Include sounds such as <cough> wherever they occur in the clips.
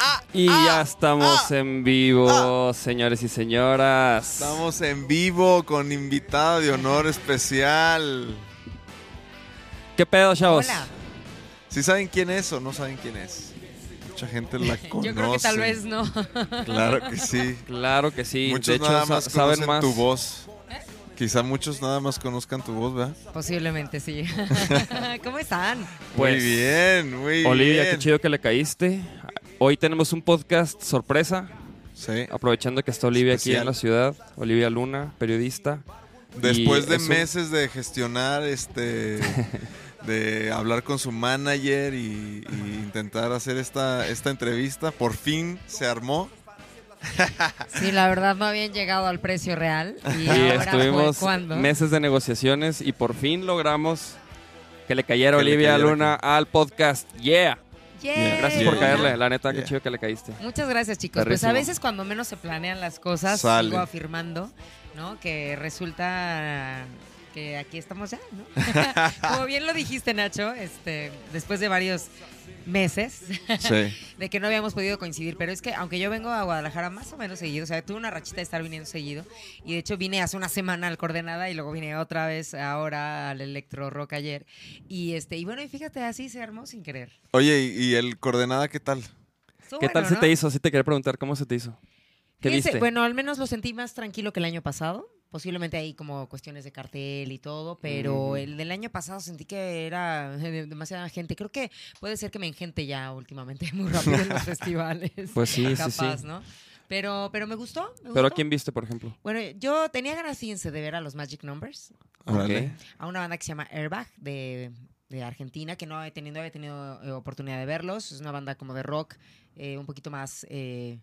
ah. Y ah, ya estamos ah. en vivo, señores y señoras. Estamos en vivo con invitada de honor especial. ¿Qué pedo, chavos? Hola. ¿Sí saben quién es o no saben quién es? Mucha gente la conoce. <laughs> Yo creo que tal vez no. <laughs> Claro que sí. Claro que sí. muchos de hecho, nada más saben más. tu voz. Quizá muchos nada más conozcan tu voz, ¿verdad? Posiblemente sí. <laughs> ¿Cómo están? Pues, muy bien, muy Olivia, bien. qué chido que le caíste. Hoy tenemos un podcast sorpresa, Sí. aprovechando que está Olivia aquí en la ciudad. Olivia Luna, periodista. Después de un- meses de gestionar, este, <laughs> de hablar con su manager y, y intentar hacer esta, esta entrevista, por fin se armó. <laughs> Sí, la verdad no habían llegado al precio real. Y, <laughs> Y ahora estuvimos meses de negociaciones y por fin logramos que le cayera Que le Olivia cayera Luna al podcast. Yeah. Gracias por caerle. La neta, qué chido que le caíste. Muchas gracias, chicos. Pues a veces cuando menos se planean las cosas, Sale. sigo afirmando, ¿no? Que resulta que aquí estamos ya, ¿no? <laughs> Como bien lo dijiste, Nacho, este, después de varios meses Sí. <laughs> de que no habíamos podido coincidir, pero es que aunque yo vengo a Guadalajara más o menos seguido, o sea, tuve una rachita de estar viniendo seguido y de hecho vine hace una semana al Coordenada y luego vine otra vez ahora al Electro Rock ayer y este y bueno, y fíjate, así se armó sin querer. Oye, ¿y, y el coordenada qué tal? Estuvo ¿Qué tal se ¿no? te hizo? Sí te quería preguntar, ¿cómo se te hizo? ¿Qué Fíjense, viste? Bueno, al menos lo sentí más tranquilo que el año pasado. Posiblemente hay como cuestiones de cartel y todo, pero el del año pasado sentí que era de- demasiada gente. Creo que puede ser que me engente ya últimamente <laughs> muy rápido en los <laughs> festivales. Pues sí, sí, capaz, sí. ¿no? Pero, pero me gustó. me ¿Pero a quién viste, por ejemplo? Bueno, yo tenía ganas, fíjense, de ver a los Magic Numbers, Órale. Ok. a una banda que se llama Airbag de, de Argentina, que no he tenido, había tenido eh, oportunidad de verlos. Es una banda como de rock, eh, un poquito más, eh,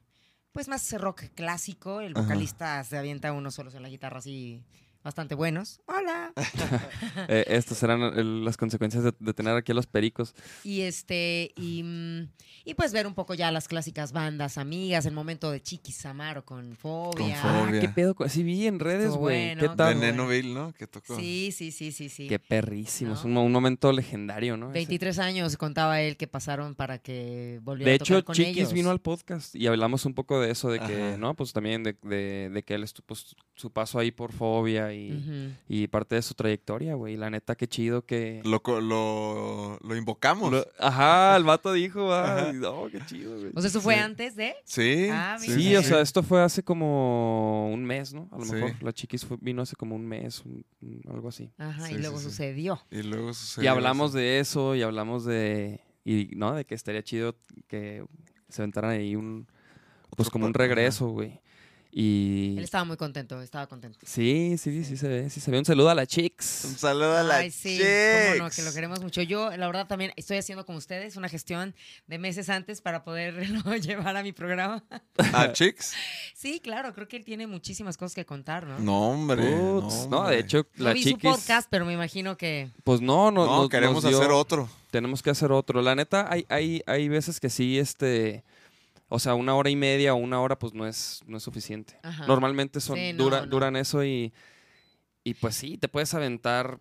pues más rock clásico. El Ajá. vocalista se avienta unos solos en la guitarra así bastante buenos. Hola. <laughs> Eh, estas serán el- las consecuencias de, de tener aquí a los pericos. Y este, y, mm, y pues ver un poco ya las clásicas bandas amigas, el momento de Chiquis Samaro con Fobia. Con Fobia. Ah, ¿qué pedo? con- Sí vi en redes, güey. bueno, ¿Qué De tal? bueno. Nenoville, ¿no? Que tocó. Sí, sí, sí, sí, sí. Qué perrísimo. Es ¿No? un, mo- un momento legendario, ¿no? Ese. 23 años contaba él que pasaron para que volviera De a tocar hecho, con Chiquis ellos. vino al podcast y hablamos un poco de eso, de que, Ajá. ¿no? Pues también de, de- de que él estuvo, pues, su paso ahí por fobia y, Y parte de su trayectoria, güey. La neta, qué chido que... Lo, co- lo, lo invocamos. Lo- ajá, el vato dijo, ah, no, qué chido, güey. O sea, eso fue Sí. antes de. Sí. Ah, sí, o sea, esto fue hace como un mes, ¿no? A lo Sí. mejor la chiquis fue- vino hace como un mes, un- un- algo así. Ajá, Sí, y luego sucedió. Y luego Y sucedió hablamos eso. de eso y hablamos de, y, ¿no? De que estaría chido que se aventaran ahí un, pues como un regreso, güey. Y Él estaba muy contento, estaba contento. sí, sí, sí se ve, sí se ve. Un saludo a la Un chicks. saludo a la Ay, sí, cómo no, que lo queremos mucho. Yo, la verdad, también estoy haciendo con ustedes una gestión de meses antes para poderlo <laughs> llevar a mi programa. ¿A Chicks? <laughs> Sí, claro, creo que él tiene muchísimas cosas que contar, ¿no? No, hombre. Putz, no, hombre. de hecho, No la vi su chiquis, podcast, pero me imagino que. pues no, no, No, nos- queremos nos dio- hacer otro. tenemos que hacer otro. La neta, hay, hay, hay veces que sí, este, o sea, una hora y media o una hora, pues no es, no es suficiente. Ajá. Normalmente son, Sí, no, dura- no. duran eso y, y pues sí, te puedes aventar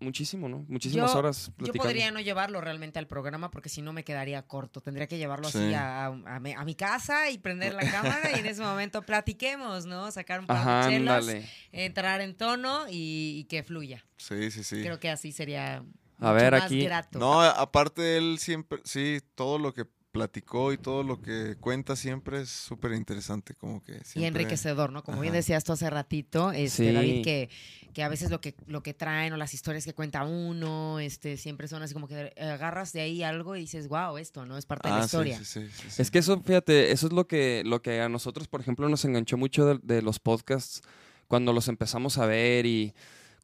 muchísimo, ¿no? Muchísimas Yo- horas Yo podría no llevarlo realmente al programa porque si no me quedaría corto. Tendría que llevarlo así Sí. a, a mi, a mi casa y prender la cámara y en ese momento platiquemos, ¿no? Sacar un par Ajá, de chelas, entrar en tono y, y que fluya. Sí, sí, sí. Creo que así sería A mucho ver, más aquí- grato. No, aparte él siempre, sí, todo lo que platicó y todo lo que cuenta siempre es súper interesante, como que y enriquecedor, ¿no? Como bien decías tú hace ratito, este, Sí. David, que, que a veces lo que, lo que traen o las historias que cuenta uno, este, siempre son así como que agarras de ahí algo y dices, wow, esto, ¿no? Es parte de Ah, la sí, historia. sí, sí, sí, sí. Es que eso, fíjate, eso es lo que, lo que a nosotros, por ejemplo, nos enganchó mucho de, de los podcasts cuando los empezamos a ver y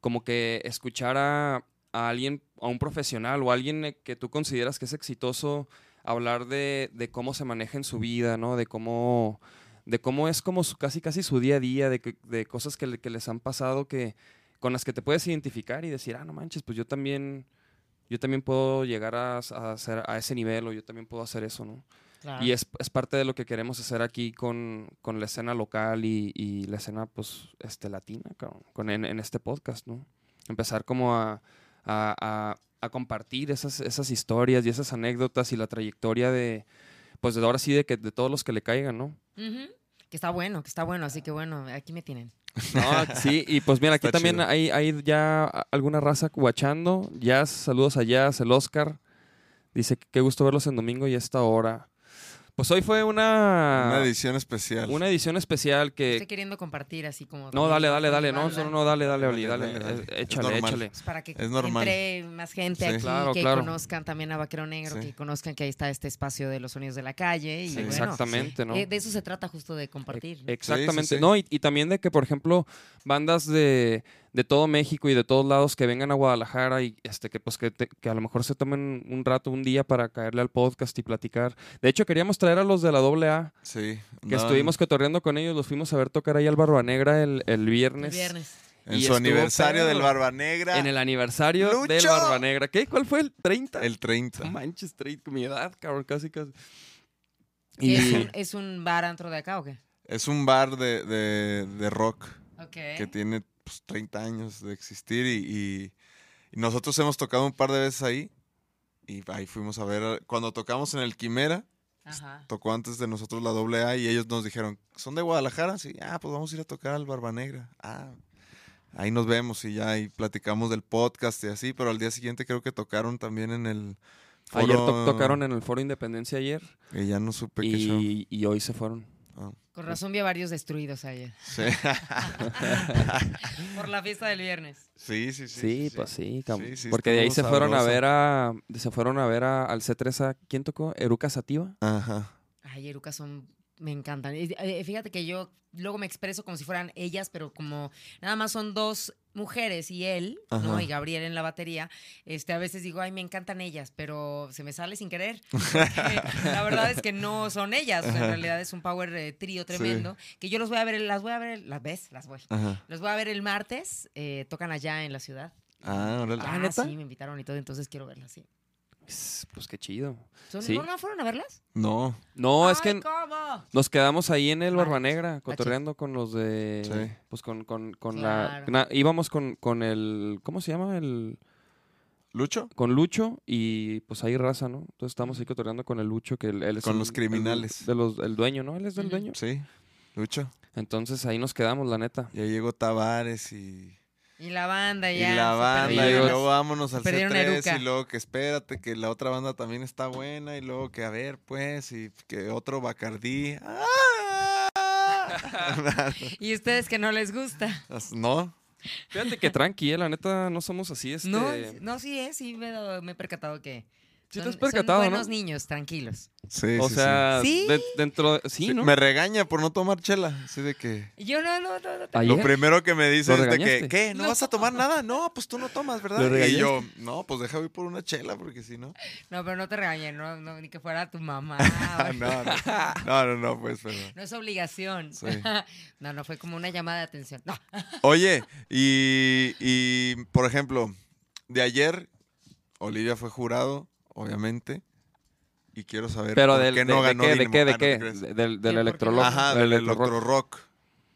como que escuchar a, a alguien, a un profesional o a alguien eh, que tú consideras que es exitoso, hablar de, de cómo se maneja en su vida, ¿no? De cómo, de cómo es como su, casi casi su día a día, de, de cosas que, que les han pasado que con las que te puedes identificar y decir, ah, no manches, pues yo también, yo también puedo llegar a, a hacer a ese nivel o yo también puedo hacer eso, ¿no? Claro. Y es, es parte de lo que queremos hacer aquí con, con la escena local y, y la escena, pues, este, latina, cabrón, con, en, en este podcast, ¿no? Empezar como a, a, a- compartir esas, esas historias y esas anécdotas y la trayectoria de, pues, de ahora sí, de, que, de todos los que le caigan, ¿no? Que está bueno, que está bueno, así que bueno, aquí me tienen. <laughs> No, sí, y pues mira, aquí Está también hay, hay ya alguna raza guachando. Jazz, saludos a Jazz, el Oscar. Dice que qué gusto verlos en domingo y a esta hora. Pues hoy fue una, Una edición especial. una edición especial que... Estoy queriendo compartir así como... No, dale, dale, dale. No, solo no, dale, dale, Oli, Dale, dale. dale, dale. Eh, Es Échale, normal. échale. Pues para que Es normal. entre más gente Sí. aquí, Claro, que claro. conozcan también a Vaquero Negro, Sí. que conozcan que ahí está este espacio de los sonidos de la calle. Y Sí. bueno, Exactamente, ¿no? eh, de eso se trata justo de compartir. ¿no? Exactamente. Sí, sí, sí. No, y, y también de que, por ejemplo, bandas de, de todo México y de todos lados que vengan a Guadalajara y este que pues que, te- que a lo mejor se tomen un rato, un día para caerle al podcast y platicar. De hecho, queríamos traer a los de la AA, Sí. que estuvimos cotorreando con ellos, los fuimos a ver tocar ahí al Barba Negra el, el El viernes. viernes. En y su aniversario del. Barba Negra. En el aniversario del. Barba Negra. ¿Qué? ¿Cuál fue el 30? El 30. No manches, 30, con mi edad, cabrón, casi, casi. ¿Y ¿Es, un, ¿Es un bar antro de acá o qué? Es un bar de, de, de rock Ok. que tiene pues, 30 años de existir y, y- y nosotros hemos tocado un par de veces ahí y ahí fuimos a ver, cuando tocamos en el Quimera, Ajá. tocó antes de nosotros la doble A y ellos nos dijeron, ¿son de Guadalajara? Sí, ah, pues vamos a ir a tocar al Barba Negra. Ah, ahí nos vemos y ya ahí platicamos del podcast y así, pero al día siguiente creo que tocaron también en el ayer to- foro- tocaron en el Foro Independencia ayer Y ya no supe qué show. y, y hoy se fueron. Ah, Con razón vi a varios destruidos ayer. sí. Por la fiesta del viernes. sí, sí, sí. Sí, pues sí, cabrón. Sí, sí, porque de ahí se fueron a ver a se fueron a ver a, al C3 a ¿quién tocó? Eruca Sativa. Ajá. Ay, Eruca son. Me encantan. Eh, Fíjate que yo luego me expreso como si fueran ellas, pero como nada más son dos mujeres y él, ¿no? Y Gabriel en la batería. Este, a veces digo, ay, me encantan ellas, pero se me sale sin querer. <laughs> <laughs> La verdad es que no son ellas. o sea, en realidad es un power eh, trío tremendo. Que yo los voy a ver, las voy a ver, las ves, las voy. Ajá. Los voy a ver el martes. eh, tocan allá en la ciudad. Ah. Ah, ¿neta? sí, me invitaron y todo, entonces quiero verlas, sí. Pues qué chido. ¿Son- Sí. ¿No, no fueron a verlas? No. No, es que ¿cómo? nos quedamos ahí en el Vale. Barba Negra cotorreando con los de Sí. pues con, con, con la na- íbamos con, con el ¿cómo se llama? el ¿Lucho? con Lucho y pues ahí raza, ¿no? Entonces estamos ahí cotorreando con el Lucho que él, él es Con los criminales. el, de los, el dueño, ¿no? Él es del dueño. Sí. Lucho. Entonces ahí nos quedamos, la neta. Y ahí llegó Tavares y, Y la banda y ya. la se banda. Y luego vámonos al perdieron a C3 Eruca. y luego que espérate, que la otra banda también está buena. Y luego que a ver, pues, y que otro Bacardí. ¡Ah! <laughs> Y ustedes que no les gusta. no. Fíjate que tranqui, eh, la neta no somos así, este... No, no, sí es, sí me, he dado- me he percatado que. Sí te has percatado, son ¿no? buenos niños, tranquilos. Sí, O sí, sea, ¿Sí? de- dentro de... sí. ¿no? Me regaña por no tomar chela. Así de que. Yo no, no, no, no. te-. Lo primero que me dice ¿Lo es de que? ¿qué? ¿No, No. vas a tomar nada? No, pues tú no tomas, ¿verdad? ¿Lo Y yo, no, pues deja ir por una chela, porque si no. No, pero no te regañen, no, no, ni que fuera tu mamá. <laughs> No, no, no, no, no, pues, pero. No es obligación. Sí. <laughs> No, no, fue como una llamada de atención. No. <laughs> Oye, y, y, por ejemplo, de ayer, Olivia fue jurado, obviamente, y quiero saber Pero por del, qué de, no de ganó qué, de qué, Ah, de qué, del, del electro-rock.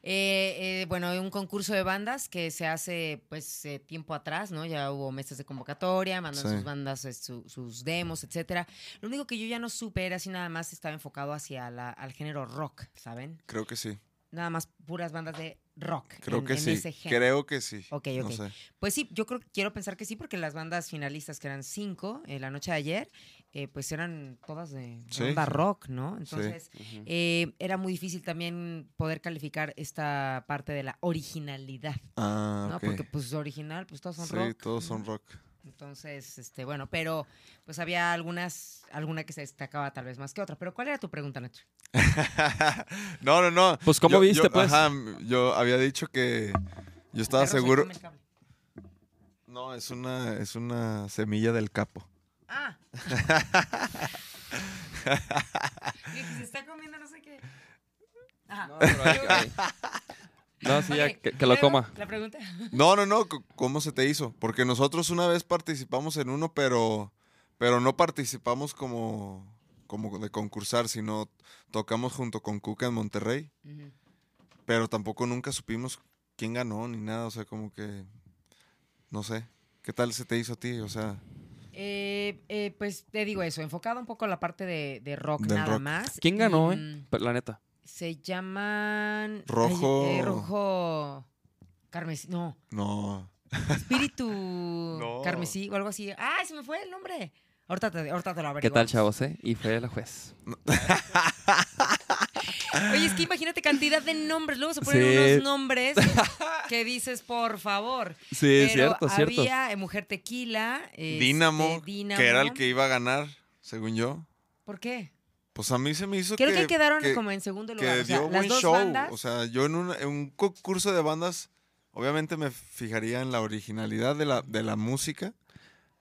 Eh, eh, bueno, un concurso de bandas que se hace pues eh, tiempo atrás, ¿no? Ya hubo meses de convocatoria, mandan Sí. sus bandas, eh, su- sus demos, etcétera. Lo único que yo ya no supe era si nada más estaba enfocado hacia la, al género rock, ¿saben? Creo que sí, Nada más puras bandas de rock. creo en- que en sí, ese creo que sí. Ok, No ok. sé. Pues sí, yo creo, quiero pensar que sí, porque las bandas finalistas, que eran cinco en la noche de ayer, eh, pues eran todas de, Sí, sí. rock, ¿no? Entonces, eh, era muy difícil también poder calificar esta parte de la originalidad, Ah, ¿no? Porque pues original, pues todos son sí, rock. todos ¿no? son rock. Entonces, este, bueno, pero pues había algunas, alguna que se destacaba tal vez más que otra. Pero ¿cuál era tu pregunta, Nacho? <laughs> no, no, no. Pues, ¿cómo Yo- viste, yo- pues? Ajá, yo había dicho que yo estaba seguro. No, es una, es una semilla del capo. Ah. <laughs> Se está comiendo no sé qué. Ajá. pero hay hay- <laughs> No, sí, ya, que, que lo coma. La pregunta. No, no, no, ¿cómo se te hizo? Porque nosotros una vez participamos en uno, pero, pero no participamos como, como de concursar, sino tocamos junto con Cuca en Monterrey, pero tampoco nunca supimos quién ganó ni nada, o sea, como que, no sé, ¿qué tal se te hizo a ti? O sea, Eh, eh, pues te digo eso, enfocado un poco a la parte de, de rock Del nada rock. más. ¿Quién ganó, Y, eh? mm, La neta. Se llaman. ay, Rojo- eh, rojo. Carmesí. No. no. Espíritu. <laughs> No. Carmesí o algo así. ¡Ay, se me fue el nombre! Ahorita te, ahorita te lo ¿Qué averiguamos. tal, chavos, eh? Y fue la juez. <laughs> Oye, es que imagínate cantidad de nombres. Luego se ponen Sí. unos nombres que dices, por favor. <laughs> Sí, Pero cierto, cierto. había eh, Mujer Tequila. este, Dínamo, Dínamo. que era el que iba a ganar, según yo. ¿Por qué? Pues a mí se me hizo Creo que... que, quedaron que- como en segundo que lugar. O sea, dio las buen dos show. bandas. O sea, yo en un, en un concurso de bandas, obviamente me fijaría en la originalidad de la, de la música,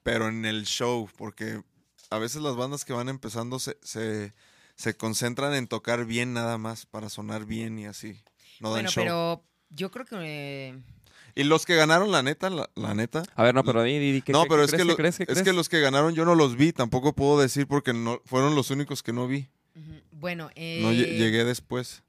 pero en el show, porque a veces las bandas que van empezando se, se, se concentran en tocar bien nada más, para sonar bien y así. No dan bueno, show. pero yo creo que. Y los que ganaron, la neta, la, la neta. A ver, no, pero di, di, di, ¿qué, no, pero qué es, crees, que lo- crees, es crees? que los que ganaron yo no los vi, tampoco puedo decir porque no fueron los únicos que no vi. bueno, eh, No lle- llegué después.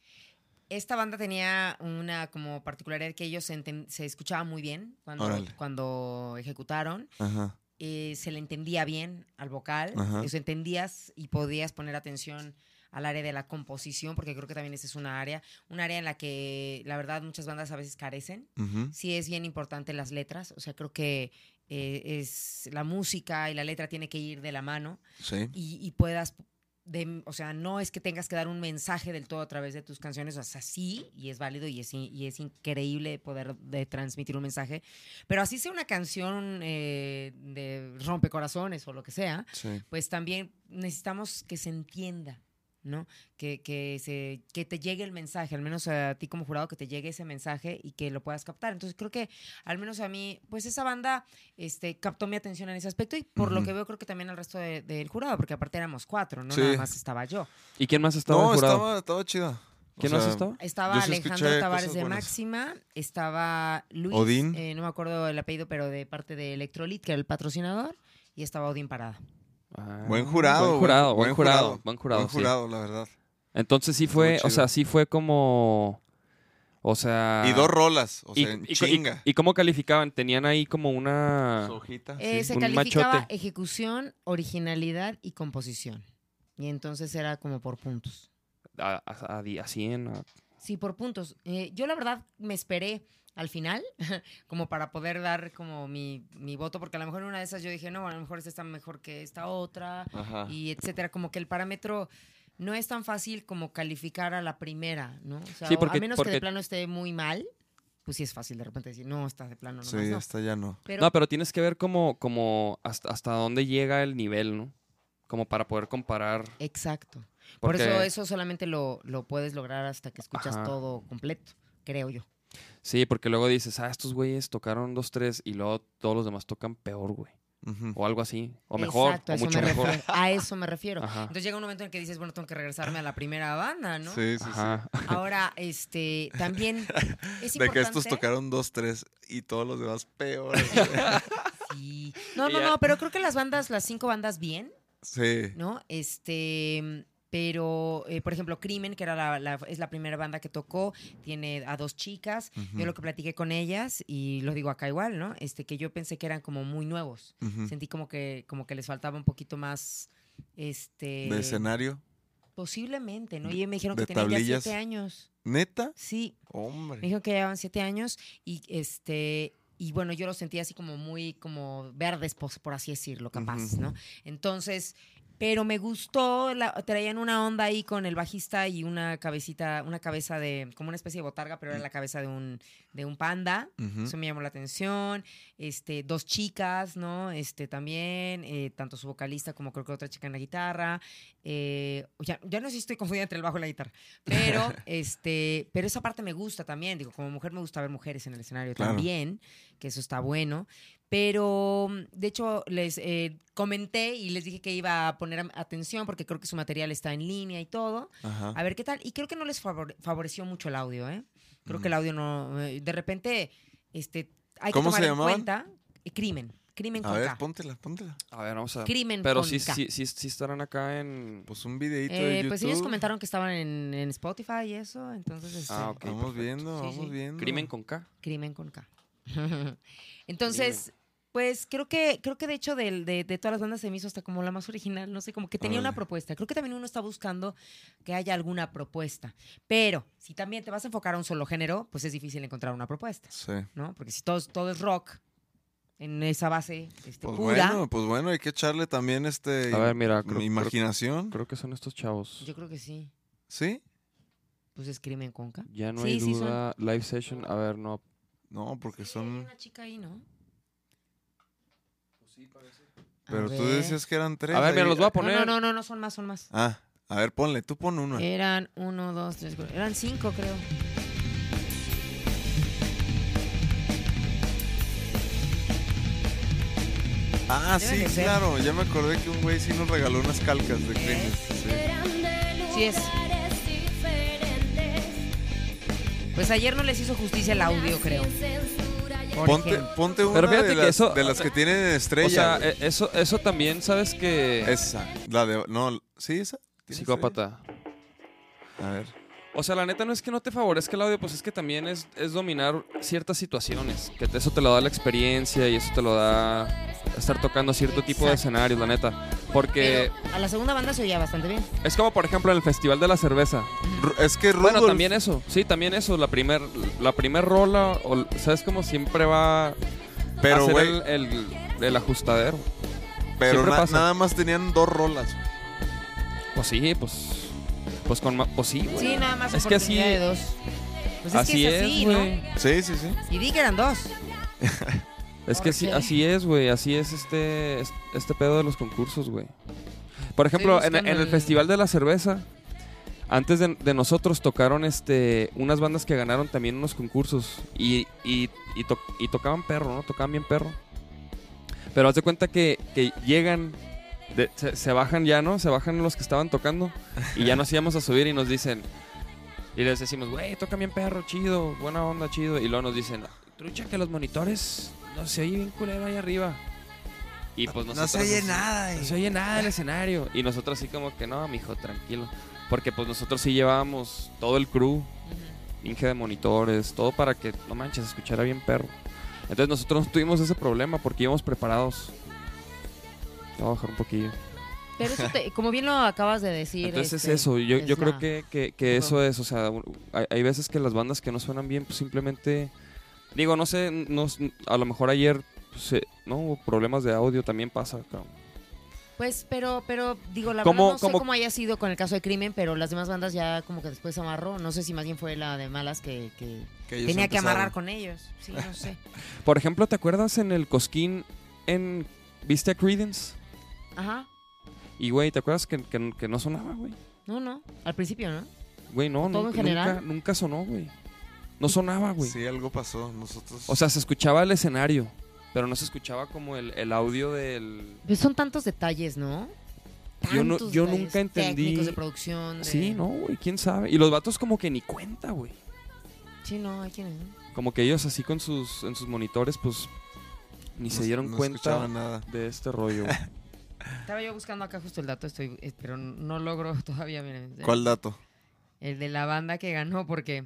esta banda tenía una como particularidad que ellos se, se escuchaban muy bien cuando, Órale. cuando ejecutaron. Ajá. eh, se le entendía bien al vocal. Ajá. Eso entendías y podías poner atención al área de la composición, porque creo que también esa es una área, un área en la que la verdad muchas bandas a veces carecen. ujú, Sí es bien importante las letras, o sea, creo que eh, es la música y la letra tiene que ir de la mano Sí. y, y puedas, de- o sea, no es que tengas que dar un mensaje del todo a través de tus canciones, o sea, sí, y es válido y es, y es increíble poder de transmitir un mensaje, pero así sea una canción eh, de rompecorazones o lo que sea, Sí. pues también necesitamos que se entienda. ¿No? Que, que, se, que te llegue el mensaje, al menos a ti como jurado, que te llegue ese mensaje y que lo puedas captar. Entonces creo que, al menos a mí, pues esa banda este, captó mi atención en ese aspecto y por lo que veo creo que también al resto de- del jurado, porque aparte éramos cuatro, no Sí. nada más estaba yo. ¿Y quién más estaba No, de jurado? estaba, estaba chida. O ¿Quién sea, más estaba? Estaba Alejandro Tavares de buenas. Máxima, estaba Luis, Odín. eh, no me acuerdo el apellido, pero de parte de Electrolit, que era el patrocinador, y estaba Odín Parada. Ah, Buen jurado. Buen jurado, buen jurado, buen jurado. Buen sí. jurado, la verdad. Entonces sí fue, o sea, sí fue como, o sea... Y dos rolas, o y, sea, en y- chinga. y cómo calificaban? Tenían ahí como una... Su hojita, Eh, sí. se Un calificaba machote. ejecución, originalidad y composición. Y entonces era como por puntos. A, a- a a 100, a- Sí, por puntos. Eh, yo la verdad me esperé al final, <laughs> como para poder dar como mi, mi voto, porque a lo mejor en una de esas yo dije, no, a lo mejor esta está mejor que esta otra, Ajá. y etcétera. Como que el parámetro no es tan fácil como calificar a la primera, ¿no? O sea, Sí, o porque- a menos que de plano esté muy mal, pues sí es fácil de repente decir, no, está de plano, nomás Sí, no. hasta ya no. Pero, No, pero tienes que ver como, como hasta, hasta dónde llega el nivel, ¿no? Como para poder comparar. Exacto. Por eso eso solamente lo, lo puedes lograr hasta que escuchas Ajá. todo completo, creo yo. Sí, porque luego dices, ah, estos güeyes tocaron dos, tres y luego todos los demás tocan peor, güey. O algo así. O mejor, Exacto, o eso mucho me mejor. refiero. A eso me refiero. Ajá. Entonces llega un momento en que dices, bueno, tengo que regresarme a la primera banda, ¿no? Sí, sí, sí. Ahora, este, también <laughs> es De que estos importante- tocaron dos, tres y todos los demás peores. <laughs> Sí. No, no, no, pero creo que las bandas, las cinco bandas bien, sí. ¿no? Este, pero, eh, por ejemplo, Crimen, que era la, la- es la primera banda que tocó, tiene a dos chicas. Yo lo que platiqué con ellas, y lo digo acá igual, ¿no? Este, que yo pensé que eran como muy nuevos. Sentí como que, como que les faltaba un poquito más, este... De escenario. Posiblemente, ¿no? Y me dijeron que tenían ya siete años. ¿Neta? Sí, me Hombre. dijeron que llevaban siete años y este y bueno, yo los sentía así como muy como verdes, por, por así decirlo, capaz. ¿no? Entonces, pero me gustó, la- traían una onda ahí con el bajista y una cabecita, una cabeza de, como una especie de botarga, pero era la cabeza de un, de un panda. Eso me llamó la atención. Este, dos chicas, ¿no? Este, también, eh, tanto su vocalista como creo que otra chica en la guitarra. Eh, ya, ya no sé si estoy confundida entre el bajo y la guitarra. Pero, <laughs> este, pero esa parte me gusta también. Digo, como mujer me gusta ver mujeres en el escenario Claro. también, que eso está bueno. Pero, mm, de hecho, les eh, comenté y les dije que iba a poner atención porque creo que su material está en línea y todo. Ajá. A ver qué tal. Y creo que no les favore- favoreció mucho el audio, ¿eh? Creo Mm. que el audio no... eh, De repente, este, hay ¿Cómo que se tomar en llamaban? cuenta... eh, crimen. Crimen A con ver, K. póntela, póntela. A ver, vamos a... Crimen Pero con sí, K. sí, sí, sí estarán acá en... Pues un videito de Eh, YouTube. pues ellos comentaron que estaban en, en Spotify y eso, entonces... este, Ah, ok. Vamos perfecto. viendo, Sí, vamos sí. viendo. Crimen con K. Crimen con K. <laughs> Entonces, pues creo que, creo que de hecho del- de, de todas las bandas se me hizo hasta como la más original, no sé, como que tenía una propuesta. Creo que también uno está buscando que haya alguna propuesta. Pero si también te vas a enfocar a un solo género, pues es difícil encontrar una propuesta, Sí. ¿no? Porque si todo, es- todo es rock, en esa base este, Pues pura, bueno, pues bueno, hay que echarle también este A ver, mira, creo- mi imaginación. Creo que son estos chavos. yo creo que sí. ¿Sí? Pues es Crimen con K. Ya no Sí, hay sí son. duda. Live session, a ver, no. No, porque Hay son. una chica ahí, ¿no? Pero tú ver. decías que eran tres. A ver, mira, los voy a No, poner. no, no, no, no, son más, son más. Ah, a ver, ponle, tú pon uno. Eran uno, dos, tres, cuatro. Eran cinco, creo. Ah, sí, claro. Ya me acordé que un güey sí nos regaló unas calcas de crimen. Sí. Sí es. Pues ayer no les hizo justicia el audio, creo. Por Ponte, ponte una Pero fíjate de, que las, eso- de las que tienen estrella. O sea, güey. eh, eso, eso también, ¿sabes que esa. La de. No, sí, esa. ¿Tiene Psicópata. estrella? A ver. O sea, la neta no es que no te favorezca el audio, pues es que también es, es dominar ciertas situaciones. Que eso te lo da la experiencia y eso te lo da estar tocando cierto tipo de escenarios, la neta. Porque Pero a la segunda banda se oía bastante bien. es como, por ejemplo, en el Festival de la Cerveza. Es que Bueno, Rudolf- también eso. Sí, también eso. La primer, la primer rola, o, ¿sabes cómo siempre va a Pero, el, el- el ajustadero? pero siempre na- pasa. nada más tenían dos rolas. Pues sí, pues... Pues con Pues sí, güey. Sí, nada más Es que así- de dos. Pues es así que es así, güey. ¿no? Sí, sí, sí. Y di que eran dos. <laughs> Es que sí, así es, güey. Así es este, es- este pedo de los concursos, güey. Por ejemplo, en, el el- Festival de la Cerveza, antes de, de nosotros tocaron este unas bandas que ganaron también unos concursos. Y, y, y, to- y tocaban perro, ¿no? Tocaban bien perro. Pero haz de cuenta que, que llegan, de- se, se bajan ya, ¿no? Se bajan los que estaban tocando. Y ya nos íbamos a subir y nos dicen... Y les decimos, güey, toca bien perro, chido, buena onda, chido. Y luego nos dicen, trucha que los monitores no se oye bien culero ahí arriba. Y pues nosotros... así- nada. No se oye nada del escenario. Y nosotros así como que, no, mijo, tranquilo. Porque pues nosotros sí llevábamos todo el crew, Inge de monitores, todo para que, no manches, escuchara bien perro. Entonces nosotros no tuvimos ese problema porque íbamos preparados. Voy a bajar un poquillo. Pero eso, te- como bien lo acabas de decir. Entonces este, es eso, yo, es yo creo que, que, que Ujú. eso es, o sea, hay, hay veces que las bandas que no suenan bien, pues simplemente, digo, no sé, no, a lo mejor ayer, pues, eh, no, hubo problemas de audio, también pasa, cabrón. Pues, pero, pero, digo, la ¿Cómo- verdad no sé cómo- cómo haya sido con el caso de crimen, pero las demás bandas ya como que después amarró. No sé si más bien fue la de malas que, que tenía que amarrar con ellos. Sí, no sé. <laughs> Por ejemplo, ¿te acuerdas en el Cosquín en, viste a Credence? Ajá. Y, güey, ¿te acuerdas que, que- que no sonaba, güey? No, no. Al principio, ¿no? Güey, no, ¿Todo en nunca, general? nunca, nunca sonó, güey. No sonaba, güey. Sí, algo pasó. Nosotros. O sea, se escuchaba el escenario, pero no se escuchaba como el, el audio del... Pues son tantos detalles, ¿no? Yo no- Tantos yo detalles nunca entendí- Técnicos de producción. de- Sí, no, güey, quién sabe. Y los vatos como que ni cuenta, güey. Sí, no, hay quienes. ¿no? Como que ellos así con sus, en sus monitores, pues ni se dieron no cuenta nada. de este rollo. güey. <laughs> Estaba yo buscando acá justo el dato, estoy, eh, pero no logro <laughs> todavía. miren. ¿Cuál dato? El de la banda que ganó, porque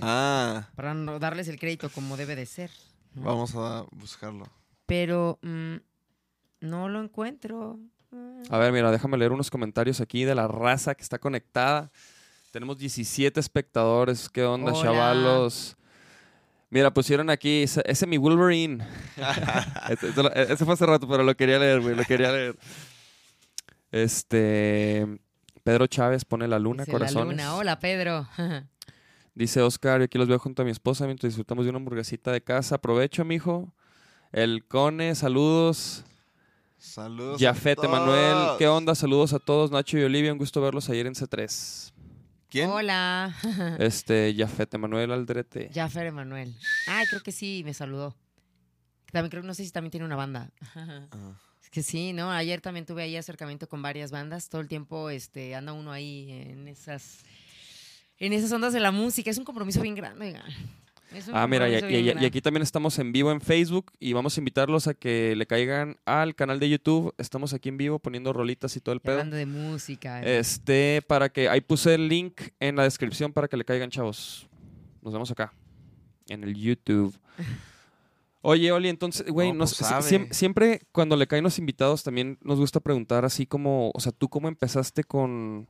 Ah, para no darles el crédito como debe de ser. ¿no? vamos a buscarlo. Pero mm, no lo encuentro. A ver, mira, déjame leer unos comentarios aquí de la raza que está conectada. Tenemos 17 espectadores. ¿Qué onda, Hola. chavalos? Mira, pusieron aquí, ese, mi Wolverine. <laughs> Este- lo- ese fue hace rato, pero lo quería leer, güey, lo quería leer. Este. Pedro Chávez pone la luna, Dice la corazones. luna. Hola, Pedro. <laughs> Dice Oscar, yo aquí los veo junto a mi esposa mientras disfrutamos de una hamburguesita de casa. Aprovecho, mijo. El Cone, saludos. Saludos. Emanuel, todos. ¿qué onda? Saludos a todos. Nacho y Olivia, un gusto verlos ayer en C3. ¿Quién? Hola. <laughs> Este, Jafet, Emanuel Aldrete. Jaffer Emanuel. Ay, creo que sí, me saludó. También creo, no sé si también tiene una banda. Ah. Es que sí, ¿no? Ayer también tuve ahí acercamiento con varias bandas. Todo el tiempo este, anda uno ahí en esas, en esas ondas de la música. Es un compromiso bien grande. Ah, mira, y, aquí también estamos en vivo en Facebook y vamos a invitarlos a que le caigan al canal de YouTube. Estamos aquí en vivo poniendo rolitas y todo el pedo. Hablando de música. eh. Este, para que ahí puse el link en la descripción para que le caigan, chavos. Nos vemos acá, en el YouTube. <laughs> Oye, Oli, entonces, güey, No, nos- pues siempre cuando le caen los invitados también nos gusta preguntar así como, o sea, ¿tú cómo empezaste con,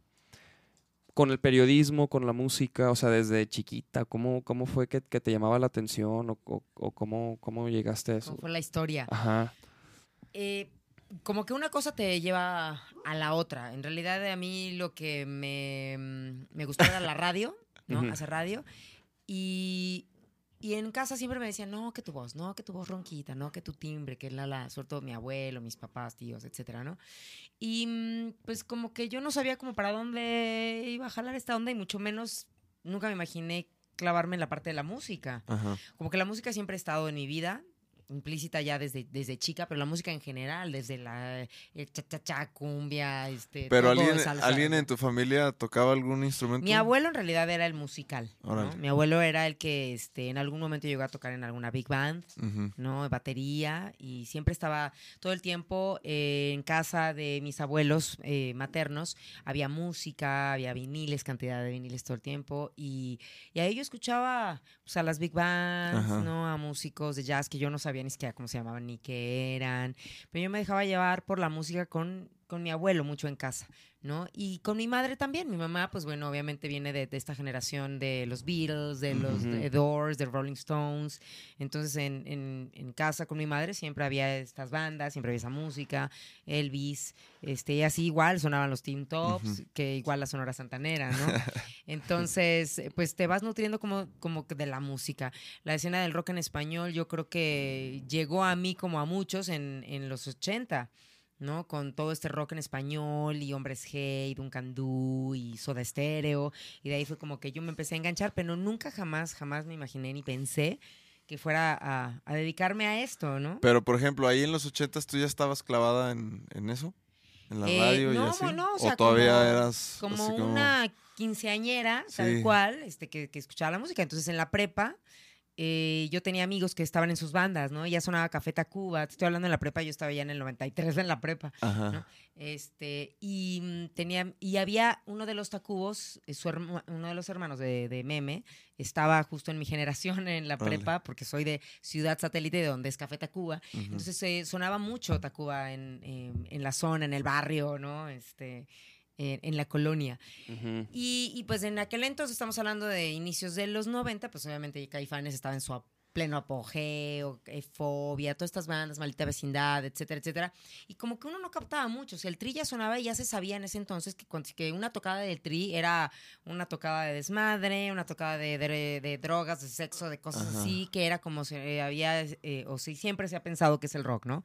con el periodismo, con la música? O sea, desde chiquita, ¿cómo, cómo fue que, que te llamaba la atención o, o- o cómo, cómo llegaste a eso? ¿Cómo fue la historia? Ajá. Eh, como que una cosa te lleva a la otra. En realidad a mí lo que me, me gustó era la radio, ¿no? Hacer radio. Y, y en casa siempre me decían, no, que tu voz, no, que tu voz ronquita, no, que tu timbre, que la, la, sobre todo mi abuelo, mis papás, tíos, etcétera, ¿no? Y mm, pues como que yo no sabía como para dónde iba a jalar esta onda y mucho menos, nunca me imaginé clavarme en la parte de la música. Ajá. Como que la música siempre ha estado en mi vida, implícita ya desde, desde chica, pero la música en general, desde la cha cha cha, cumbia, este. Pero todo, alguien, salsa. alguien en tu familia tocaba algún instrumento. Mi abuelo en realidad era el musical. ¿no? Mi abuelo era el que este, en algún momento llegó a tocar en alguna big band. Ujú. ¿no? Batería y siempre estaba todo el tiempo eh, en casa de mis abuelos eh, maternos. Había música, había viniles, cantidad de viniles todo el tiempo y, y ahí yo escuchaba pues, a las big bands, Ajá. ¿no? A músicos de jazz que yo no sabía ni siquiera cómo se llamaban ni qué eran, pero yo me dejaba llevar por la música con, con mi abuelo mucho en casa. ¿no? Y con mi madre también. Mi mamá, pues bueno, obviamente viene de, de esta generación de los Beatles, de los Ujú. The Doors, de Rolling Stones. Entonces, en, en- en casa con mi madre siempre había estas bandas, siempre había esa música, Elvis, este, y así igual sonaban los Teen Tops, Ujú. que igual la Sonora Santanera, ¿no? <laughs> Entonces, pues te vas nutriendo como, como de la música. La escena del rock en español yo creo que llegó a mí como a muchos en, en los 80. ¿No? Con todo este rock en español y Hombres G y Duncan Du y Soda Stereo. Y de ahí fue como que yo me empecé a enganchar, pero nunca jamás, jamás me imaginé ni pensé que fuera a, a dedicarme a esto, ¿no? Pero, por ejemplo, ahí en los ochentas tú ya estabas clavada en, en eso, en la Eh, radio y no, así. no, o sea, todavía como- eras como así una quinceañera, tal Sí. cual, este, que, que escuchaba la música. Entonces, en la prepa, eh, yo tenía amigos que estaban en sus bandas, ¿no? Ya sonaba Café Tacuba. Te estoy hablando en la prepa, yo estaba ya en el 93 en la prepa. Ajá. ¿no? Este, y mm, tenía, y había uno de los Tacubos, eh, su herma- uno de los hermanos de, de Meme, estaba justo en mi generación en la prepa, porque soy de ciudad satélite de donde es Café Tacuba. Entonces eh, sonaba mucho Tacuba en, en- en la zona, en el barrio, ¿no? Este, en, en la colonia. Ujú. Y, y, pues en aquel entonces, estamos hablando de inicios de los 90, pues obviamente Caifanes estaba en su ap- pleno apogeo, eh, Fobia, todas estas bandas, Maldita Vecindad, etcétera, etcétera. Y como que uno no captaba mucho. O sea, el tri ya sonaba y ya se sabía en ese entonces que, que una tocada del tri era una tocada de desmadre, una tocada de, de- de drogas, de sexo, de cosas Ajá. así, que era como se eh, había, eh, o si siempre se ha pensado que es el rock, ¿no?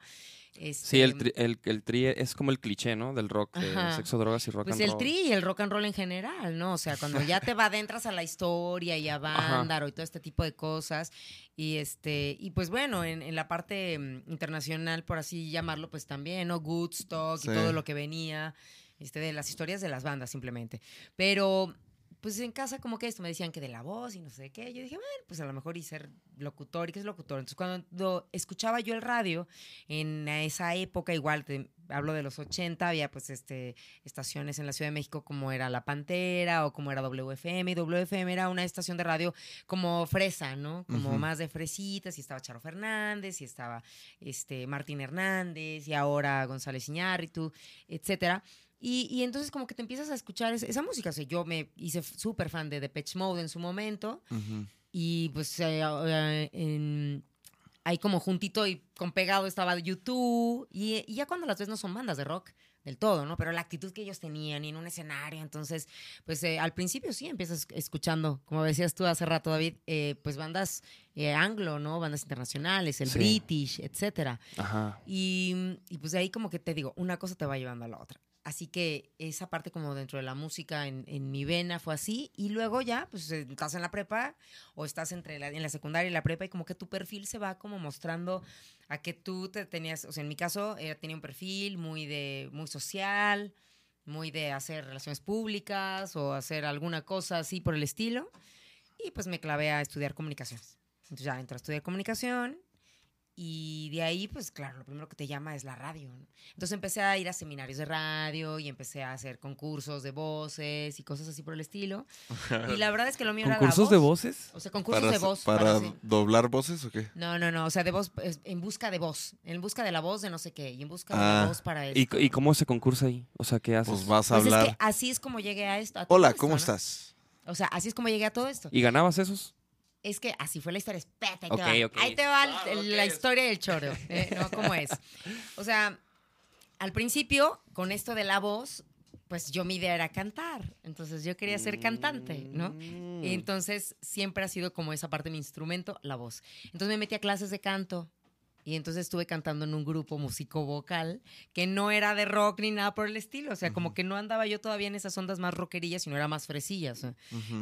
Sí, el Este, tri, el, el tri es como el cliché, ¿no? Del rock, de sexo, drogas y rock Pues and el roll. tri y el rock and roll en general, ¿no? O sea, cuando ya te <laughs> va adentras a la historia y a Vándaro y todo este tipo de cosas. Y este, y pues bueno, en, en la parte mm, internacional, por así llamarlo, pues también, ¿no? Woodstock Sí. y todo lo que venía, este, de las historias de las bandas, simplemente. Pero, pues en casa, como que esto, me decían que de la voz y no sé qué. Yo dije, bueno, pues a lo mejor y ser locutor, ¿y qué es locutor? Entonces, cuando escuchaba yo el radio, en esa época, igual, te- hablo de los 80, había pues este estaciones en la Ciudad de México como era La Pantera o como era WFM. Y WFM era una estación de radio como fresa, ¿no? Como más de fresitas. Y estaba Charo Fernández, y estaba este Martín Hernández, y ahora González Iñárritu, etcétera. Y, y entonces como que te empiezas a escuchar es- esa música. O sea, yo me hice súper fan de Depeche Mode en su momento. Ujú. Y pues eh, eh, en- ahí como juntito y con pegado estaba YouTube. Y, y ya cuando las ves no son bandas de rock del todo, ¿no? Pero la actitud que ellos tenían y en un escenario. Entonces, pues eh, al principio sí empiezas escuchando, como decías tú hace rato, David, eh, pues bandas eh, anglo, ¿no? Bandas internacionales, el Sí. British, etcétera. Ajá. Y, y pues de ahí como que te digo, una cosa te va llevando a la otra. Así que esa parte como dentro de la música en, en mi vena fue así. Y luego ya, pues estás en la prepa o estás entre la, en la secundaria y la prepa y como que tu perfil se va como mostrando a que tú te tenías, o sea, en mi caso eh, tenía un perfil muy de, muy social, muy de hacer relaciones públicas o hacer alguna cosa así por el estilo. Y pues me clavé a estudiar comunicaciones. Entonces ya entré a estudiar comunicación y de ahí, pues claro, lo primero que te llama es la radio. ¿no? Entonces empecé a ir a seminarios de radio y empecé a hacer concursos de voces y cosas así por el estilo. Y la verdad es que lo mío era la ¿Concursos voz. de voces? O sea, concursos ¿Para, de voz. para para sí. doblar voces o qué? No, no, no. O sea, de voz, en busca de voz. En busca de la voz de no sé qué. Y en busca de Ah. la voz para ¿Y, esto. y cómo se concursa ahí? O sea, ¿qué haces? Pues vas a Pues es hablar. que así es como llegué a esto. a Hola, esto, ¿cómo ¿no? estás? O sea, así es como llegué a todo esto. ¿Y ganabas esos? Es que así fue la historia. Espérate, ahí te va. Ahí te va el- Claro, el- ok. la historia del choro. ¿eh? ¿no? ¿Cómo es? O sea, al principio, con esto de la voz, pues yo mi idea era cantar. Entonces yo quería ser cantante, ¿no? Mm. Y entonces siempre ha sido como esa parte de mi instrumento, la voz. Entonces me metí a clases de canto. Y entonces estuve cantando en un grupo músico vocal que no era de rock ni nada por el estilo. O sea, como que no andaba yo todavía en esas ondas más rockerillas, sino era más fresillas.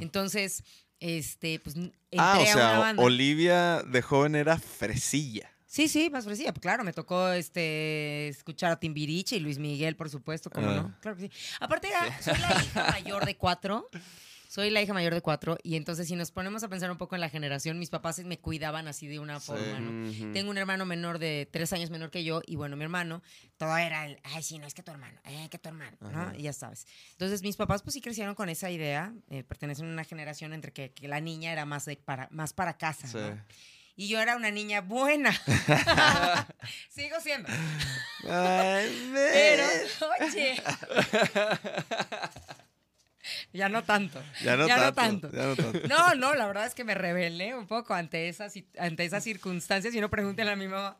Entonces, este, pues n- entré Ah, o a una sea, banda. Olivia de joven era fresilla. Sí, sí, más fresilla. Pues claro, me tocó este escuchar a Timbiriche y Luis Miguel, por supuesto, ¿cómo Ah. no? Claro que sí. Aparte, era- soy la hija <laughs> mayor de cuatro. Soy la hija mayor de cuatro. Y entonces, si nos ponemos a pensar un poco en la generación, mis papás me cuidaban así de una Sí. forma, ¿no? Tengo un hermano menor de tres años menor que yo, y bueno, mi hermano, todo era el, ay, sí, no, es que tu hermano, eh, que tu hermano, ¿no? Y ya sabes. Entonces, mis papás, pues sí crecieron con esa idea, eh, pertenecen a una generación entre que, que la niña era más, de para, más para casa, Sí. ¿no? Y yo era una niña buena. <laughs> Sigo siendo. Ay, Pero, oye. <laughs> <laughs> ya no tanto. Ya no ya no tanto. tanto. Ya no tanto. No, no, la verdad es que me rebelé un poco ante esas, ante esas circunstancias y no pregúntenle a mi mamá.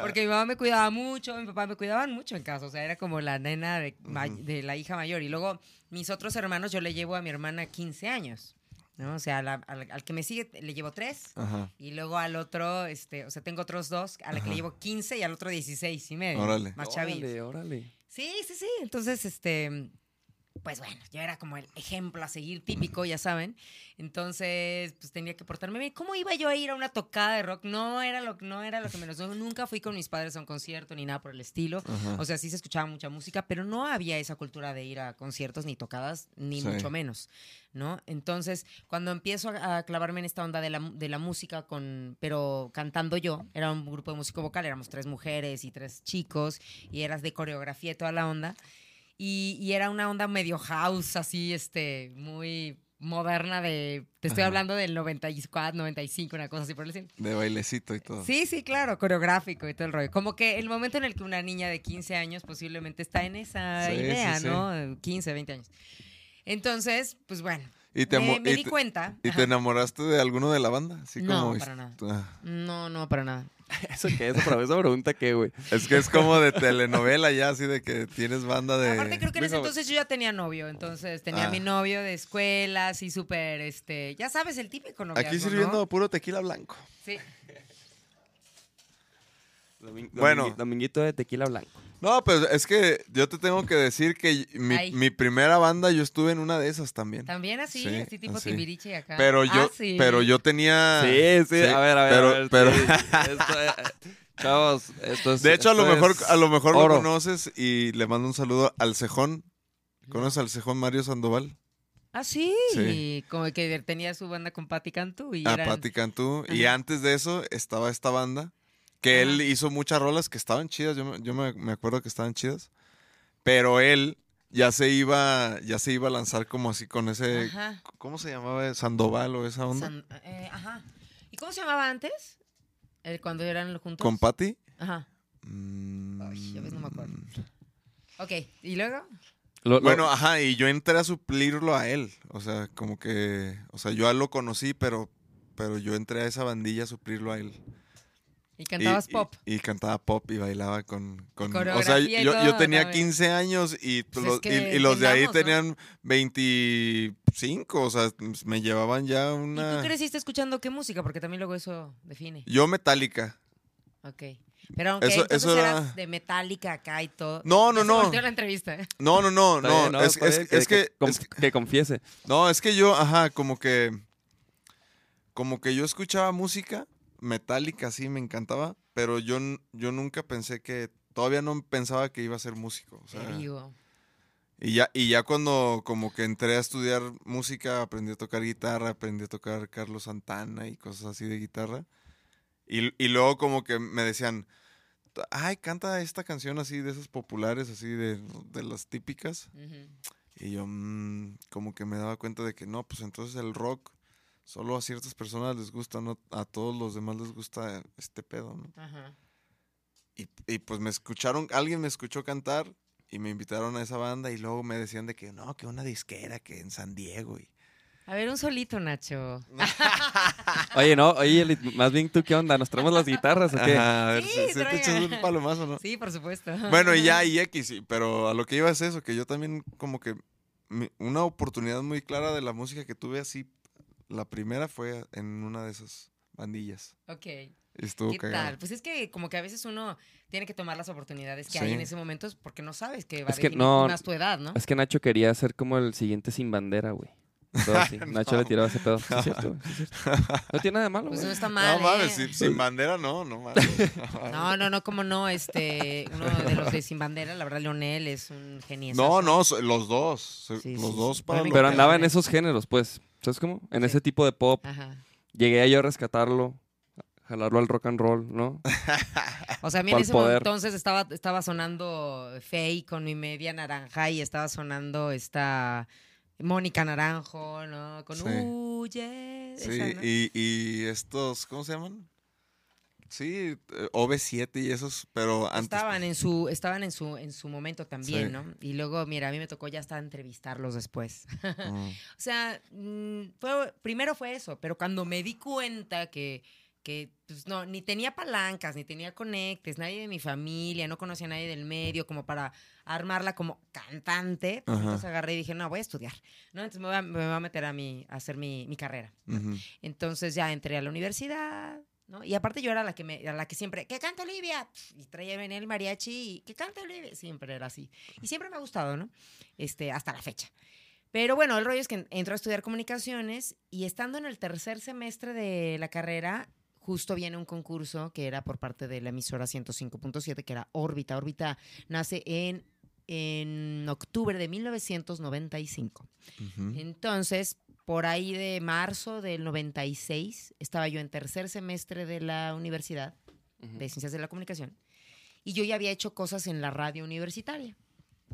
Porque mi mamá me cuidaba mucho, mi papá me cuidaban mucho en casa. O sea, era como la nena de, la hija mayor. Y luego mis otros hermanos, yo le llevo a mi hermana 15 años. ¿no? O sea, la- al, al que me sigue le llevo 3. Ajá. Y luego al otro, este, o sea, tengo otros dos, a la que le llevo 15 y al otro 16 y medio. Órale. Más chavillos. Órale, órale. Sí, sí, sí. Entonces, este, pues bueno, yo era como el ejemplo a seguir típico, ya saben. Entonces, pues tenía que portarme bien. ¿Cómo iba yo a ir a una tocada de rock? No era lo, no era lo que menos. Nunca fui con mis padres a un concierto ni nada por el estilo. Ajá. O sea, sí se escuchaba mucha música, pero no había esa cultura de ir a conciertos ni tocadas, ni Sí. mucho menos, ¿no? Entonces, cuando empiezo a, a clavarme en esta onda de la, de la música, con, pero cantando yo, era un grupo de música vocal, éramos tres mujeres y tres chicos, y eras de coreografía y toda la onda. Y, y era una onda medio house, así, este, muy moderna de... Te estoy Ajá. hablando del 94, 95, una cosa así por el estilo. De bailecito y todo. Sí, sí, claro, coreográfico y todo el rollo. Como que el momento en el que una niña de 15 años posiblemente está en esa Sí, idea, sí, sí. ¿no? 15, 20 años. Entonces, pues bueno, ¿Y te, me, me y di te- cuenta. y te enamoraste de alguno de la banda? Así No, como para nada. Ah. No, no, para nada. <laughs> ¿Eso qué es? Pero esa pregunta, ¿qué, güey? Es que es como de telenovela ya, así de que tienes banda de... Aparte creo que en ese entonces yo ya tenía novio, entonces tenía Ah. mi novio de escuela, así súper, este, ya sabes, el típico noviazgo, Aquí sirviendo ¿no? puro tequila blanco. Sí. Domin- Bueno. domingui- Dominguito de tequila blanco. No, pues es que yo te tengo que decir que mi, primera banda yo estuve en una de esas también. También así, Sí, así tipo así. Timbiriche acá. Pero yo, Ah, sí. pero yo tenía. Sí, sí, a ver, a ver. Pero, a ver, pero, sí. <laughs> Esto, chavos, esto es. de hecho a lo mejor, a lo mejor oro. lo conoces y le mando un saludo al Cejón. ¿Conoces al Cejón Mario Sandoval? Ah, sí. Sí. Como que tenía su banda con Patti Cantú y A eran- Patti Cantú. Y antes de eso estaba esta banda que él hizo muchas rolas que estaban chidas. Yo, me- yo me, me acuerdo que estaban chidas. Pero él ya se iba, ya se iba a lanzar como así con ese. Ajá. ¿Cómo se llamaba? Sandoval o esa onda. San- eh, ajá. ¿Y cómo se llamaba antes? El, cuando eran juntos. ¿Con Patti? Ajá. Mm, Ay, ya ves, no me acuerdo. Ok, ¿y luego? Lo- lo- Bueno, ajá, y yo entré a suplirlo a él. O sea, como que. O sea, yo a él lo conocí, pero, pero yo entré a esa bandilla a suplirlo a él. ¿Y cantabas Y- y- pop? Y, cantaba pop y bailaba con... con o sea, y yo, yo tenía también. 15 años y, Pues los, es que y, y los de ahí ¿no? tenían 25, o sea, me llevaban ya ¿Y una... tú creciste escuchando qué música? Porque también luego eso define. Yo Metallica. Ok. Pero aunque Eso- entonces eso era- eras de Metallica acá y todo. No, no, no. la entrevista. No, no, no, no. bien, es, que, es que- que confiese. No, es que yo, ajá, como que. Como que yo escuchaba música metálica, sí, me encantaba. Pero yo, yo nunca pensé que. Todavía no pensaba que iba a ser músico. O sea, Te digo. y ya, y ya cuando como que entré a estudiar música, aprendí a tocar guitarra, aprendí a tocar Carlos Santana y cosas así de guitarra. Y, y luego como que me decían, ay, canta esta canción así de esas populares, así de, de las típicas. Y yo mm, como que me daba cuenta de que no, pues entonces el rock solo a ciertas personas les gusta, no a todos los demás les gusta este pedo, ¿no? Ajá. Y, y pues me escucharon, alguien me escuchó cantar y me invitaron a esa banda y luego me decían de que no, que una disquera, que en San Diego. Y... A ver, un solito, Nacho. <laughs> Oye, no, oye, más bien tú, ¿qué onda? ¿Nos traemos las guitarras o qué? Ajá, a ver, Sí, si, si te echas un palomazo, ¿no? Sí, por supuesto. Bueno, y ya, <laughs> y X, sí, pero a lo que iba es eso, que yo también como que mi- una oportunidad muy clara de la música que tuve así, la primera fue en una de esas bandillas. Ok. Y Estuvo ¿Qué cagado. tal? Pues es que como que a veces uno tiene que tomar las oportunidades que hay en ese momento porque no sabes que va Es a que definir no- más tu edad, ¿no? Es que Nacho quería ser como el siguiente sin bandera, güey. Todo así. <laughs> Nacho le tiraba ese pedo. Sí, es cierto, güey, sí es cierto. <laughs> No tiene nada de malo, Pues no está mal, no mames, ¿eh? sin, sin bandera no, no mames. <laughs> No, no, no, como no, este, uno de los de Sin Bandera, la verdad, Leonel es un genio. No, no, los dos. los sí, dos sí. para Pero que- andaba en esos géneros, pues. ¿Sabes cómo? En Sí. ese tipo de pop. Ajá. Llegué a yo a rescatarlo, jalarlo al rock and roll, ¿no? <laughs> O sea, a mí en ¿Cuál ese poder? entonces estaba, estaba sonando Faye con mi media naranja y estaba sonando esta Mónica Naranjo, ¿no? Con Sí. Huye. Sí, esa, ¿no? y, y estos, ¿cómo se llaman? Sí, eh, OV7 y esos, pero antes. Estaban en su, estaban en su, en su momento también, Sí. ¿no? Y luego, mira, a mí me tocó ya hasta entrevistarlos después. Mm. <laughs> O sea, mm, fue, primero fue eso, pero cuando me di cuenta que, que pues no, ni tenía palancas, ni tenía conectes, nadie de mi familia, no conocía a nadie del medio como para armarla como cantante, pues entonces agarré y dije, no, voy a estudiar, ¿no? Entonces me voy a, me voy a meter a, mi, a hacer mi, mi carrera. Entonces ya entré a la universidad, ¿no? Y aparte yo era la que me, la que siempre, que canta Olivia, y traía venía el mariachi, y que canta Olivia, siempre era así. Y siempre me ha gustado, ¿no? Este, hasta la fecha. Pero bueno, el rollo es que entró a estudiar comunicaciones y estando en el tercer semestre de la carrera, justo viene un concurso que era por parte de la emisora 105.7, que era Órbita. Órbita nace en, en octubre de 1995. Ujú. Entonces, por ahí de marzo del 96, estaba yo en tercer semestre de la universidad de Ciencias de la Comunicación y yo ya había hecho cosas en la radio universitaria,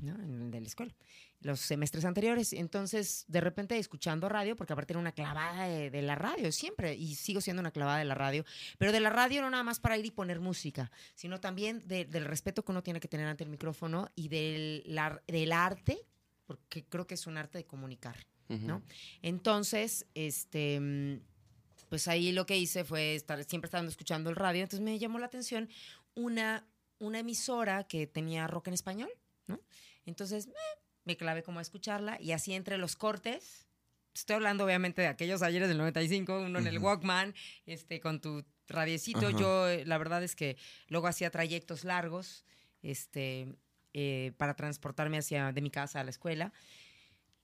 ¿no? En, de la escuela, los semestres anteriores. Entonces, de repente, escuchando radio, porque aparte era una clavada de, de la radio, siempre, y sigo siendo una clavada de la radio, pero de la radio no nada más para ir y poner música, sino también de- del respeto que uno tiene que tener ante el micrófono y del, la- del arte, porque creo que es un arte de comunicar. Ujú. ¿no? Entonces, este, pues ahí lo que hice fue estar siempre estando escuchando el radio, entonces me llamó la atención una, una emisora que tenía rock en español, ¿no? Entonces eh, me clavé como a escucharla y así entre los cortes, estoy hablando obviamente de aquellos ayeres del 95, uno en el. Walkman, este, con tu radiecito, Ajá. yo eh, la verdad es que luego hacía trayectos largos, este, eh, para transportarme hacia de mi casa a la escuela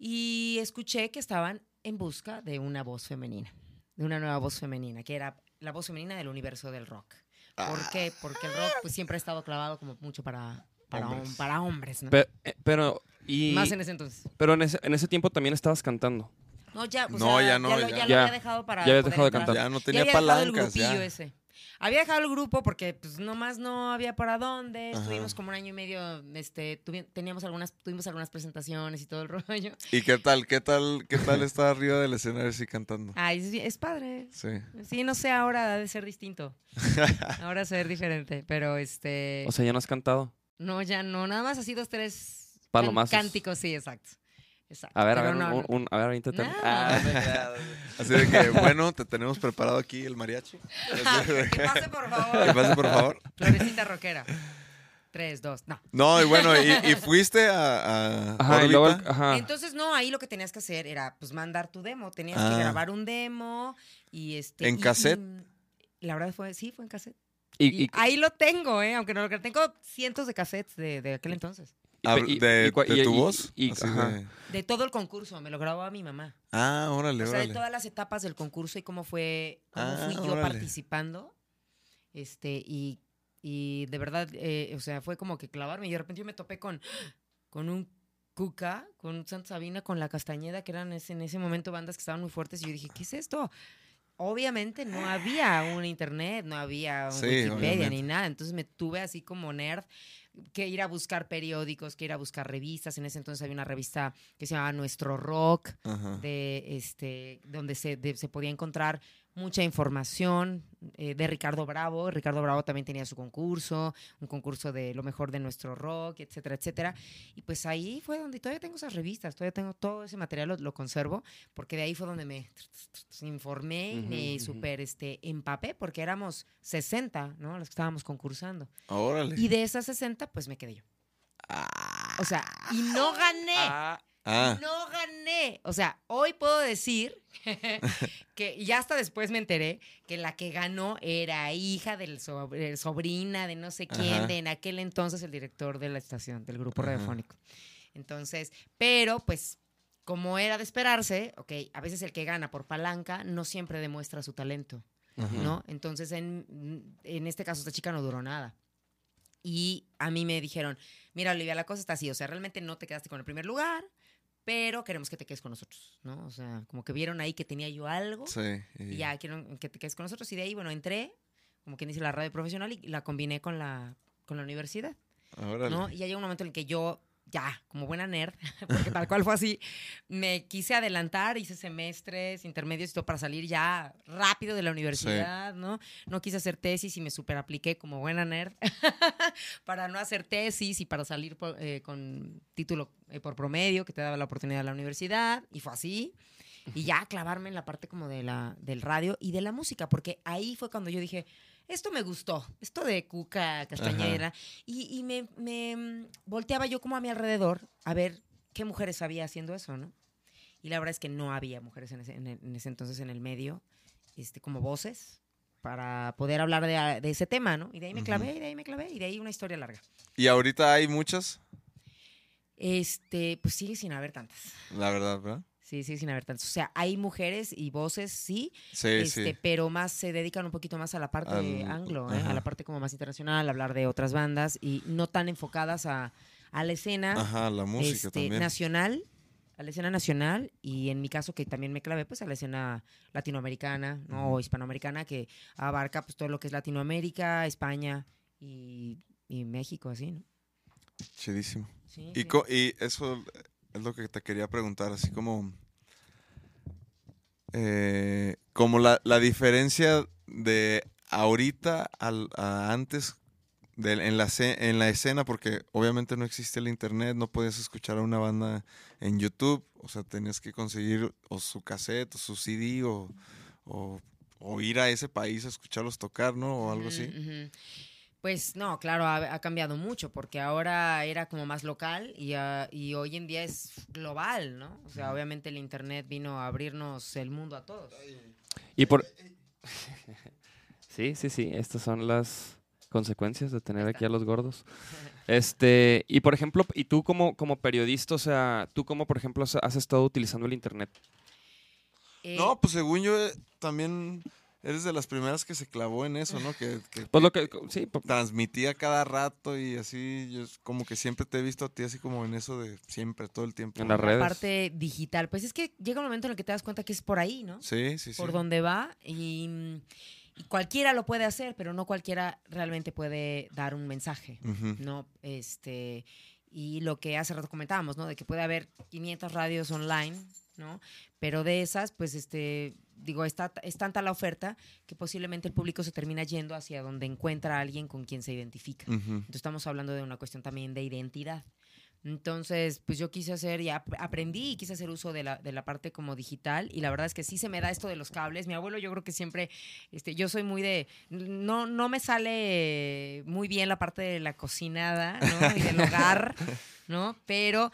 y escuché que estaban en busca de una voz femenina, de una nueva voz femenina, que era la voz femenina del universo del rock. ¿Por Ah. qué? Porque el rock pues, siempre ha estado clavado como mucho para, para, hom- Hombres. para hombres, ¿no? Pe- eh, Pero, y, Más en ese entonces. pero en, ese, en ese tiempo también estabas cantando. No, ya, o No, sea, ya no, lo, ya. ya lo Ya. había dejado para Ya poder dejado de cantar. Ya no Ya tenía había dejado el palancas. grupillo Ya. ese. Había dejado el grupo porque pues nomás no había para dónde. Ajá. Estuvimos como un año y medio, este, tuvi- teníamos algunas, tuvimos algunas presentaciones y todo el <laughs> rollo. ¿Y qué tal? ¿Qué tal? ¿Qué tal estar arriba del escenario así cantando? Ay, es, es padre. Sí. Sí, no sé, ahora ha de ser distinto. <laughs> ahora ser diferente, pero este... O sea, ya no has cantado. no, ya no, nada más así dos, tres... Palomazos. cánticos, sí, exacto. Exacto. A ver, a ver, no, un, no. un- a ver, inténtalo. No. Ah, <laughs> Así de que, bueno, te tenemos preparado aquí el mariachi. Así de que <laughs> que- pase, por que favor. pase, por favor. Florecita rockera. Tres, dos, no. No, y bueno, y, y fuiste a, a Ajá, y luego, ajá. Entonces, no, ahí lo que tenías que hacer era, pues, mandar tu demo. Tenías Ah. que grabar un demo y este... ¿En y- cassette? y- la verdad fue, sí, fue en cassette. Y- Y, y- ahí lo tengo, ¿eh? Aunque no lo creo. Tengo cientos de cassettes de, de aquel entonces. Y- de, y de y- tu y- voz. y- Así ajá. de- De todo el concurso. Me lo grabó a mi mamá. Ah, órale, o sea, de todas las etapas del concurso y cómo fue, cómo Ah, fui yo órale. participando. Este, y, y de verdad, eh, o sea, fue como que clavarme. Y de repente yo me topé con, con un Cuca, con Santa Sabina, con la Castañeda, que eran ese- en ese momento bandas que estaban muy fuertes. Y yo dije, ¿qué es esto? Obviamente no había un internet, no había un Sí, Wikipedia obviamente. ni nada. Entonces me tuve así como nerd que ir a buscar periódicos, que ir a buscar revistas. En ese entonces había una revista que se llamaba Nuestro Rock, Ajá. de este donde se, de- se podía encontrar mucha información eh, de Ricardo Bravo. Ricardo Bravo también tenía su concurso, un concurso de lo mejor de nuestro rock, etcétera, etcétera. Y pues ahí fue donde todavía tengo esas revistas, todavía tengo todo ese material, lo, lo conservo, porque de ahí fue donde me informé y me ujú. super este, empapé, porque éramos 60, ¿no? Los que estábamos concursando. Órale. Y de esas 60, pues me quedé yo. O sea, y no gané. Ah, No gané. O sea, hoy puedo decir <laughs> que ya hasta después me enteré que la que ganó era hija del eh, sobrina de no sé quién, Ajá. de en aquel entonces el director de la estación, del grupo Ajá. radiofónico. Entonces, pero pues como era de esperarse, ok, a veces el que gana por palanca no siempre demuestra su talento. ajá. ¿no? Entonces, en, en este caso, esta chica no duró nada. Y a mí me dijeron, mira, Olivia, la cosa está así, o sea, realmente no te quedaste con el primer lugar, pero queremos que te quedes con nosotros, ¿no? O sea, como que vieron ahí que tenía yo algo Sí. y ya quieren que te quedes con nosotros. Y de ahí, bueno, entré, como quien dice, la radio profesional y la combiné con la, con la universidad. Órale. ¿no? Y ya llegó un momento en el que yo, ya, como buena nerd, <laughs> porque tal cual fue así, me quise adelantar, hice semestres, intermedios y todo para salir ya rápido de la universidad, ¿no? No quise hacer tesis y me super apliqué como buena nerd <laughs> para no hacer tesis y para salir por- eh, con título eh, por promedio que te daba la oportunidad de la universidad y fue así. Y ya clavarme en la parte como de la, del radio y de la música, porque ahí fue cuando yo dije, esto me gustó, esto de Cuca Castañera. Y, y me, me, mm, volteaba yo como a mi alrededor a ver qué mujeres había haciendo eso, ¿no? Y la verdad es que no había mujeres en ese, en ese entonces en el medio, este, como voces, para poder hablar de, de ese tema, ¿no? Y de ahí me clavé, y de ahí me clavé, y de ahí una historia larga. ¿Y ahorita hay muchas? Este, pues sigue sin haber tantas. La verdad, ¿verdad? Sí, sigue sin haber tantas. O sea, hay mujeres y voces, sí, Sí, este, sí. pero más se dedican un poquito más a la parte Al- anglo, ¿eh? a la parte como más internacional, hablar de otras bandas y no tan enfocadas a, a la escena Ajá, la música este, también. nacional, a la escena nacional y en mi caso que también me clavé pues a la escena latinoamericana ¿no? o hispanoamericana que abarca pues todo lo que es Latinoamérica, España y, y México, así, ¿no? Chidísimo. Sí, Y, sí. y eso es lo que te quería preguntar, así como... eh, como la, la diferencia de ahorita al, a antes de- en, la, en la escena, porque obviamente no existe el internet, no podías escuchar a una banda en YouTube, o sea, tenías que conseguir o su cassette o su CD o, o, o ir a ese país a escucharlos tocar, ¿no? O algo así. Pues no, claro, ha, ha cambiado mucho porque ahora era como más local y, ah, y hoy en día es global, ¿no? O sea, obviamente el Internet vino a abrirnos el mundo a todos. Y por... <laughs> sí, sí, sí. Estas son las consecuencias de tener aquí a los gordos. <laughs> Este, y por ejemplo, y tú como, como periodista, o sea, tú como por ejemplo has, has estado utilizando el internet. Eh, No, pues según yo eh, también eres de las primeras que se clavó en eso, ¿no? Que, que Pues lo que, sí, transmitía cada rato y así, yo como que siempre te he visto a ti así como en eso de siempre, todo el tiempo. En las la redes. parte digital, pues es que llega un momento en el que te das cuenta que es por ahí, ¿no? Sí, sí, sí. por donde va y, y cualquiera lo puede hacer, pero no cualquiera realmente puede dar un mensaje. ¿no? Este, y lo que hace rato comentábamos, ¿no? De que puede haber 500 radios online, ¿no? Pero de esas, pues, este, digo, está, es tanta la oferta que posiblemente el público se termina yendo hacia donde encuentra a alguien con quien se identifica. Ujú. Entonces estamos hablando de una cuestión también de identidad. Entonces, pues yo quise hacer, ya ap- aprendí y quise hacer uso de la, de la parte como digital y la verdad es que sí se me da esto de los cables. Mi abuelo yo creo que siempre, este, yo soy muy de, no, no me sale muy bien la parte de la cocinada, ¿no? Y del hogar, <laughs> ¿no? Pero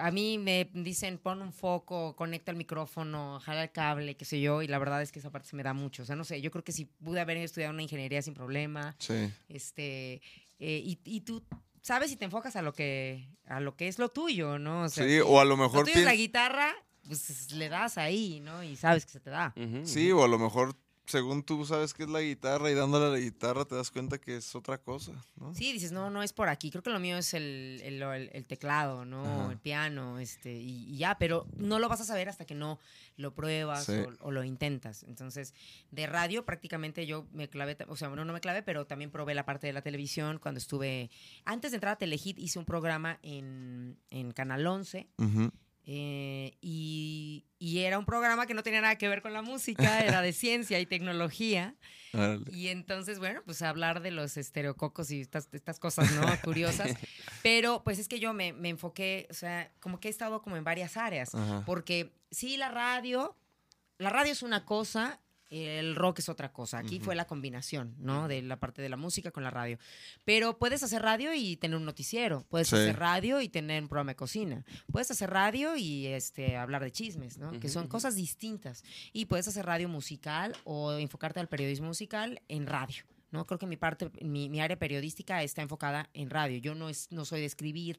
a mí me dicen pon un foco, conecta el micrófono, jala el cable, qué sé yo, y la verdad es que esa parte se me da mucho. O sea, no sé, yo creo que si pude haber estudiado una ingeniería sin problema, Sí. este, eh, y, y tú sabes si te enfocas a lo que a lo que es lo tuyo, ¿no? O sea, Sí, o a lo lo mejor tuyo es la guitarra, pues le das ahí, ¿no? Y sabes que se te da. Sí, o a lo mejor según tú sabes que es la guitarra y dándole a la guitarra te das cuenta que es otra cosa, ¿no? Sí, dices, no, no es por aquí. Creo que lo mío es el, el- el- el teclado, ¿no? Ajá. El piano, este, y, y ya, pero no lo vas a saber hasta que no lo pruebas Sí. o, o lo intentas. Entonces, de radio prácticamente yo me clavé, o sea, bueno, no me clavé, pero también probé la parte de la televisión cuando estuve, antes de entrar a Telehit hice un programa en, en Canal 11 Ujú. Eh, y, y era un programa que no tenía nada que ver con la música, era de <laughs> ciencia y tecnología. Y entonces, bueno, pues hablar de los estereococos y estas, estas cosas, ¿no? <laughs> Curiosas. Pero pues es que yo me, me enfoqué, o sea, como que he estado como en varias áreas. Ajá. Porque sí, la radio, la radio es una cosa, el rock es otra cosa. Aquí fue la combinación, ¿no? De la parte de la música con la radio. Pero puedes hacer radio y tener un noticiero. Puedes Sí. hacer radio y tener un programa de cocina. Puedes hacer radio y este, hablar de chismes, ¿no? Que son cosas distintas. Y puedes hacer radio musical o enfocarte al periodismo musical en radio. ¿no? Creo que mi parte, mi, mi área periodística está enfocada en radio. Yo no, es, no soy de escribir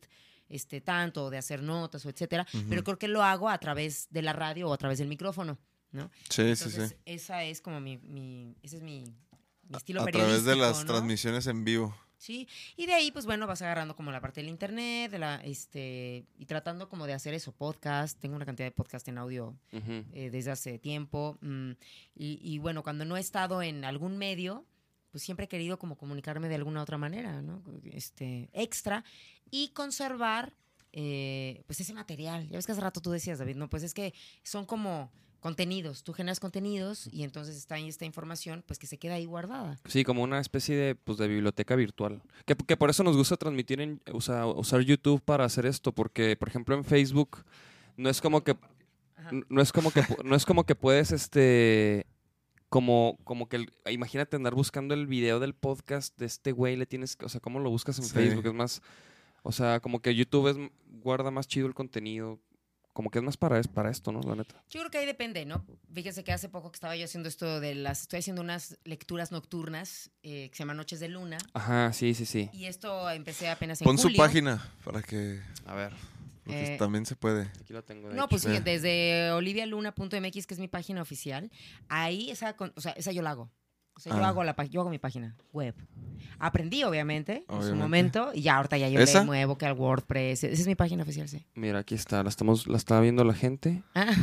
este, tanto, de hacer notas o etcétera, pero creo que lo hago a través de la radio o a través del micrófono, ¿no? Sí, sí, Entonces, sí. esa es como mi, mi ese es mi, mi estilo A periodístico, través de las ¿no? transmisiones en vivo. Sí, y de ahí, pues bueno, vas agarrando como la parte del internet, de la, este, y tratando como de hacer eso, podcast. Tengo una cantidad de podcast en audio eh, desde hace tiempo. mm, y, y bueno, cuando no he estado en algún medio, pues siempre he querido como comunicarme de alguna otra manera, ¿no? Este, extra y conservar eh, pues ese material. Ya ves que hace rato tú decías, David, no, pues es que son como contenidos, tú generas contenidos y entonces está ahí esta información, pues que se queda ahí guardada. Sí, como una especie de, pues, de biblioteca virtual. Que, que por eso nos gusta transmitir, en, o sea, usar YouTube para hacer esto, porque, por ejemplo, en Facebook no es como que, no es como que, no es como que puedes, este, como, como que, el- imagínate andar buscando el video del podcast de este güey, le tienes, o sea, ¿cómo lo buscas en Sí. Facebook? Es más, o sea, como que YouTube es, guarda más chido el contenido, como que es más para, es para esto, ¿no? La neta. Yo creo que ahí depende, ¿no? Fíjense que hace poco que estaba yo haciendo esto de las, estoy haciendo unas lecturas nocturnas eh, que se llaman Noches de Luna Ajá, sí, sí, sí. y esto empecé apenas en Pon su página para que. A ver, Porque Eh, también se puede. aquí lo tengo. de No, hecho. pues Sí. fíjate, desde olivialuna.mx, que es mi página oficial, ahí esa, con- o sea, esa yo la hago. O sea, yo Ah. hago la yo hago mi página web. Aprendí, obviamente, en su momento, y ya ahorita ya yo ¿Esa? le muevo que al WordPress. Esa es mi página oficial, sí. Mira, aquí está, la estamos, la está viendo la gente. Ah.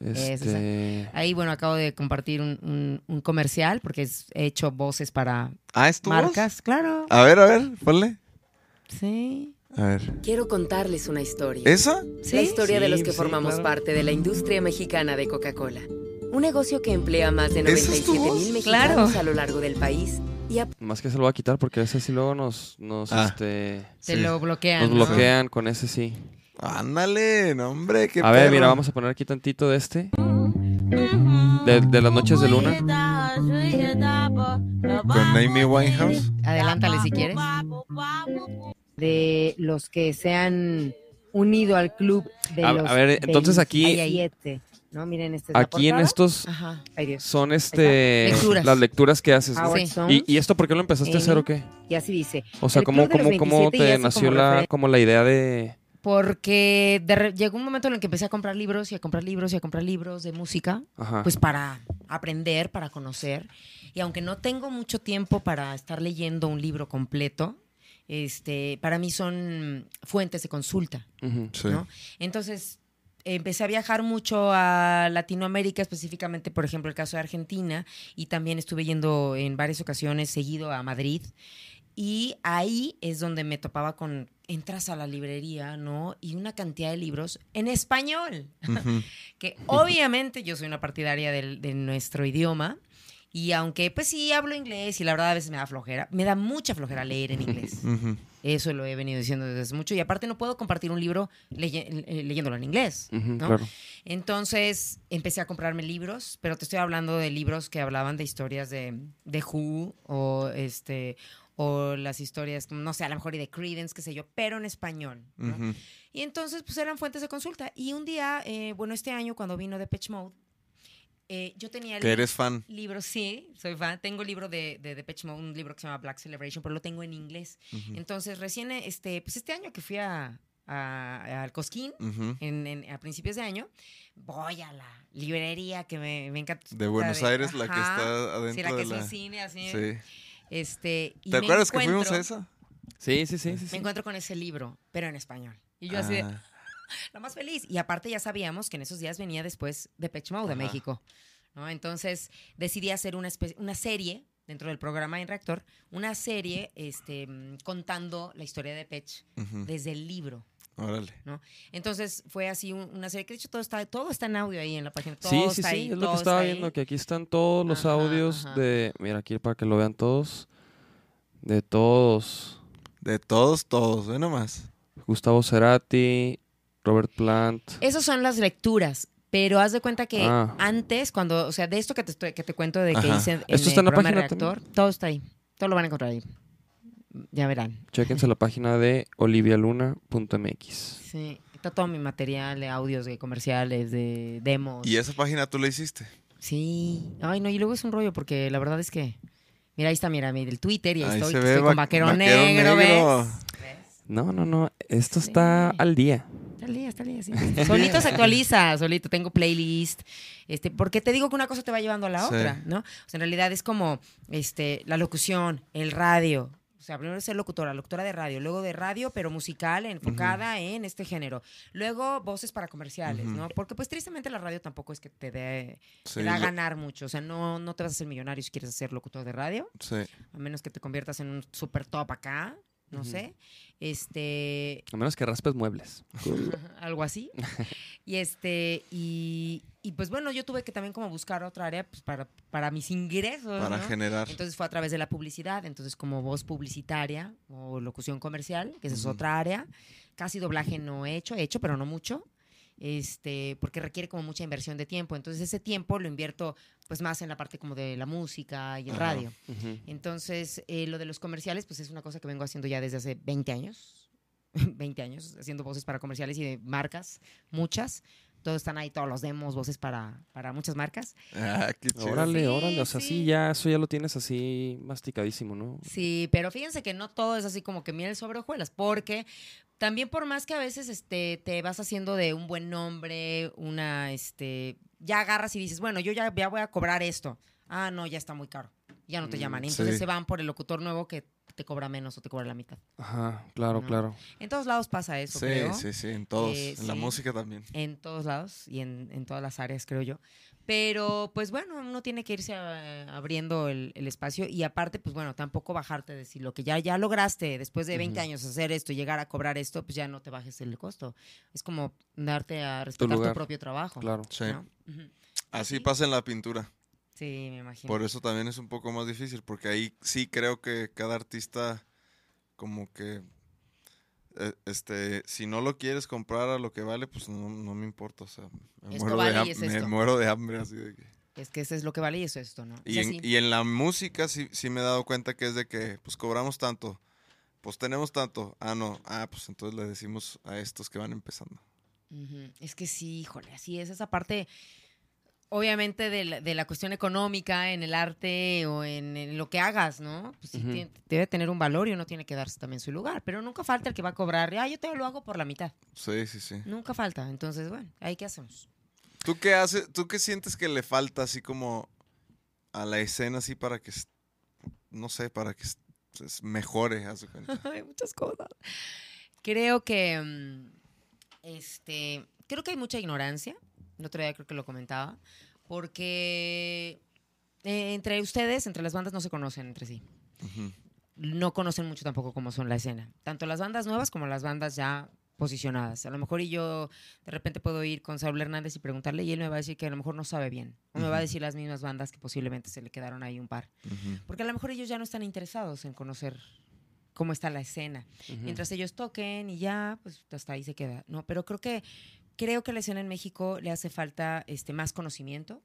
Este, ahí, bueno, acabo de compartir un, un- un comercial porque es- he hecho voces para Ah, ¿es tu voz? marcas. Claro, A ver, a ver, ponle. sí. A ver. Quiero contarles una historia. ¿Esa? La historia de Sí, los que sí, formamos claro. parte de la industria mexicana de Coca-Cola. Un negocio que emplea a más de ¿Esa es tu 97 voz? mil mexicanos Claro. a lo largo del país y a más que se lo voy a quitar porque ese sí luego nos, nos, Ah. este, Te Sí. lo bloquean. nos ¿no? bloquean con ese sí. Ándale, no, hombre, qué A ver, perro. mira, vamos a poner aquí tantito de este. De, de las noches de luna. Con Amy Winehouse. Adelántale si quieres. De los que se han unido al club de A- los a ver, entonces aquí- 27, ¿no? Miren, esta es la Aquí en estos Ajá. Ay, Dios. son este Lecturas. las lecturas que haces. Ah. ¿Y, ¿Y esto por qué lo empezaste a hacer o qué? Y así dice. O sea, ¿cómo, cómo, cómo 27 y te nació como la, como la idea de... Porque de re- llegó un momento en el que empecé a comprar libros y a comprar libros y a comprar libros de música, Ajá. pues para aprender, para conocer. Y aunque no tengo mucho tiempo para estar leyendo un libro completo, este, para mí son fuentes de consulta. Ujú. Sí. ¿no? Entonces, empecé a viajar mucho a Latinoamérica, específicamente, por ejemplo, el caso de Argentina, y también estuve yendo en varias ocasiones seguido a Madrid. Y ahí es donde me topaba con, entras a la librería, ¿no? Y una cantidad de libros en español, <laughs> que obviamente yo soy una partidaria del- de nuestro idioma. Y aunque, pues sí, hablo inglés y la verdad a veces me da flojera, me da mucha flojera leer en inglés. Eso lo he venido diciendo desde mucho. Y aparte no puedo compartir un libro leye- eh, leyéndolo en inglés. ¿no? Claro. Entonces empecé a comprarme libros, pero te estoy hablando de libros que hablaban de historias de, de Who o este o las historias, no sé, a lo mejor y de Credence, qué sé yo, pero en español. ¿no? Ujú. Y entonces, pues eran fuentes de consulta. Y un día, eh, bueno, este año cuando vino Depeche Mode, eh, yo tenía el Que eres fan. libro, sí, soy fan. Tengo el libro de, de Depeche Mode, un libro que se llama Black Celebration, pero lo tengo en inglés. Ujú. Entonces, recién, este, pues este año que fui a, a- al Cosquín, Ujú. en, en- a principios de año, voy a la librería que me, me encanta. De Buenos Aires, la que Ajá. está adentro Sí, la que de es la... un cine así. Sí. Este, y ¿Te acuerdas que fuimos a esa? Sí, sí, sí, sí. Me sí. encuentro con ese libro, pero en español. Y yo así de, Ah, <laughs> la más feliz. Y aparte ya sabíamos que en esos días venía después de Mode de Ajá. México. ¿no? Entonces decidí hacer una, una serie dentro del programa en Reactor, una serie este, mm, contando la historia de Pech ujú. desde el libro. Órale. Entonces fue así un- una serie que de hecho todo está, todo está en audio ahí en la página. Todo Sí, sí, está sí, ahí, es lo que estaba ahí. viendo, que aquí están todos los Ajá, audios ajá. de... Mira, aquí para que lo vean todos. De todos. De todos, todos, ve nomás. Gustavo Cerati, Robert Plant. Esas son las lecturas. Pero haz de cuenta que Ah. antes, cuando, o sea, de esto que te, estoy- que te cuento de que Ajá. hice en, ¿Esto el está en la página Reactor, todo está ahí. Todo lo van a encontrar ahí. Ya verán. Chéquense la página de olivialuna.mx. Sí, está todo mi material de audios, de comerciales, de demos. ¿Y esa página tú la hiciste? Sí. Ay, no, y luego es un rollo porque la verdad es que. Mira, ahí está, mira, mira, el Twitter y ahí, Ahí estoy, se que ve estoy va- con vaquero, vaquero negro, negro. ¿ves? ¿Ves? No, no, no. Esto Sí. está al día. Está al día, está al día, <laughs> sí. Solito se actualiza, solito tengo playlist. Este, porque te digo que una cosa te va llevando a la Sí. otra, ¿no? O sea, en realidad es como este, la locución, el radio. O sea, primero ser locutora, locutora de radio, luego de radio, pero musical, enfocada en este género. Luego voces para comerciales. ¿no? Porque pues tristemente la radio tampoco es que te dé Sí, te da a lo- ganar mucho. O sea, no, no te vas a hacer millonario si quieres ser locutor de radio, sí. a menos que te conviertas en un super top acá, no sé. Este, A menos que raspes muebles. <laughs> algo así. <laughs> y este, y, y pues bueno, yo tuve que también como buscar otra área pues, para, para mis ingresos. Para ¿no? generar. Entonces fue a través de la publicidad, entonces como voz publicitaria o locución comercial, que esa es otra área. Casi doblaje no he hecho, he hecho, pero no mucho. Este, porque requiere como mucha inversión de tiempo. Entonces ese tiempo lo invierto pues más en la parte como de la música y el Ajá. radio. Ujú. Entonces, eh, lo de los comerciales, pues es una cosa que vengo haciendo ya desde hace 20 años. <laughs> 20 años, haciendo voces para comerciales y de marcas, muchas. Todos están ahí, todos los demos, voces para, para muchas marcas. Ah, qué chido. Órale, Sí, órale. O sea, sí. sí. ya, eso ya lo tienes así masticadísimo, ¿no? Sí, pero fíjense que no todo es así como que miel sobre hojuelas, porque también por más que a veces este, te vas haciendo de un buen nombre, una, este, ya agarras y dices, bueno, yo ya, ya voy a cobrar esto. Ah, no, ya está muy caro. Ya no te Mm, llaman. Y entonces sí. se van por el locutor nuevo que te cobra menos o te cobra la mitad. Ajá, claro, No. claro. En todos lados pasa eso, Sí, creo. sí, sí, en todos. Eh, en la música también. En todos lados y en, en todas las áreas, creo yo. Pero, pues bueno, uno tiene que irse eh, abriendo el, el espacio y aparte, pues bueno, tampoco bajarte de si lo que ya, ya lograste después de 20 Ujú. años hacer esto y llegar a cobrar esto, pues ya no te bajes el costo. Es como darte a respetar tu, propio trabajo. Claro. Sí. Así Sí. pasa en la pintura. Sí, me imagino. Por eso también es un poco más difícil, porque ahí sí creo que cada artista como que este si no lo quieres comprar a lo que vale, pues no, no me importa, o sea, me, muero, vale de, es me muero de hambre así de que. Es que eso es lo que vale y eso es esto, ¿no? Y en, y en la música sí, sí me he dado cuenta que es de que pues cobramos tanto, pues tenemos tanto, ah no, ah pues entonces le decimos a estos que van empezando. Es que sí, híjole, así es. Esa parte, obviamente, de la, de la cuestión económica en el arte o en, en lo que hagas, ¿no? Pues sí, debe tener un valor y uno tiene que darse también su lugar. Pero nunca falta el que va a cobrar, ah, yo te lo hago por la mitad. Sí, sí, sí. Nunca falta. Entonces, bueno, ahí qué hacemos. ¿Tú qué haces? ¿Tú qué sientes que le falta así como a la escena así para que no sé, para que mejore, haz de cuenta? <laughs> Hay muchas cosas. Creo que, mm, este, creo que hay mucha ignorancia. El otro día creo que lo comentaba. Porque eh, entre ustedes, entre las bandas, no se conocen entre sí. No conocen mucho tampoco cómo son la escena. Tanto las bandas nuevas como las bandas ya posicionadas. A lo mejor y yo de repente puedo ir con Saúl Hernández y preguntarle y él me va a decir que a lo mejor no sabe bien. O me va a decir las mismas bandas que posiblemente se le quedaron ahí un par. Ujú. Porque a lo mejor ellos ya no están interesados en conocer cómo está la escena. Mientras ellos toquen y ya, pues hasta ahí se queda. No, pero creo que creo que a la escena en México le hace falta este más conocimiento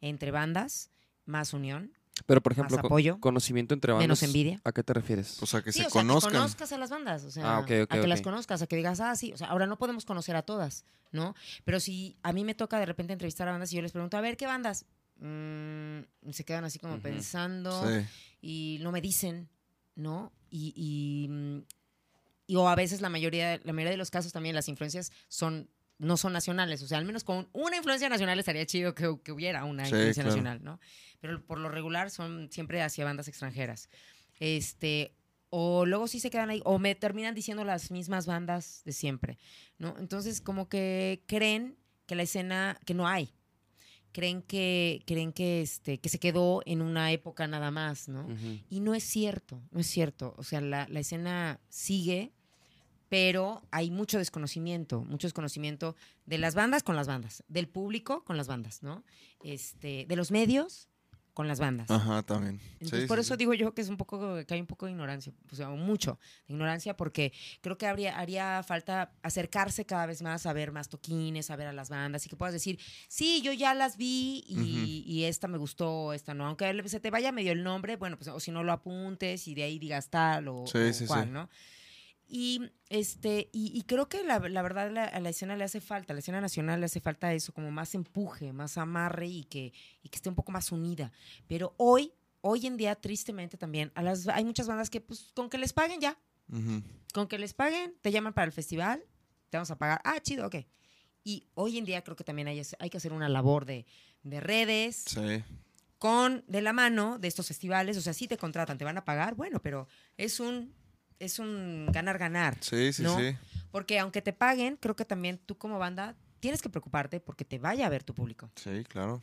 entre bandas, más unión. Pero, por ejemplo, apoyo, conocimiento entre bandas. menos envidia. ¿A qué te refieres? Pues a que Sí, se o sea, conozcan. que conozcas a las bandas, o sea, Ah, ok, ok, a que las conozcas, a que digas, ah, sí, o sea, ahora no podemos conocer a todas, ¿no? Pero si a mí me toca de repente entrevistar a bandas y yo les pregunto, a ver, ¿qué bandas? Mm, se quedan así como pensando Sí. y no me dicen, ¿no? Y, y, mm, y o a veces la mayoría, la mayoría de los casos también las influencias son no son nacionales, o sea, al menos con una influencia nacional estaría chido que, que hubiera una Sí, influencia claro. nacional, ¿no? Pero por lo regular son siempre hacia bandas extranjeras. Este, o luego sí se quedan ahí, o me terminan diciendo las mismas bandas de siempre, ¿no? Entonces, como que creen que la escena, que no hay. Creen que, creen que, este, que se quedó en una época nada más, ¿no? Y no es cierto, no es cierto. O sea, la, la escena sigue, pero hay mucho desconocimiento, mucho desconocimiento de las bandas con las bandas, del público con las bandas, ¿no? Este, de los medios con las bandas. Ajá, también. Entonces, Sí, por sí, eso sí. digo yo que es un poco, que hay un poco de ignorancia, o sea, mucho de ignorancia, porque creo que habría, haría falta acercarse cada vez más a ver más toquines, a ver a las bandas, y que puedas decir, sí, yo ya las vi y, y esta me gustó, esta no. Aunque se te vaya medio el nombre, bueno, pues, o si no lo apuntes y de ahí digas tal o, o cual, sí. Y, este, y, y creo que la, la verdad la- a la escena le hace falta, a la escena nacional le hace falta eso, como más empuje, más amarre y que, y que esté un poco más unida. Pero hoy, hoy en día, tristemente también, a las, hay muchas bandas que pues con que les paguen ya, con que les paguen, te llaman para el festival, te vamos a pagar, ah, chido, ok. Y hoy en día creo que también hay, hay que hacer una labor de, de redes, Sí. con de la mano de estos festivales, o sea, si te contratan, te van a pagar, bueno, pero es un es un ganar ganar, Sí, sí, ¿no? sí. porque aunque te paguen, creo que también tú como banda tienes que preocuparte porque te vaya a ver tu público. Sí, claro.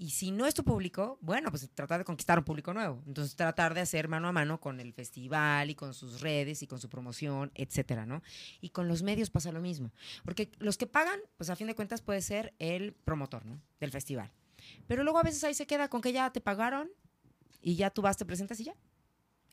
Y si no es tu público, bueno, pues tratar de conquistar un público nuevo. Entonces tratar de hacer mano a mano con el festival y con sus redes y con su promoción, etcétera, ¿no? Y con los medios pasa lo mismo. Porque los que pagan, pues a fin de cuentas puede ser el promotor, ¿no? Del festival. Pero luego a veces ahí se queda con que ya te pagaron y ya tú vas, te presentas y ya.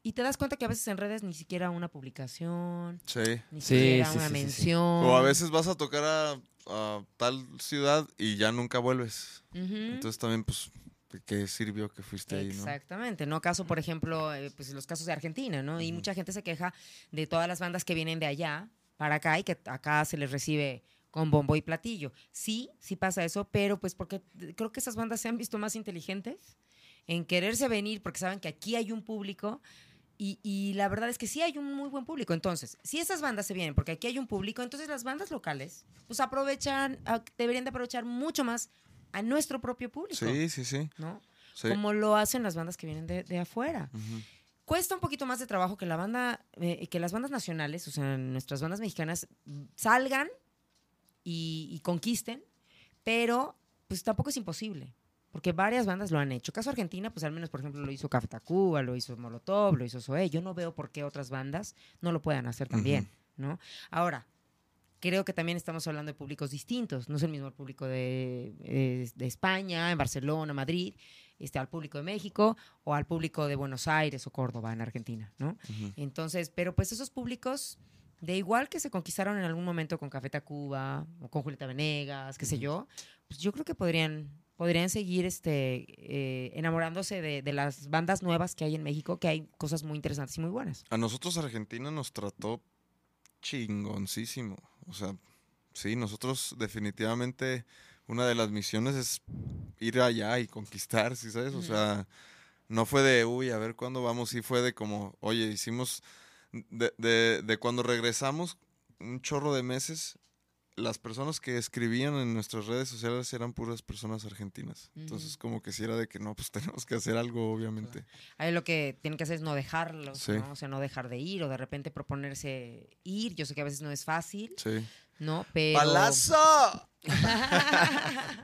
Y te das cuenta que a veces en redes ni siquiera una publicación, Sí. ni Sí, siquiera sí, una sí, sí, sí. mención. O a veces vas a tocar a, a tal ciudad y ya nunca vuelves. Entonces también, pues, ¿de qué sirvió que fuiste ahí, no? Exactamente, no caso, por ejemplo, eh, pues los casos de Argentina, ¿no? Y mucha gente se queja de todas las bandas que vienen de allá para acá y que acá se les recibe con bombo y platillo. Sí, sí pasa eso, pero pues porque creo que esas bandas se han visto más inteligentes en quererse venir porque saben que aquí hay un público y, y la verdad es que sí hay un muy buen público. Entonces, si esas bandas se vienen porque aquí hay un público, entonces las bandas locales pues aprovechan, ah, deberían de aprovechar mucho más a nuestro propio público, Sí, sí, sí. ¿no? sí. como lo hacen las bandas que vienen de, de afuera. Cuesta un poquito más de trabajo que la banda, eh, que las bandas nacionales, o sea, nuestras bandas mexicanas, salgan y, y conquisten, pero pues tampoco es imposible. Porque varias bandas lo han hecho. Caso Argentina, pues al menos, por ejemplo, lo hizo Café Tacuba, lo hizo Molotov, lo hizo Zoé. Yo no veo por qué otras bandas no lo puedan hacer también, ¿no? Ahora, creo que también estamos hablando de públicos distintos. No es el mismo el público de, de España, en Barcelona, Madrid, este, al público de México o al público de Buenos Aires o Córdoba, en Argentina, ¿no? Entonces, pero pues esos públicos, de igual que se conquistaron en algún momento con Café Tacuba o con Julieta Venegas, qué sé yo, pues yo creo que podrían, podrían seguir este, eh, enamorándose de, de las bandas nuevas que hay en México, que hay cosas muy interesantes y muy buenas. A nosotros Argentina nos trató chingoncísimo. O sea, sí, nosotros definitivamente una de las misiones es ir allá y conquistar, ¿sí sabes? O sea, no fue de, uy, a ver cuándo vamos, sí fue de como, oye, hicimos, de, de, de cuando regresamos, un chorro de meses, las personas que escribían en nuestras redes sociales eran puras personas argentinas. Entonces, como que si era de que no, pues <laughs> tenemos que hacer algo, obviamente. Ahí lo que tienen que hacer es no dejarlos, Sí. ¿no? O sea, no dejar de ir o de repente proponerse ir. Yo sé que a veces no es fácil, Sí. ¿no? Pero... ¡Palazo! <laughs>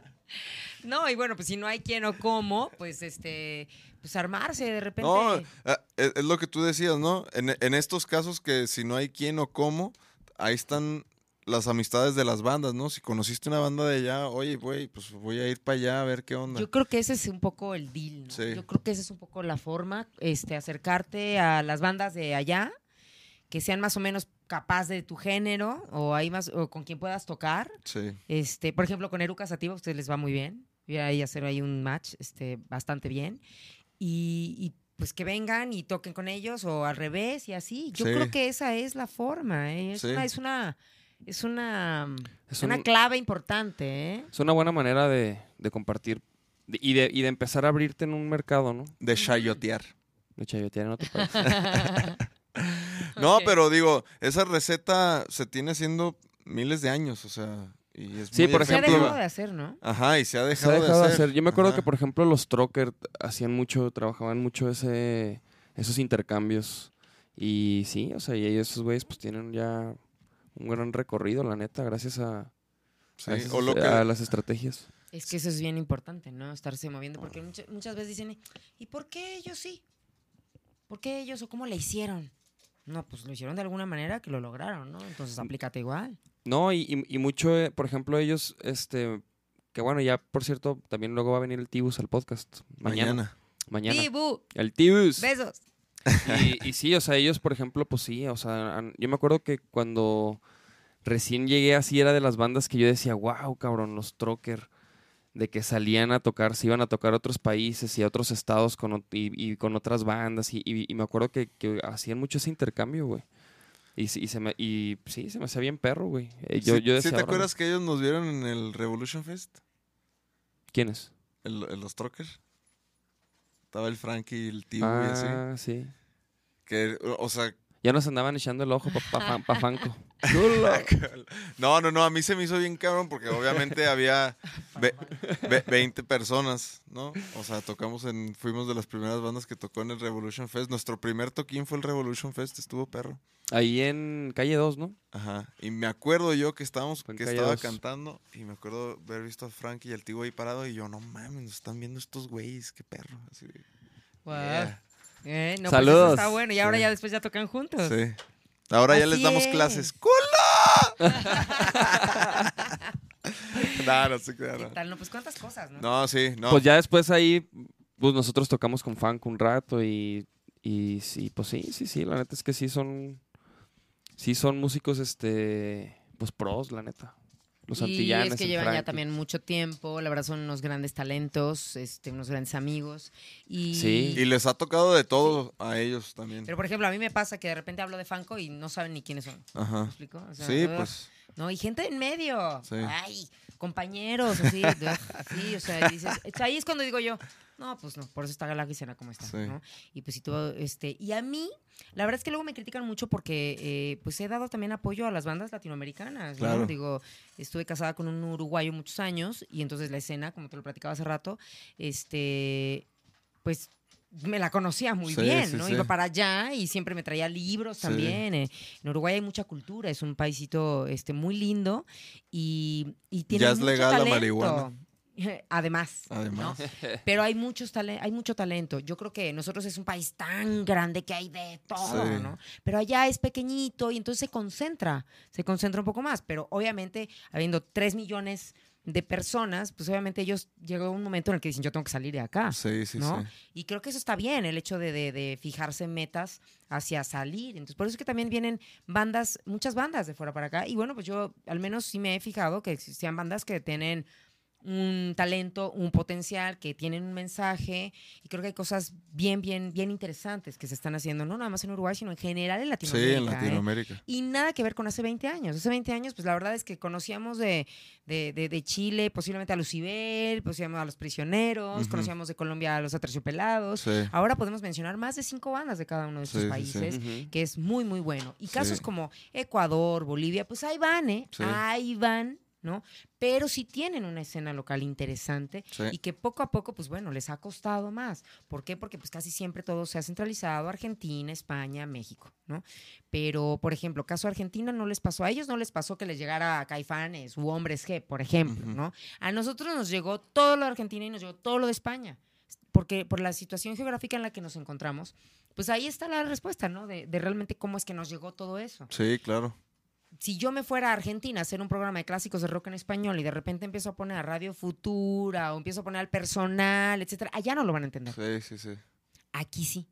no, y bueno, pues si no hay quién o cómo, pues este, pues armarse de repente. No, ah, es, es lo que tú decías, ¿no? En, en estos casos que si no hay quién o cómo, ahí están las amistades de las bandas, ¿no? Si conociste una banda de allá, oye, güey, pues voy a ir para allá a ver qué onda. Yo creo que ese es un poco el deal, ¿no? Sí. Yo creo que esa es un poco la forma, este, acercarte a las bandas de allá, que sean más o menos capaz de tu género o ahí más o con quien puedas tocar. Sí, Este, por ejemplo, con Eruca Sativa a ustedes les va muy bien. Voy a hacer ahí un match este, bastante bien. y, y, pues que vengan y toquen con ellos o al revés y así. Yo Sí. creo que esa es la forma, ¿eh? es, Sí. una, es una es una Es una un- clave importante, ¿eh? Es una buena manera de, de compartir de- y, de, y de empezar a abrirte en un mercado, ¿no? De chayotear. De chayotear en otro país. No, <laughs> pero digo, esa receta se tiene haciendo miles de años, o sea, y es Sí, muy por Se ha ejemplo- dejado de hacer, ¿no? Ajá, y se ha Se dejado, ha dejado de hacer. Yo me acuerdo Ajá. que, por ejemplo, los Trocker hacían mucho, trabajaban mucho ese, esos intercambios. Y sí, o sea, y esos güeyes, pues tienen ya un gran recorrido, la neta, gracias a, Sí, a, esas- o lo que, a las estrategias. Es que eso es bien importante, ¿no? Estarse moviendo, porque muchas, muchas veces dicen, ¿y por qué ellos sí? ¿Por qué ellos o cómo le hicieron? No, pues lo hicieron de alguna manera que lo lograron, ¿no? Entonces aplícate igual. No, y, y- y mucho, eh, por ejemplo, ellos, este, que bueno, ya por cierto, también luego va a venir el Tibus al podcast. Mañana. mañana. Mañana. El Tibus. besos. Y, y sí, o sea, ellos, por ejemplo, pues sí, o sea, yo me acuerdo que cuando recién llegué así era de las bandas que yo decía, wow, cabrón, los Trocker, de que salían a tocar, se iban a tocar a otros países y a otros estados con, y, y con otras bandas, y, me acuerdo que, que hacían mucho ese intercambio, güey. Y, sí- y, se me, y sí, se me hacía bien perro, güey. Eh, Yo, ¿Sí, yo sí decía, te acuerdas que ellos nos vieron en el Revolution Fest? ¿Quiénes? El, el- los Trockers. Estaba el Frankie y el tío y así. Ah, sí. Que, o sea, Ya nos andaban echando el ojo pa, pa- pa Fanco. <laughs> <laughs> no, no, no, a mí se me hizo bien cabrón porque obviamente había ve- ve- 20 personas, ¿no? O sea, tocamos en, fuimos de las primeras bandas que tocó en el Revolution Fest. Nuestro primer toquín fue el Revolution Fest, estuvo perro. Ahí en calle 2, ¿no? Ajá. Y me acuerdo yo que estábamos, que estaba cantando y me acuerdo haber visto a Frankie y al tío ahí parado y yo, no mames, nos están viendo estos güeyes, qué perro. Así, yeah. Eh, no, pues Saludos. eso está bueno. Y ahora Sí. ya después ya tocan juntos. Sí. Ahora ya Así les damos es. clases. ¡Culo! <laughs> no, no sé qué. ¿Qué No. tal? No, pues cuántas cosas, ¿no? no, sí, no. Pues ya después ahí, pues nosotros tocamos con Funk un rato y, y sí, pues sí, sí, sí, la neta es que sí son, sí son músicos, este, pues pros, la neta. Los y antillanes, es que llevan ya Frankie. también mucho tiempo, la verdad son unos grandes talentos, este, unos grandes amigos. Y, Sí. Y les ha tocado de todo a ellos también. Pero por ejemplo, a mí me pasa que de repente hablo de Fanco y no saben ni quiénes son. ¿Me Ajá. explico? O sea, Sí, pues. No, y gente en medio. Sí. Ay, compañeros, así. <laughs> sí, o sea, dices, ahí es cuando digo yo, no, pues no, por eso está la Gisela como está, Sí. ¿no? Y pues si tú, este, y a mí, la verdad es que luego me critican mucho porque, eh, pues he dado también apoyo a las bandas latinoamericanas, ¿no? Claro. Digo, estuve casada con un uruguayo muchos años y entonces la escena, como te lo platicaba hace rato, este, pues me la conocía muy Sí, bien, sí, ¿no? sí. Iba para allá y siempre me traía libros Sí. también. eh. En Uruguay hay mucha cultura, es un paisito este, muy lindo y, y tiene Ya es mucho legal la talento. marihuana. Además, <laughs> Además. ¿no? <laughs> pero hay muchos hay mucho talento. Yo creo que nosotros es un país tan grande que hay de todo, Sí. ¿no? Pero allá es pequeñito y entonces se concentra, se concentra un poco más. Pero obviamente, habiendo tres millones de personas, pues obviamente ellos llegó un momento en el que dicen, yo tengo que salir de acá. Sí, sí, ¿no? sí. Y creo que eso está bien, el hecho de, de- de fijarse metas hacia salir. Entonces, por eso es que también vienen bandas, muchas bandas de fuera para acá. Y bueno, pues yo al menos sí me he fijado que existían bandas que tienen un talento, un potencial, que tienen un mensaje. Y creo que hay cosas bien, bien, bien interesantes que se están haciendo, no nada más en Uruguay, sino en general en Sí, Latinoamérica. en ¿eh? Latinoamérica. Y nada que ver con hace 20 años. Hace 20 años, pues la verdad es que conocíamos de, de, de- de Chile posiblemente a Lucibel, conocíamos a Los Prisioneros, conocíamos de Colombia a Los Aterciopelados. Sí. Ahora podemos mencionar más de cinco bandas de cada uno de estos Sí, sí, países, que es muy, muy bueno. Y Sí. casos como Ecuador, Bolivia, pues ahí van, ¿eh? Sí. Ahí van, ¿no? Pero sí tienen una escena local interesante Sí. y que poco a poco, pues bueno, les ha costado más. ¿Por qué? Porque pues casi siempre todo se ha centralizado, Argentina, España, México, ¿no? Pero, por ejemplo, caso Argentina no les pasó, a ellos no les pasó que les llegara a Caifanes u Hombres G, por ejemplo. ¿no? A nosotros nos llegó todo lo de Argentina y nos llegó todo lo de España. Porque por la situación geográfica en la que nos encontramos, pues ahí está la respuesta, ¿no? De, de realmente cómo es que nos llegó todo eso Sí, claro. Si yo me fuera a Argentina a hacer un programa de clásicos de rock en español y de repente empiezo a poner a Radio Futura o empiezo a poner al personal, etcétera, allá no lo van a entender. Sí, sí, sí. Aquí sí.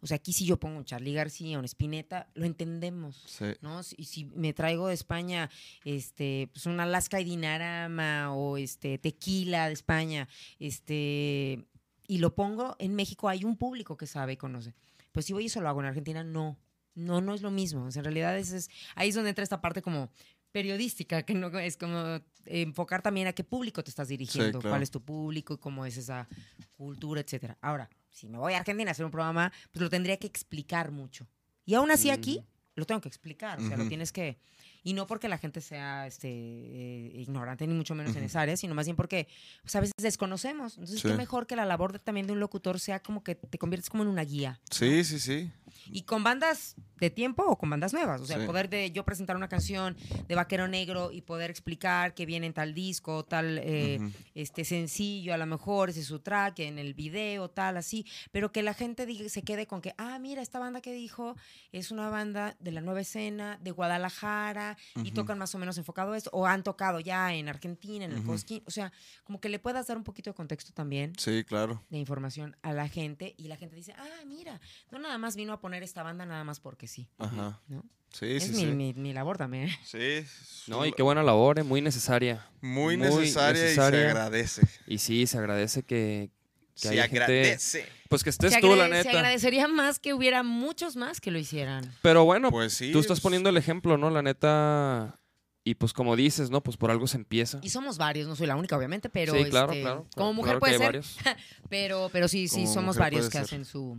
O sea, aquí si yo pongo un Charlie García, un Spinetta, lo entendemos. Sí. ¿no? Si- Y si me traigo de España este, pues un Alaska y Dinarama o este, tequila de España, este, y lo pongo en México, hay un público que sabe y conoce. Pues si voy y eso lo hago en Argentina, no. No, no es lo mismo. O sea, en realidad es, es- ahí es donde entra esta parte como periodística, que no es como enfocar también a qué público te estás dirigiendo, claro. cuál es tu público y cómo es esa cultura, etcétera. Ahora, si me voy a Argentina a hacer un programa, pues lo tendría que explicar mucho. Y aún así aquí lo tengo que explicar, o sea, lo tienes que y no porque la gente sea este eh, ignorante ni mucho menos en esa área, sino más bien porque pues, a veces desconocemos. Entonces, Sí. qué mejor que la labor de- también de un locutor sea como que te conviertes como en una guía. Sí, sí, sí. Y con bandas de tiempo o con bandas nuevas. O sea, el Sí. poder de yo presentar una canción de Vaquero Negro y poder explicar que viene en tal disco, tal eh, este sencillo, a lo mejor ese es su track, en el video, tal, así. Pero que la gente diga- se quede con que, ah, mira, esta banda que dijo es una banda de la nueva escena, de Guadalajara, y tocan más o menos enfocado a esto, o han tocado ya en Argentina, en el Ujú. Cosquín. O sea, como que le puedas dar un poquito de contexto también Sí, claro. de información a la gente y la gente dice, ah, mira, no nada más vino a poner esta banda nada más porque sí. Ajá. ¿no? Sí, es sí, mi, sí. mi- mi labor también. Sí, No, y qué buena labor, eh, muy necesaria. muy, muy necesaria, y se agradece. Y sí, se agradece que, que Se gente- agradece. pues que estés se, tú, la agrade- se neta. agradecería más que hubiera muchos más que lo hicieran. Pero bueno, Pues sí. tú estás poniendo el ejemplo, ¿no? La neta. Y pues como dices, ¿no? Pues por algo se empieza. Y somos varios, no soy la única, obviamente, pero sí, claro, este, claro. como claro, mujer claro que puede hay ser, varios. <laughs> pero, pero sí, sí, Como somos mujer varios que ser. hacen su...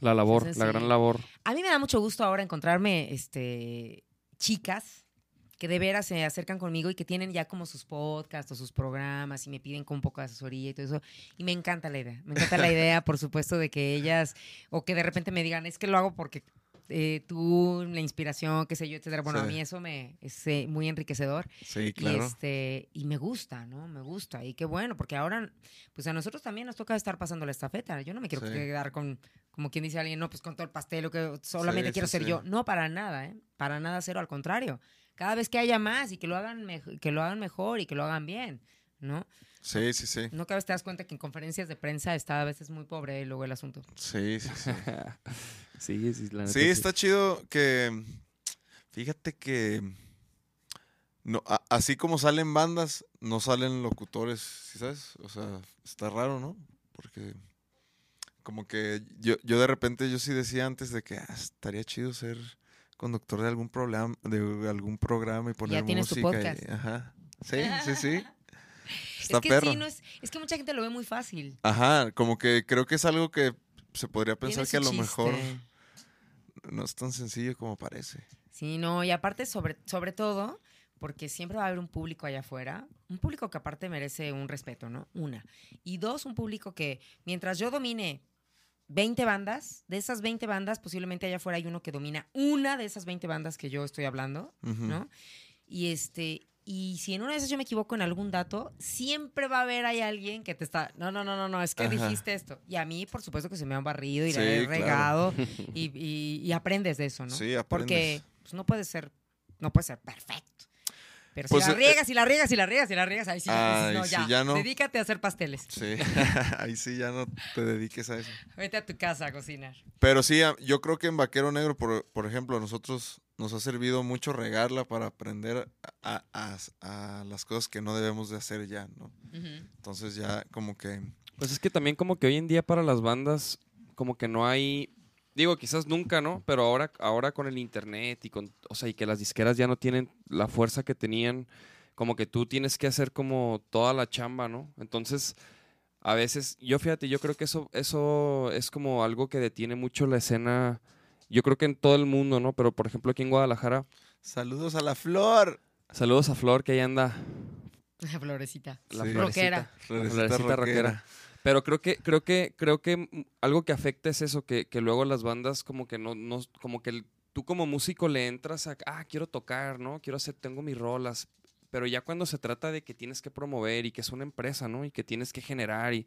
La labor, Entonces, la sí. gran labor. A mí me da mucho gusto ahora encontrarme este, chicas que de veras se acercan conmigo y que tienen ya como sus podcasts o sus programas y me piden como un poco de asesoría y todo eso. Y me encanta la idea. Me encanta la idea, por supuesto, de que ellas, o que de repente me digan, es que lo hago porque eh, tú, la inspiración, qué sé yo, etcétera. Bueno, a mí eso me es eh, muy enriquecedor. Sí, Y, claro. este, y me gusta, ¿no? Me gusta. Y qué bueno, porque ahora, pues a nosotros también nos toca estar pasando la estafeta. Yo no me quiero Sí. quedar con, como quien dice alguien, no, pues con todo el pastel, o que solamente Sí, quiero sí, ser sí. yo. No, para nada, ¿eh? Para nada cero, al contrario. Cada vez que haya más y que lo hagan, que lo hagan mejor y que lo hagan bien, ¿no? Sí, sí, sí. No cada vez te das cuenta que en conferencias de prensa está a veces muy pobre luego el asunto. Sí, sí, sí. <laughs> sí, sí, la neta Sí, está chido que. Fíjate que. No, a- así como salen bandas, no salen locutores, ¿sí sabes? O sea, está raro, ¿no? Porque. Como que yo, yo de repente yo sí decía antes de que ah, estaría chido ser conductor de algún programa, de algún programa y poner tienes tu música. y- ajá. Sí, sí, sí. <laughs> Está es que perro. sí, no es, es que mucha gente lo ve muy fácil. Ajá, como que creo que es algo que se podría pensar que a lo mejor no es tan sencillo como parece. Sí, no, y aparte sobre, sobre todo, porque siempre va a haber un público allá afuera, un público que aparte merece un respeto, ¿no? Una. Y dos, un público que mientras yo domine 20 bandas, de esas 20 bandas, posiblemente allá afuera hay uno que domina una de esas 20 bandas que yo estoy hablando. ¿no? Y este... Y si en una de esas yo me equivoco en algún dato, siempre va a haber ahí alguien que te está, no, no, no, no, no, es que Ajá. dijiste esto. Y a mí, por supuesto, que se me han barrido y Sí, la he claro. regado <laughs> y, y- y aprendes de eso, ¿no? Sí, Porque aprendes. pues, no puede ser, no puede ser perfecto. Pero Pues, si la eh, riegas y la riegas y la riegas y la riegas, ahí sí, Ay, no, ya, ya no. dedícate a hacer pasteles. Sí, <laughs> ahí sí ya no te dediques a eso. Vete a tu casa a cocinar. Pero sí, yo creo que en Vaquero Negro, por, por ejemplo, a nosotros nos ha servido mucho regarla para aprender a, a- a las cosas que no debemos de hacer ya, ¿no? Entonces ya como que... Pues es que también como que hoy en día para las bandas como que no hay digo, quizás nunca, ¿no? Pero ahora ahora con el internet y con o sea, y que las disqueras ya no tienen la fuerza que tenían, como que tú tienes que hacer como toda la chamba, ¿no? Entonces, a veces yo fíjate, yo creo que eso eso es como algo que detiene mucho la escena yo creo que en todo el mundo, ¿no? Pero por ejemplo aquí en Guadalajara, Saludos a la flor. saludos a Flor que ahí anda La florecita. la Sí. florecita. Rockera. Florecita Florecita rockera. Pero creo que, creo que, creo que mm, algo que afecta es eso, que, que luego las bandas como que no, no, como que el- tú como músico le entras a, ah, quiero tocar, ¿no? Quiero hacer, tengo mis rolas. Pero ya cuando se trata de que tienes que promover y que es una empresa, ¿no? Y que tienes que generar y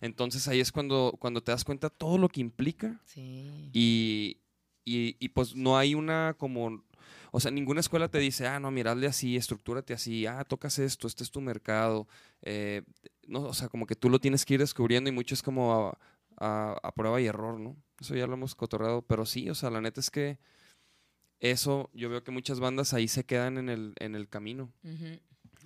entonces ahí es cuando, cuando te das cuenta todo lo que implica Sí. y, y, y, pues no hay una como, o sea, ninguna escuela te dice, ah, no, miradle así, estructúrate así, ah, tocas esto, este es tu mercado. eh, no, o sea, como que tú lo tienes que ir descubriendo y mucho es como a, a- a prueba y error, ¿no? Eso ya lo hemos cotorreado, pero sí, o sea, la neta es que eso, yo veo que muchas bandas ahí se quedan en el, en el camino.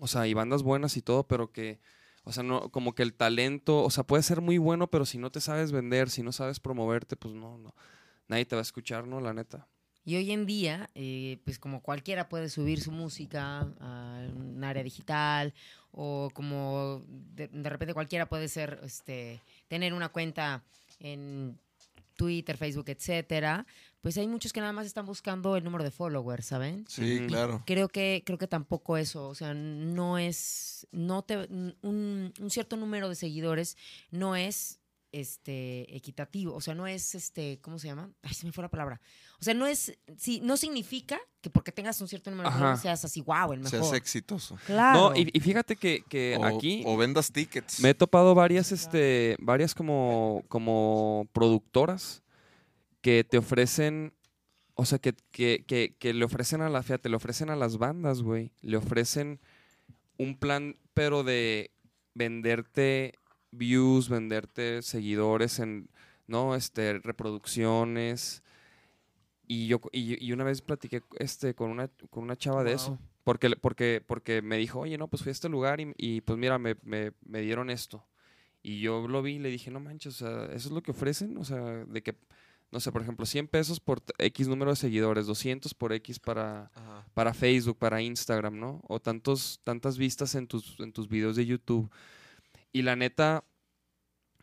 O sea, hay bandas buenas y todo, pero que, O sea, no, como que el talento, o sea, puede ser muy bueno, pero si no te sabes vender, si no sabes promoverte, pues no, no. Nadie te va a escuchar, ¿no? La neta. Y hoy en día, eh, pues como cualquiera puede subir su música a un área digital o como de, de repente cualquiera puede ser, este, tener una cuenta en Twitter, Facebook, etcétera, pues hay muchos que nada más están buscando el número de followers, ¿saben? Sí, claro. Creo que, creo que tampoco eso, o sea, no es, no te, un, un cierto número de seguidores no es este equitativo, o sea, no es este, ¿cómo se llama? Ay, se me fue la palabra. O sea, no es, sí, no significa que porque tengas un cierto número de followers seas así, wow, el Seas mejor. exitoso. Claro. No, y, y fíjate que, que O, aquí o vendas tickets. me he topado varias, este, varias como, como productoras que te ofrecen, o sea, que, que, que, que le ofrecen a la, fíjate, le ofrecen a las bandas, güey, le ofrecen un plan, pero de venderte views, venderte seguidores en, ¿no? Este, reproducciones. Y yo, y, y una vez platiqué este, con, una, con una chava de Wow. eso. Porque, porque, porque me dijo, oye, no, pues fui a este lugar y, y, pues mira, me, me, me dieron esto. Y yo lo vi y le dije, no manches, o sea, ¿eso es lo que ofrecen? O sea, de que, no sé, por ejemplo, 100 pesos por X número de seguidores, 200 por X para, Ajá. para Facebook, para Instagram, ¿no? O tantos, tantas vistas en tus, en tus videos de YouTube. Y la neta,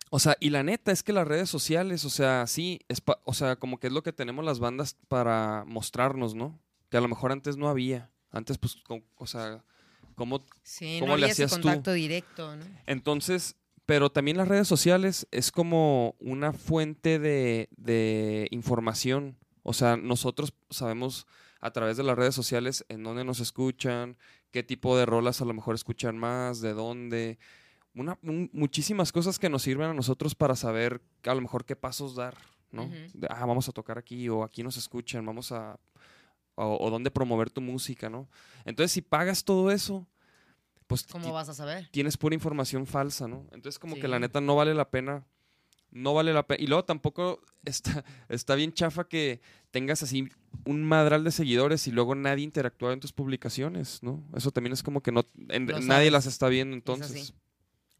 o sea, y la neta es que las redes sociales, o sea, sí, es pa- o sea, como que es lo que tenemos las bandas para mostrarnos, ¿no? Que a lo mejor antes no había. Antes, pues, co- o sea, ¿cómo, sí, ¿cómo no le había ese hacías tú? contacto directo, ¿no? entonces, pero también las redes sociales es como una fuente de, de información. O sea, nosotros sabemos a través de las redes sociales en dónde nos escuchan, qué tipo de rolas a lo mejor escuchan más, de dónde. Una, un- muchísimas cosas que nos sirven a nosotros para saber a lo mejor qué pasos dar, ¿no? De, ah, vamos a tocar aquí o aquí nos escuchan, vamos a... O, o dónde promover tu música, ¿no? Entonces, si pagas todo eso, pues ¿Cómo vas a saber? tienes pura información falsa, ¿no? Entonces como que la neta no vale la pena, no vale la pena. Y luego tampoco está, <laughs> está bien chafa que tengas así un madral de seguidores y luego nadie interactúa en tus publicaciones, ¿no? Eso también es como que no, en- nadie las está viendo entonces.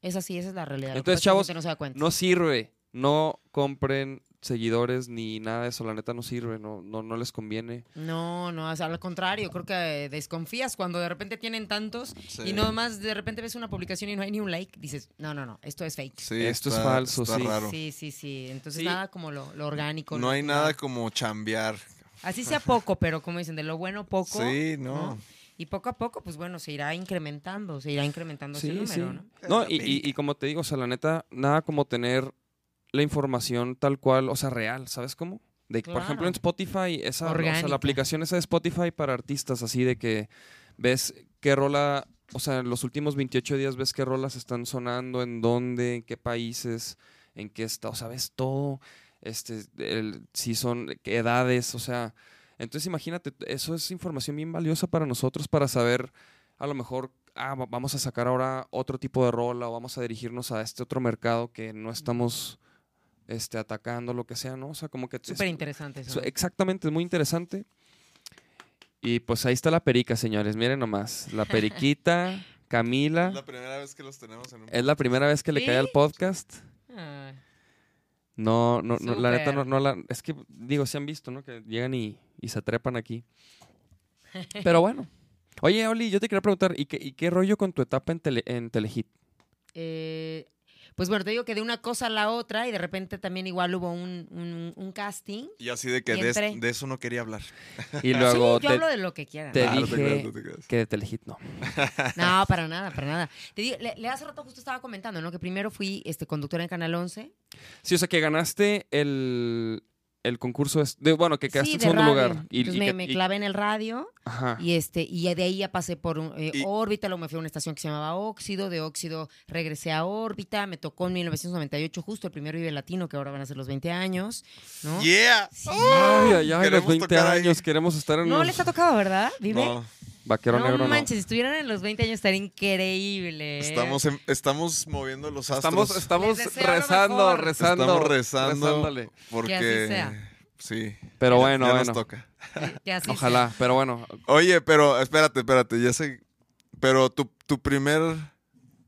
Es así, esa es la realidad. Entonces, chavos, no se da cuenta. No sirve, no compren seguidores ni nada de eso, la neta no sirve, no, no, no les conviene. No, no, o sea, al contrario, creo que desconfías cuando de repente tienen tantos Sí. y no más de repente ves una publicación y no hay ni un like, dices, no, no, no, esto es fake. Sí, Esto es falso, está sí. raro. Sí, sí, sí. Entonces Sí. nada como lo, lo orgánico. No lo hay natural. nada como chambear. Así sea poco, pero como dicen, de lo bueno poco. Sí, no. ¿no? Y poco a poco, pues bueno, se irá incrementando, se irá incrementando ese Sí, número, sí. ¿no? No, y, y- y como te digo, o sea, la neta, nada como tener la información tal cual, o sea, real, ¿sabes cómo? De, Por ejemplo, en Spotify, esa, o sea, la aplicación esa de Spotify para artistas, así de que ves qué rola, o sea, en los últimos 28 días ves qué rolas están sonando, en dónde, en qué países, en qué está, o sea, ves todo, este, el- si son qué edades, o sea, entonces imagínate, eso es información bien valiosa para nosotros para saber a lo mejor, ah, va- vamos a sacar ahora otro tipo de rola o vamos a dirigirnos a este otro mercado que no estamos este, atacando, lo que sea, ¿no? O sea, como que... Súper interesante eso. so- Exactamente, es muy interesante. Y pues ahí está la perica, señores. Miren nomás. La periquita, <laughs> Camila. Es la primera vez que los tenemos en un Es la primera vez que le cae al podcast. Ah, No, no, no, la neta no, no la... Es que, digo, se han visto, ¿no? Que llegan y, y se trepan aquí. <laughs> Pero bueno. Oye, Oli, yo te quería preguntar, ¿y qué, y qué rollo con tu etapa en, tele, en Telehit? eh, pues bueno, te digo que de una cosa a la otra y de repente también igual hubo un, un- un casting. Y así de que de, entré. de eso no quería hablar. Y <laughs> luego sí, yo te, hablo de lo que quieran. te Ah, no te dije creas, no te creas. que de Telehit no. <laughs> No, para nada, para nada. Te digo, le, le hace rato justo estaba comentando, ¿no? Que primero fui este, conductora en Canal 11. Sí, o sea, que ganaste el, el concurso, es- de, bueno, que quedaste sí, en segundo radio. lugar. Y, Entonces y me, que- me y- clavé en el radio ajá. y este y de ahí ya pasé por un, eh, Y- órbita, luego me fui a una estación que se llamaba Óxido, de Óxido regresé a órbita, me tocó en 1998 justo el primer Vive Latino, que ahora van a ser los 20 años, ¿no? ¡Yeah! Sí. Ay, ay, ay, los Queremos 20 tocar ahí. años, queremos estar en No los les ha tocado, ¿verdad? ¿Vive? No, vaquero no negro, no. manches, si estuvieran en los 20 años estaría increíble. ¿eh? estamos, en- estamos moviendo los astros. Estamos, estamos rezando, rezando. Estamos rezando rezándole. porque... Que así sea. Sí. Pero ya- bueno, ya bueno. nos toca. Que así Ojalá, pero bueno. Oye, pero espérate, espérate, ya sé. Pero tu, tu primer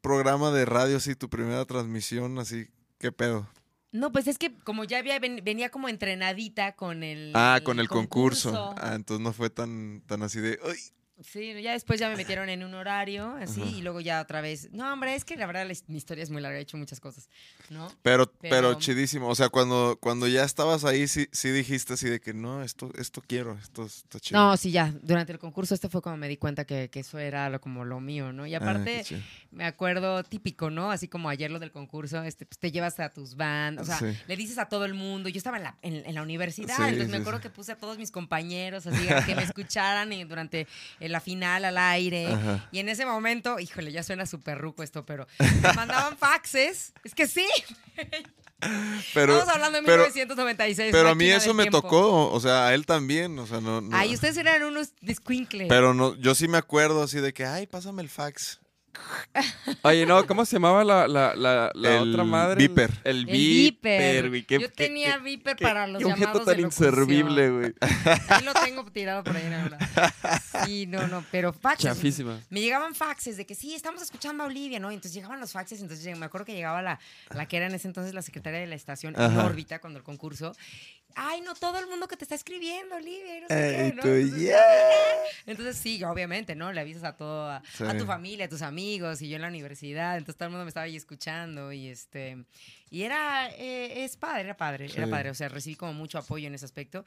programa de radio, así, tu primera transmisión, así, ¿qué pedo? No, pues es que como ya había, ven- venía como entrenadita con el Ah, con el concurso. Ah, entonces no fue tan, tan así de, "Ay". Sí, ya después ya me metieron en un horario, así, Ajá. y luego ya otra vez. No, hombre, es que la verdad la mi historia es muy larga, he hecho muchas cosas, ¿no? Pero, pero, Pero- chidísimo. O sea, cuando, cuando ya estabas ahí, sí, sí dijiste así de que no, esto, esto quiero, esto está chido. No, sí, ya, durante el concurso este fue cuando me di cuenta que, que eso era lo, como lo mío, ¿no? Y Ah, aparte, me acuerdo típico, ¿no? Así como ayer lo del concurso, este, pues te llevas a tus bands, o sea, Sí. le dices a todo el mundo. Yo estaba en la, en, en la universidad, Sí, entonces me acuerdo que puse a todos mis compañeros así a que me escucharan y durante eh, la final al aire. Ajá. Y en ese momento, híjole, ya suena súper ruco esto, pero me mandaban faxes. Es que sí, Pero, estamos hablando de pero, 1996. pero a mí eso me tiempo. tocó, o sea, a él también, o sea, no. no- Ay, ustedes eran unos descuincles. Pero no, yo sí me acuerdo así de que, ay, pásame el fax. Oye, no, ¿cómo se llamaba la, la, la, la El otra madre? Viper. El, Viper, güey. Yo tenía Viper para los qué objeto llamados tan de locución. inservible, güey. Ahí lo tengo tirado por ahí, la verdad. Sí, no, no, pero faxes. Chafísima. Me llegaban faxes de que sí, estamos escuchando a Olivia, ¿no? Entonces llegaban los faxes, entonces me acuerdo que llegaba la, la que era en ese entonces la secretaria de la estación en órbita cuando el concurso. Ay, no, todo el mundo que te está escribiendo, Olivia, y no sé Ay, qué, ¿no? tú, Entonces, yeah. entonces, sí, obviamente, ¿no? Le avisas a todo, a, Sí. a tu familia, a tus amigos, y yo en la universidad, entonces todo el mundo me estaba ahí escuchando, y este, y era, eh, es padre, era padre, era Sí. padre, o sea, recibí como mucho apoyo en ese aspecto,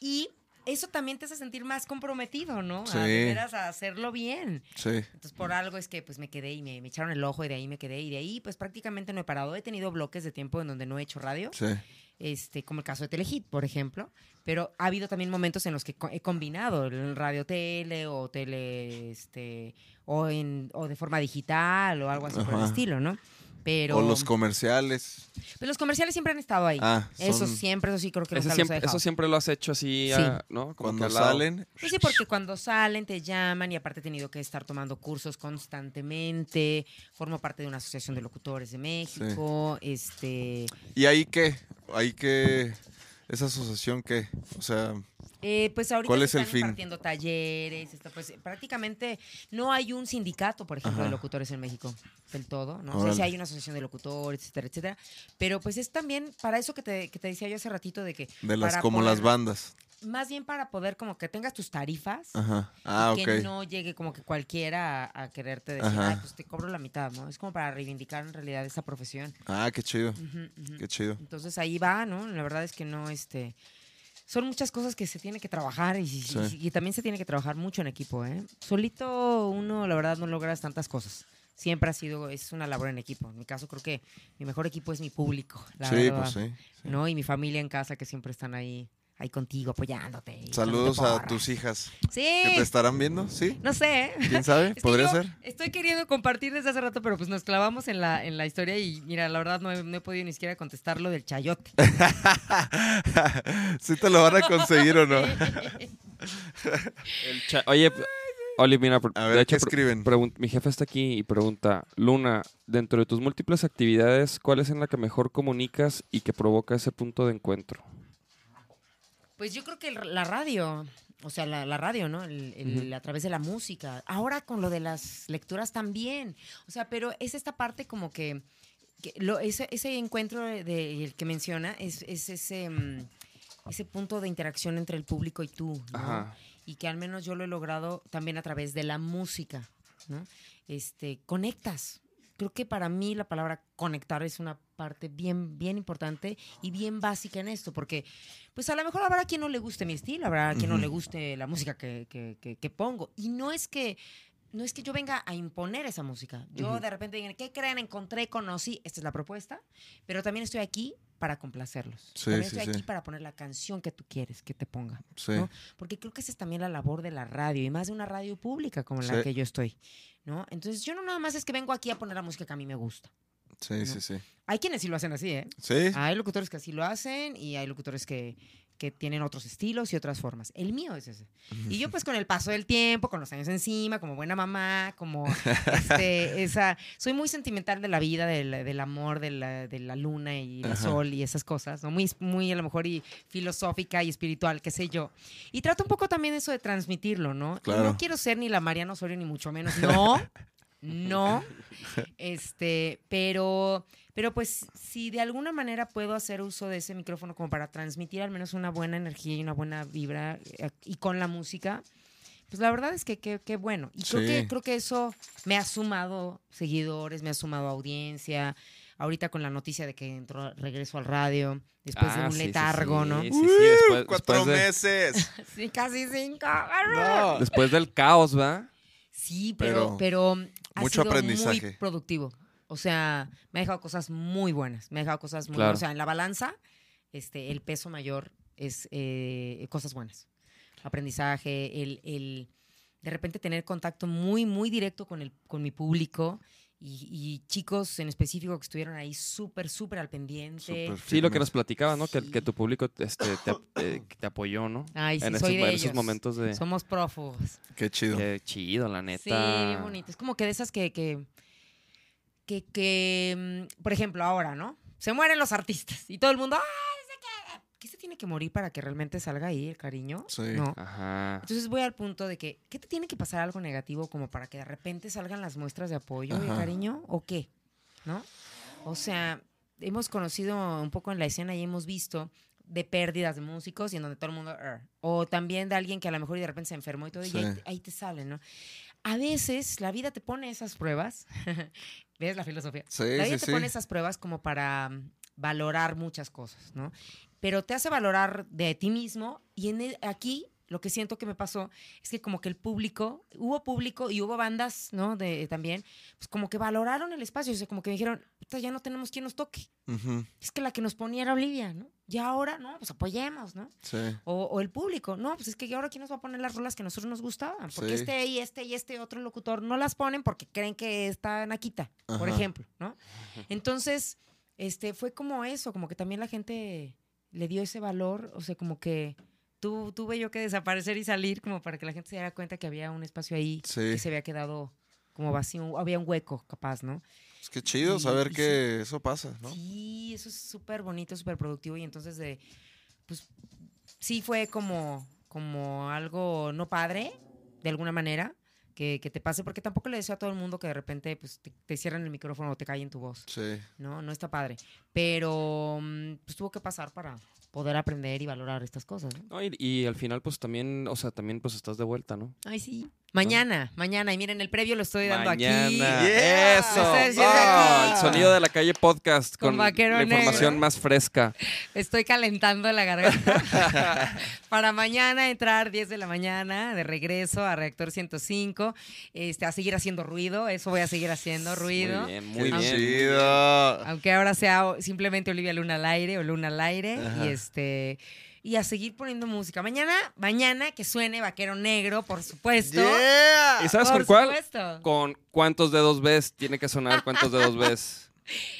y eso también te hace sentir más comprometido, ¿no? Sí. A veras a hacerlo bien. Sí. Entonces, por algo es que pues me quedé y me, me echaron el ojo y de ahí me quedé y de ahí pues prácticamente no he parado. He tenido bloques de tiempo en donde no he hecho radio, Sí. Este, como el caso de Telehit, por ejemplo, pero ha habido también momentos en los que he combinado el radio tele o tele, este, o, en, o de forma digital o algo así por el estilo, ¿no? Pero O los comerciales. pues, los comerciales siempre han estado ahí. Ah, eso son- siempre, eso sí creo que nunca los he siempre, eso siempre lo has hecho así, Sí. ah, ¿no? Como Cuando salen. Pues sí, porque cuando salen te llaman y aparte he tenido que estar tomando cursos constantemente. Formo parte de una asociación de locutores de México. Este, ¿Y ahí qué? ¿Ahí qué? ¿Esa asociación qué? O sea, eh, pues ahorita ¿Cuál se es el están fin? impartiendo talleres. esto, pues prácticamente no hay un sindicato, por ejemplo, Ajá. de locutores en México del todo. ¿no? O sea, Órale. sí hay una asociación de locutores, etcétera, etcétera. Pero pues es también para eso que te, que te decía yo hace ratito de que de las para como las bandas. más bien para poder como que tengas tus tarifas. Ajá. Ah, y que no llegue como que cualquiera a, a quererte decir, Ajá. ay, pues te cobro la mitad, ¿no? Es como para reivindicar en realidad esa profesión. Ah, qué chido. Qué chido. Entonces ahí va, ¿no? La verdad es que no, este... Son muchas cosas que se tiene que trabajar y, y- Sí. y también se tiene que trabajar mucho en equipo, ¿eh? Solito uno, la verdad, no logras tantas cosas. Siempre ha sido, es una labor en equipo. En mi caso creo que mi mejor equipo es mi público, la sí, verdad. pues sí. sí. ¿No? Y mi familia en casa que siempre están ahí, ahí contigo, apoyándote. Saludos a tus hijas. Sí. ¿Que te estarán viendo? ¿Sí? No sé. ¿eh? ¿Quién sabe? Es que ¿Podría ser? Estoy queriendo compartir desde hace rato, pero pues nos clavamos en la, en la historia y mira, la verdad no he, no he podido ni siquiera contestar lo del chayote. <laughs> ¿Sí te lo van a conseguir o no? El cha- Oye, Oli, mira, A ver, de hecho, ¿qué escriben? mi jefe está aquí y pregunta, Luna, dentro de tus múltiples actividades, ¿cuál es en la que mejor comunicas y que provoca ese punto de encuentro? Pues yo creo que el- la radio, o sea, la, la radio, ¿no? El- el- A través de la música. Ahora con lo de las lecturas también. O sea, pero es esta parte como que, que lo- ese, ese encuentro de, el que menciona es, es ese, mm, ese punto de interacción entre el público y tú, ¿no? Ajá. y que al menos yo lo he logrado también a través de la música, ¿no? Este, conectas. Creo que para mí la palabra conectar es una parte bien, bien importante y bien básica en esto, porque pues a lo mejor habrá quien no le guste mi estilo, habrá quien no le guste la música que, que- que- que pongo. Y no es que no es que yo venga a imponer esa música. Yo de repente digan, ¿qué creen? Encontré, conocí, esta es la propuesta, pero también estoy aquí para complacerlos. Sí, también estoy sí. aquí para poner la canción que tú quieres que te ponga. Sí. ¿no? Porque creo que esa es también la labor de la radio y más de una radio pública como la que yo estoy, ¿no? Entonces yo no nada más es que vengo aquí a poner la música que a mí me gusta. Sí, sí, sí. Hay quienes sí lo hacen así, ¿eh? Sí. Hay locutores que así lo hacen y hay locutores que, que tienen otros estilos y otras formas. El mío es ese. Y yo pues con el paso del tiempo, con los años encima, como buena mamá, como <laughs> este, esa... Soy muy sentimental de la vida, del, del amor, de la, de la luna y el Ajá. sol y esas cosas, ¿no? Muy, muy a lo mejor y filosófica y espiritual, qué sé yo. Y trato un poco también eso de transmitirlo, ¿no? Y no quiero ser ni la Mariana Osorio ni mucho menos, no. <laughs> no. <laughs> Este, pero, pero pues si de alguna manera puedo hacer uso de ese micrófono como para transmitir al menos una buena energía y una buena vibra eh, y con la música, pues la verdad es que qué bueno. Y creo, Sí. que, creo que eso me ha sumado seguidores, me ha sumado audiencia. Ahorita con la noticia de que entró regreso al radio, después de Ah, un sí, letargo, sí, ¿no? Sí, sí, después, Cuatro después de- meses. <laughs> Sí, casi cinco. No. <laughs> después del caos, ¿va? Sí, pero, pero, ha mucho sido muy aprendizaje. productivo. O sea, me ha dejado cosas muy buenas. Me ha dejado cosas muy Claro. buenas. O sea, en la balanza, este, el peso mayor es eh, cosas buenas. Aprendizaje, el, el de repente tener contacto muy, muy directo con, el, con mi público y, y chicos en específico que estuvieron ahí súper, súper al pendiente. Sí, lo que nos platicaba, ¿no? Que, Sí. que tu público este, te, eh, te apoyó, ¿no? Ay, sí, en, soy esos, de en esos ellos. momentos de... Somos prófugos. Qué chido. Qué chido, la Sí, neta. bien bonito. Es como que de esas que, que, que, que, mm, por ejemplo, ahora, ¿no? Se mueren los artistas y todo el mundo, ¡ay, no sé qué! ¿Qué se tiene que morir para que realmente salga ahí el cariño? Sí. No. Ajá. Entonces voy al punto de que, ¿qué te tiene que pasar algo negativo como para que de repente salgan las muestras de apoyo y cariño? ¿O qué? ¿No? O sea, hemos conocido un poco en la escena y hemos visto de pérdidas de músicos y en donde todo el mundo... "Arr". O también de alguien que a lo mejor y de repente se enfermó y todo, Sí. y ahí, te- ahí te sale, ¿no? A veces la vida te pone esas pruebas. <laughs> ¿Ves la filosofía? Sí, La vida sí, te sí. pone esas pruebas como para valorar muchas cosas, ¿no? Pero te hace valorar de ti mismo y en el- aquí lo que siento que me pasó es que como que el público, hubo público y hubo bandas, ¿no? De, también, pues como que valoraron el espacio, o sea, como que dijeron, "Puta, ya no tenemos quien nos toque. Es que la que nos ponía era Olivia, ¿no? Y ahora, no, pues apoyemos, ¿no? Sí. O, o el público, no, pues es que ahora quién nos va a poner las rolas que a nosotros nos gustaban. Porque Sí. este y este y este otro locutor no las ponen porque creen que está Naquita, por ejemplo, ¿no? Entonces, este, fue como eso, como que también la gente le dio ese valor, o sea, como que tu- tuve yo que desaparecer y salir como para que la gente se diera cuenta que había un espacio ahí Sí. que se había quedado como vacío, había un hueco capaz, ¿no? Es que chido Y- saber y que eso pasa, ¿no? Sí, eso es súper bonito, súper productivo y entonces de, pues sí fue como, como algo no padre, de alguna manera, que, que te pase, porque tampoco le deseo a todo el mundo que de repente pues, te, te cierran el micrófono o te callen tu voz, Sí. ¿no? No está padre, pero mm, pues tuvo que pasar para poder aprender y valorar estas cosas, ¿no? No, y, y al final, pues también, o sea, también pues estás de vuelta, ¿no? Ay, sí. Mañana, mañana, y miren, el previo lo estoy dando Mañana. aquí. Yeah. Eso. Ah, el sonido de la calle podcast Con con, Vaquero la información Negro. más fresca. Estoy calentando la garganta <laughs> para mañana entrar 10 de la mañana de regreso a Reactor 105, este, a seguir haciendo ruido, eso voy a seguir haciendo ruido. Muy bien, muy bien. Aunque ahora sea simplemente Olivia Luna al aire o Luna al aire Ajá. y este y a seguir poniendo música. Mañana, mañana que suene Vaquero Negro, por supuesto. Yeah. ¿Y sabes por con cuál? supuesto. Con cuántos dedos ves, tiene que sonar cuántos dedos <laughs> ves.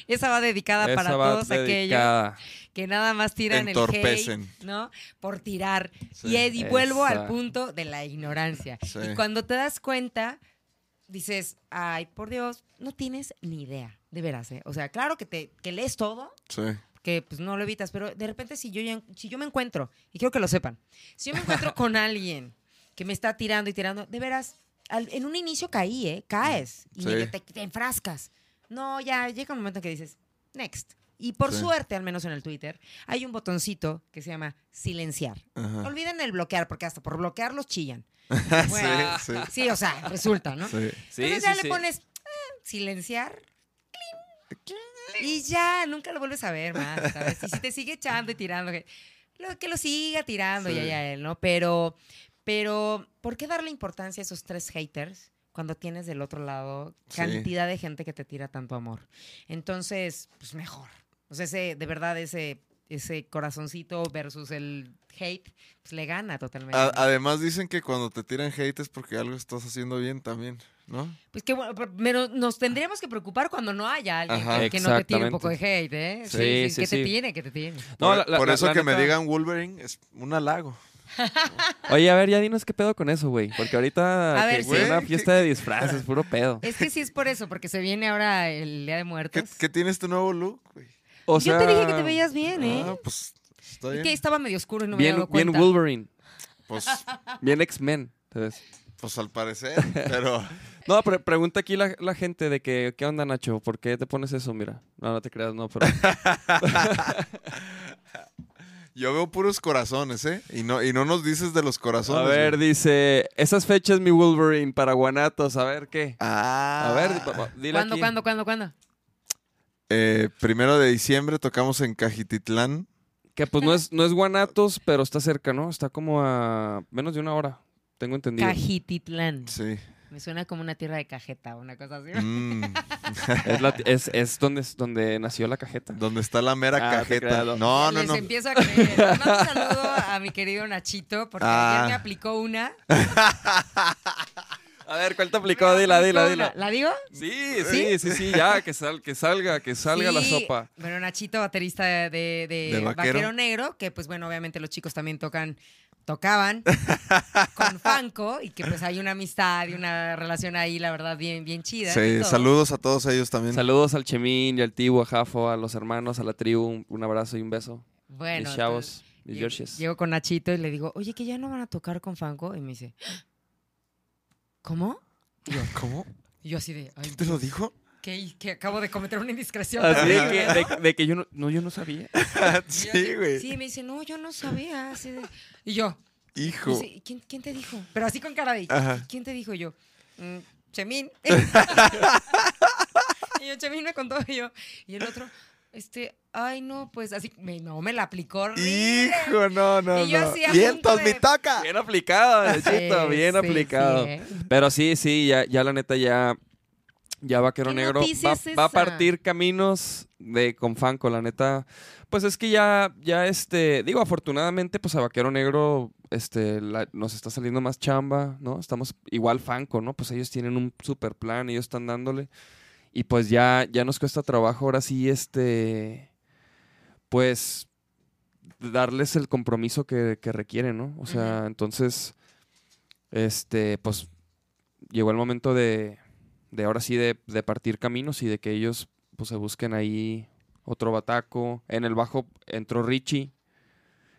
Esa va dedicada para va todos aquellos que nada más tiran el Entorpecen. hate, ¿no? Por tirar. Sí. Y, vuelvo Esa. al punto de la ignorancia. Sí. Y cuando te das cuenta, dices, ay, por Dios, no tienes ni idea, de veras, ¿eh? O sea, claro que, te, que lees todo, Sí. Que pues no lo evitas, pero de repente si yo, si yo me encuentro, y quiero que lo sepan, si yo me encuentro con <laughs> alguien que me está tirando y tirando, de veras, al- en un inicio caí, ¿eh? Caes y Sí. te, te enfrascas. No, ya llega un momento en que dices, next. Y por Sí. suerte, al menos en el Twitter, hay un botoncito que se llama silenciar. Ajá. Olviden el bloquear, porque hasta por bloquear los chillan. <laughs> Sí, Bueno, sí. sí, o sea, resulta, ¿no? Sí. Sí, Entonces sí, ya sí. le pones eh, silenciar. clink, Y ya, nunca lo vuelves a ver más, ¿sabes? Y si te sigue echando y tirando, que lo, que lo siga tirando Sí. ya, ya él, ¿no? Pero, pero, ¿por qué darle importancia a esos tres haters cuando tienes del otro lado Sí. cantidad de gente que te tira tanto amor? Entonces, pues mejor. O sea, ese, de verdad, ese, ese corazoncito versus el hate, pues le gana totalmente. Además dicen que cuando te tiran hate es porque algo estás haciendo bien también, ¿no? Pues que bueno, pero- nos tendríamos que preocupar cuando no haya alguien Ajá. que, que no te tire un poco de hate, ¿eh? Sí, sí, que te sí. tiene, que te tiene. No, por la- la- por la- eso la que me digan Wolverine es un halago. <laughs> Oye, a ver, ya dinos qué pedo con eso, güey. Porque ahorita A ver, sí. una fiesta de disfraces, puro pedo. Es que sí es por eso, porque se viene ahora el Día de ¿Qué, Muertos. qué tienes tu nuevo look, güey? O Yo te dije que te veías bien, ¿eh? Ah, pues está y bien. que estaba medio oscuro y no me bien, había dado bien cuenta. Wolverine, Pues bien X-Men. Pues al parecer, <laughs> pero No, pero pregunta aquí la, la gente de que, ¿qué onda, Nacho? ¿Por qué te pones eso? Mira, no, no te creas, no, pero... <laughs> yo veo puros corazones, ¿eh? Y no, y no nos dices de los corazones. A ver, güey. dice, esas fechas mi Wolverine para Guanatos, a ver qué. Ah. A ver, dile ¿Cuándo, aquí. cuándo, cuándo, cuándo? Eh, primero de diciembre tocamos en Cajititlán. Que pues no es, no es Guanatos, pero está cerca, ¿no? Está como a menos de una hora, tengo entendido. Cajititlán. Sí. Me suena como una tierra de cajeta, una cosa así. Mm. <laughs> Es, la- es, es donde, donde nació la cajeta. Donde está la mera Ah, cajeta. no. No, no, Les no. empiezo a creer. Un saludo a mi querido Nachito, porque Ah. ayer me aplicó una. <laughs> A ver, ¿cuál te aplicó? Dila, dila, dila. ¿La digo? Sí, sí, sí, sí, ya, que, sal, que salga, que salga la sopa. Bueno, Nachito, baterista de, de- de De Vaquero. vaquero. Negro, que pues bueno, obviamente los chicos también tocan, tocaban <laughs> con Fanco y que pues hay una amistad y una relación ahí, la verdad, bien, bien chida. Sí, saludos a todos ellos también. Saludos al Chemín y al Tibu, a Jafo, a los hermanos, a la tribu, un, un abrazo y un beso. Bueno, mis chavos, mis Georges. Llego con Nachito y le digo, oye, que ya no van a tocar con Fanco. Y me dice, ¿cómo? Y yo, ¿Cómo? y yo así de, ay, ¿Te lo dijo? que, que acabo de cometer una indiscreción. Así de que, <laughs> de, de que yo no, no, yo no sabía. <laughs> Sí, güey. Sí, me dice, no, yo no sabía. así de- Y yo, Hijo. Dice, "¿Y ¿quién, quién te dijo? Pero así con cara de, Ajá. ¿quién te dijo? Y yo, "Mm, Chemín. <laughs> y yo, Chemín me contó y yo. Y el otro, este, ay, no, pues así, me, no, me la aplicó horrible. Hijo, no, no, Y yo no. así Vientos, de- mi taca. Bien aplicado, Nachito, Sí, bien sí, aplicado. sí, ¿eh? Pero sí, sí, ya, ya la neta ya, ya Vaquero ¿Qué Negro va, es va a partir caminos de con Fanco, la neta. Pues es que ya, ya este, digo, afortunadamente, pues a Vaquero Negro, este, la- nos está saliendo más chamba, ¿no? Estamos igual Fanco, ¿no? Pues ellos tienen un super plan, ellos están dándole. Y pues ya, ya nos cuesta trabajo ahora sí, este, pues darles el compromiso que, que requieren, ¿no? O sea, entonces, este, pues llegó el momento de, de ahora sí de, de partir caminos y de que ellos pues se busquen ahí otro bataco. En el bajo entró Richie.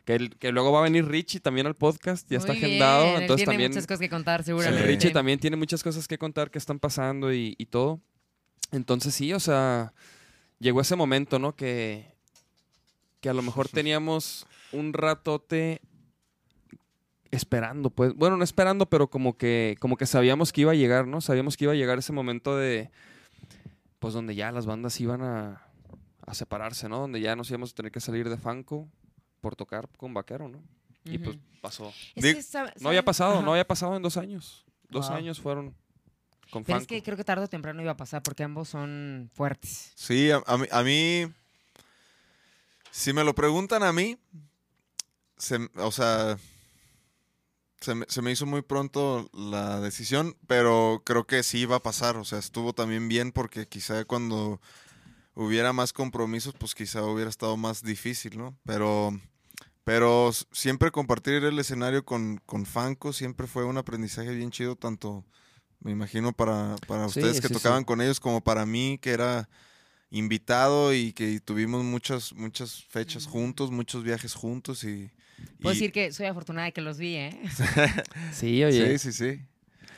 Que, el- que luego va a venir Richie también al podcast, ya está bien, agendado. él Entonces tiene también muchas cosas que contar, Sí, seguramente. Richie también tiene muchas cosas que contar que están pasando y, y todo. Entonces sí, o sea, llegó ese momento, ¿no? Que, que a lo mejor <laughs> teníamos un ratote esperando, pues, bueno, no esperando, pero como que, como que sabíamos que iba a llegar, ¿no? Sabíamos que iba a llegar ese momento de, pues, donde ya las bandas iban a, a separarse, ¿no? Donde ya nos íbamos a tener que salir de Fanco por tocar con Vaquero, ¿no? Y pues pasó. Es que No había pasado, Ajá. no había pasado en dos años. Dos Wow. años fueron con Pero Fanco. es que creo que tarde o temprano iba a pasar porque ambos son fuertes. Sí, a, a mí, a mí- si me lo preguntan a mí, se- o sea, se me, se me hizo muy pronto la decisión, pero creo que sí iba a pasar, o sea, estuvo también bien porque quizá cuando hubiera más compromisos, pues quizá hubiera estado más difícil, ¿no? Pero, pero siempre compartir el escenario con, con Fanco siempre fue un aprendizaje bien chido, tanto, me imagino, para, para Sí, ustedes que sí, tocaban sí. con ellos como para mí, que era invitado y que tuvimos muchas, muchas fechas juntos, muchos viajes juntos y... Puedo y- decir que soy afortunada de que los vi, ¿eh? <laughs> Sí, oye. Sí, sí, sí.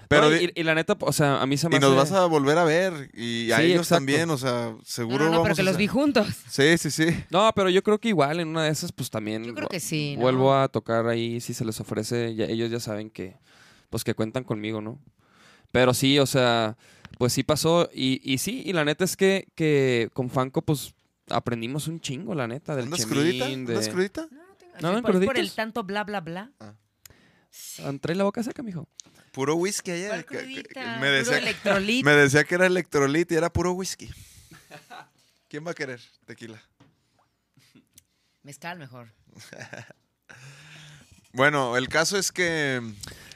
Pero y, y la neta, o sea, a mí se me y nos hace- vas a volver a ver y a Sí, ellos exacto. también, o sea, No, seguro no, no, vamos pero que a los vi juntos. Sí, sí, sí. No, pero yo creo que igual en una de esas, pues también Yo creo que sí. ¿no? vuelvo a tocar ahí si se les ofrece. ya- ellos ya saben que, pues que cuentan conmigo, ¿no? Pero sí, o sea, pues sí pasó. Y, y sí, y la neta es que, que con Fanco, pues aprendimos un chingo, la neta, del ¿Andas Chemín, crudita? de... ¿Andas crudita? No, tengo- ¿No, ven por, por el tanto bla, bla, bla. Ah, Trae la boca seca, mijo. Puro whisky ayer. Me, Puro decía, electrolit. <laughs> me decía que era electrolit y era puro whisky. ¿Quién va a querer tequila? Mezcal mejor. <laughs> Bueno, el caso es que...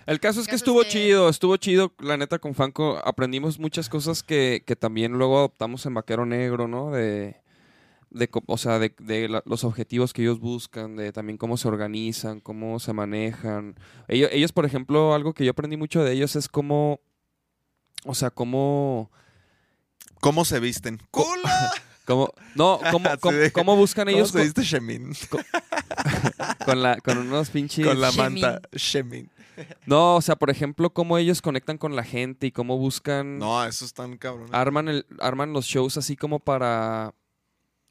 El caso es El que caso es estuvo que- chido, estuvo chido, la neta, con Fanco. Aprendimos muchas cosas que, que también luego adoptamos en Vaquero Negro, ¿no? De, de co- o sea, de, de la- los objetivos que ellos buscan, de también cómo se organizan, cómo se manejan. Ellos, ellos, por ejemplo, algo que yo aprendí mucho de ellos es cómo, o sea, cómo, ¿Cómo se visten? ¡Cola! <laughs> cómo, no, <laughs> cómo, Sí, cómo, de- cómo buscan ¿Cómo ellos se con, viste Shemin? <laughs> con la, con unos pinches... Con la manta Shemin. No, o sea, por ejemplo, cómo ellos conectan con la gente y cómo buscan... No, eso es tan cabrón. Arman, el, arman los shows así como para,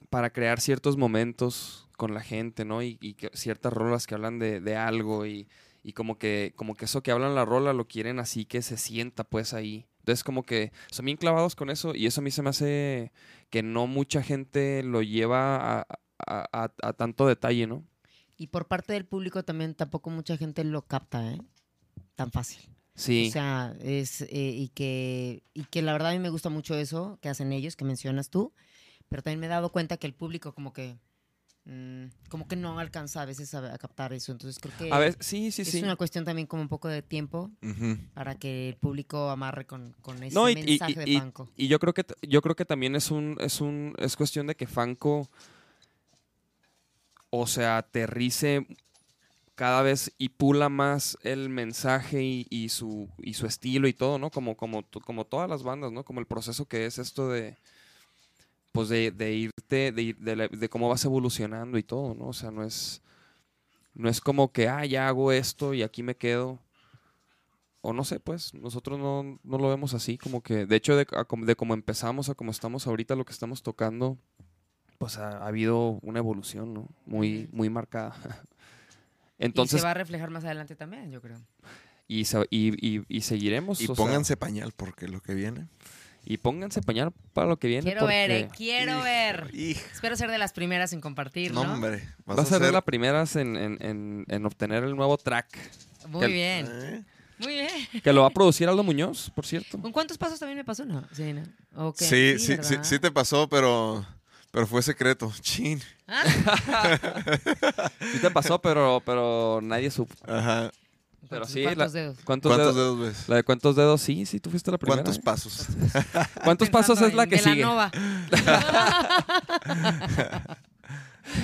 para crear ciertos momentos con la gente, ¿no? Y, y que- ciertas rolas que hablan de, de algo y, y como, que, como que eso que hablan la rola lo quieren así que se sienta pues ahí. Entonces como que son bien clavados con eso y eso a mí se me hace que no mucha gente lo lleva a, a- a- a tanto detalle, ¿no? Y por parte del público también tampoco mucha gente lo capta, ¿eh? Tan fácil. Sí. O sea, es, eh, y, que, y que la verdad a mí me gusta mucho eso que hacen ellos, que mencionas tú, pero también me he dado cuenta que el público como que, mm, como que no alcanza a veces a, a captar eso. Entonces creo que a ver, sí, sí, es sí. una cuestión también como un poco de tiempo para que el público amarre con, con ese No, y, mensaje y- de y- Panko. y yo creo que yo creo que también es un es un es cuestión de que Fanco o sea aterrice cada vez y pula más el mensaje y, su y su estilo y todo no como como como todas las bandas no como el proceso que es esto de pues de, irte de, de, la- de cómo vas evolucionando y todo no o sea no es no es como que ah ya hago esto y aquí me quedo o no sé, pues nosotros no, no lo vemos así, como que, de hecho, de, de cómo empezamos a como estamos ahorita, lo que estamos tocando, pues ha, ha habido una evolución, ¿no? Muy, muy marcada. <laughs> y Entonces, se va a reflejar más adelante también, yo creo. y, y, y- y seguiremos. Y o sea, pónganse pañal porque lo que viene. y pónganse pañal para lo que viene. Quiero ver, eh, quiero Hijo, ver. hijo, Espero ser de las primeras en compartir, No, ¿no? hombre. Vas Va a ser de las primeras en, en- en- en obtener el nuevo track, Muy que- bien, ¿Eh? muy bien. que lo va a producir Aldo Muñoz, por cierto. ¿Con cuántos pasos también me pasó? No, sí, ¿no? Ok, Sí, sí, sí, sí te pasó, pero, pero fue secreto. <laughs> Chin. Ah, <laughs> Sí te pasó, pero, pero nadie supo. Ajá. Pero ¿cuántos- sí, ¿Cuántos la- dedos? ¿Cuántos, ¿Cuántos dedos? dedos ves? La de cuántos dedos, sí, sí, tú fuiste la primera. ¿Cuántos ¿eh? pasos? ¿Cuántos <laughs> pasos es la en que sigue? Belanova.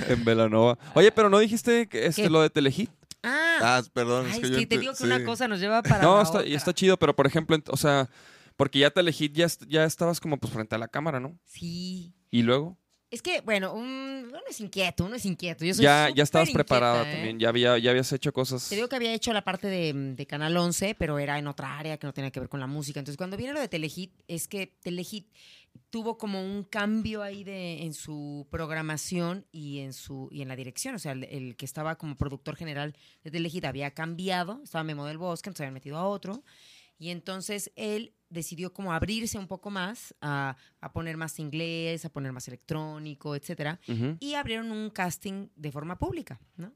En Velanova. Oye, pero no dijiste que este, ¿Qué? lo de Telehit. Ah, Ah, perdón. ay, es es que, yo te digo que sí. una cosa nos lleva para No, la está, y otra. está chido, pero por ejemplo, o sea, porque ya Telehit ya, ya estabas como pues frente a la cámara, ¿no? Sí. Y luego Es que, bueno, un- uno es inquieto, uno es inquieto. Yo soy ya, ya estabas inquieta, preparada ¿eh? también, ya, había, ya habías hecho cosas. Te digo que había hecho la parte de, de Canal 11, pero era en otra área que no tenía que ver con la música. Entonces, cuando viene lo de Telehit, es que Telehit tuvo como un cambio ahí de, en su programación y en, su, y en la dirección. O sea, el, el que estaba como productor general de Telehit había cambiado, estaba Memo del Bosque, entonces habían metido a otro. Y entonces él decidió como abrirse un poco más a, a poner más inglés, a poner más electrónico, etcétera Ujú. y abrieron un casting de forma pública, ¿no?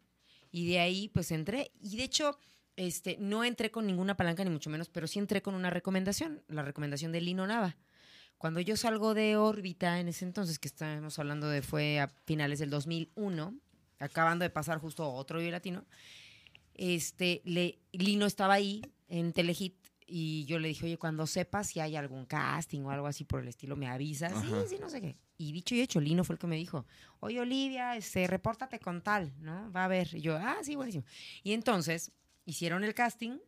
Y de ahí pues entré y de hecho este no entré con ninguna palanca ni mucho menos, pero sí entré con una recomendación, la recomendación de Lino Nava. Cuando yo salgo de órbita en ese entonces, que estamos hablando de fue a finales del 2001, acabando de pasar justo otro Vive Latino, este, le, Lino estaba ahí en Telehit y yo le dije, oye, cuando sepas si hay algún casting o algo así por el estilo, me avisas. Sí, Ajá. sí, no sé qué. Y dicho y hecho, Lino fue el que me dijo, oye, Olivia, este, repórtate con tal, ¿no? Va a ver. Y yo, ah, sí, buenísimo. Y entonces hicieron el casting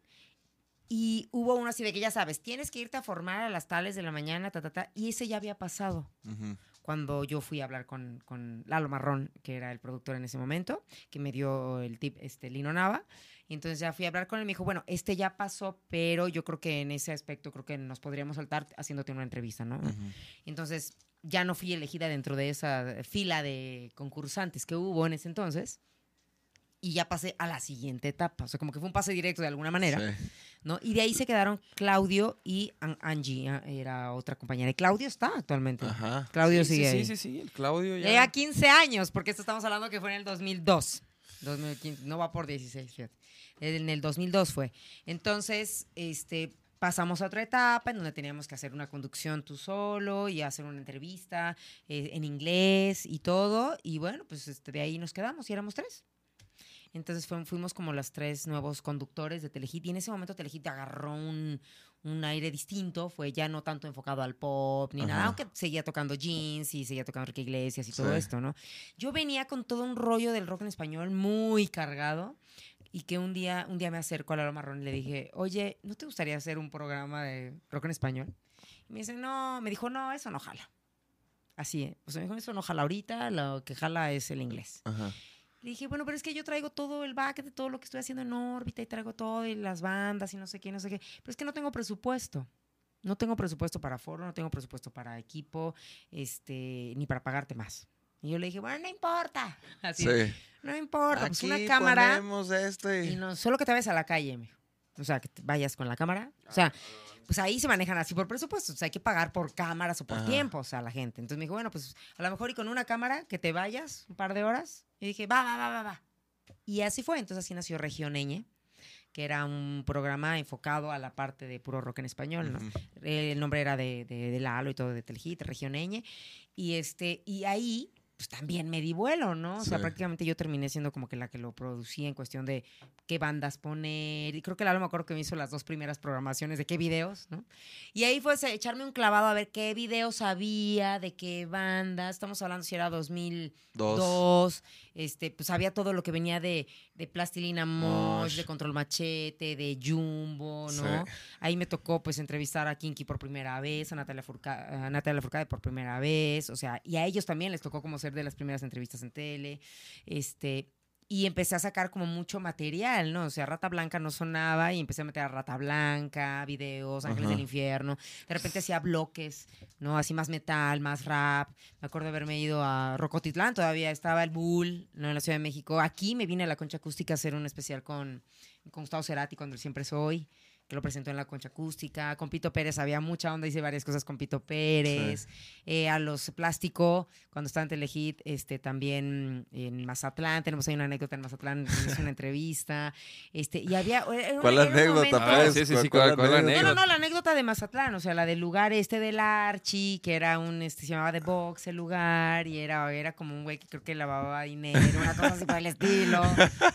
y hubo uno así de que ya sabes, tienes que irte a formar a las tales de la mañana, ta, ta, ta. Y ese ya había pasado Ujú. cuando yo fui a hablar con, con Lalo Marrón, que era el productor en ese momento, que me dio el tip este, Lino Nava. Y entonces ya fui a hablar con él y me dijo, bueno, este ya pasó, pero yo creo que en ese aspecto creo que nos podríamos saltar haciéndote una entrevista, ¿no? Ujú. Entonces ya no fui elegida dentro de esa fila de concursantes que hubo en ese entonces. Y ya pasé a la siguiente etapa. O sea, como que fue un pase directo de alguna manera. Sí. ¿no? Y de ahí se quedaron Claudio y An- Angie, ah, era otra compañera. Y Claudio está actualmente. Ajá. Claudio sí, sigue sí, ahí. sí, sí, sí, el Claudio Ya ya. lleva 15 años, porque esto estamos hablando que fue en el 2002. 2015, no va por 16, fíjate. En el 2002 fue. Entonces, este, pasamos a otra etapa en donde teníamos que hacer una conducción tú solo y hacer una entrevista eh, en inglés y todo. Y bueno, pues este, de ahí nos quedamos y éramos tres. Entonces fuimos como los tres nuevos conductores de Telehit y en ese momento Telehit agarró un, un aire distinto, fue ya no tanto enfocado al pop ni nada, Ajá. aunque seguía tocando jeans y seguía tocando Enrique Iglesias y todo Sí. esto, ¿no? Yo venía con todo un rollo del rock en español muy cargado y que un día, un día me acerco a Lalo Marrón y le dije, oye, ¿no te gustaría hacer un programa de rock en español? Y me dice, no, me dijo, no, eso no jala. Así, ¿eh? o sea, me dijo, eso no jala ahorita, lo que jala es el inglés. Ajá. Le dije, bueno, pero es que yo traigo todo el back de todo lo que estoy haciendo en órbita y traigo todo y las bandas y no sé qué, no sé qué. Pero es que no tengo presupuesto. No tengo presupuesto para foro, no tengo presupuesto para equipo, este, ni para pagarte más. Y yo le dije, bueno, no importa. Así, Sí. no importa, pues una cámara ponemos esto y... y no, solo que te vayas a la calle, mijo. O sea, que te vayas con la cámara. O sea, pues ahí se manejan así por presupuesto. O sea, hay que pagar por cámaras o por Ajá. tiempos a la gente. Entonces me dijo, bueno, pues a lo mejor y con una cámara que te vayas un par de horas. Y dije, va, va, va, va, va. Y así fue. Entonces así nació Regioneñe, que era un programa enfocado a la parte de puro rock en español, ¿no? Ujú. El nombre era de, de, de Lalo y todo de Telehit, Regioneñe. Y, este, y ahí, pues también me di vuelo, ¿no? O sea, Sí. prácticamente yo terminé siendo como que la que lo producía en cuestión de qué bandas poner. Y creo que Lalo me acuerdo que me hizo las dos primeras programaciones de qué videos, ¿no? Y ahí fue echarme un clavado a ver qué videos había, de qué bandas. Estamos hablando si era 2002. Dos. Este, pues había todo lo que venía de, de Plastilina Mosh, de Control Machete, de Jumbo, ¿no? Sí. Ahí me tocó pues entrevistar a Kinky por primera vez, a Natalia, Furca- a Natalia Furcade por primera vez, o sea, y a ellos también les tocó como ser de las primeras entrevistas en tele, este, y empecé a sacar como mucho material, ¿no? O sea, Rata Blanca no sonaba y empecé a meter a Rata Blanca, videos, Ángeles Ajá. del Infierno, de repente hacía bloques, ¿no? Así más metal, más rap, me acuerdo de haberme ido a Rocotitlán, todavía estaba el Bull, ¿no? En la Ciudad de México, aquí me vine a la Concha Acústica a hacer un especial con, con Gustavo Cerati, cuando Siempre Soy, que lo presentó en la concha acústica. Con Pito Pérez había mucha onda, hice varias cosas con Pito Pérez. Eh, a los Plástico, cuando estaba en Telehit, este, también en Mazatlán, tenemos ahí una anécdota en Mazatlán, <laughs> es una entrevista. Este, y había. era un- ¿Cuál era anécdota, momento- A ver, sí, sí, sí, ¿cuál- cuál no, anécdota? no, no, la anécdota de Mazatlán, o sea, la del lugar este del Archi, que era un, este, se llamaba The Box el lugar, y era, era como un güey que creo que lavaba dinero, una cosa así por el estilo,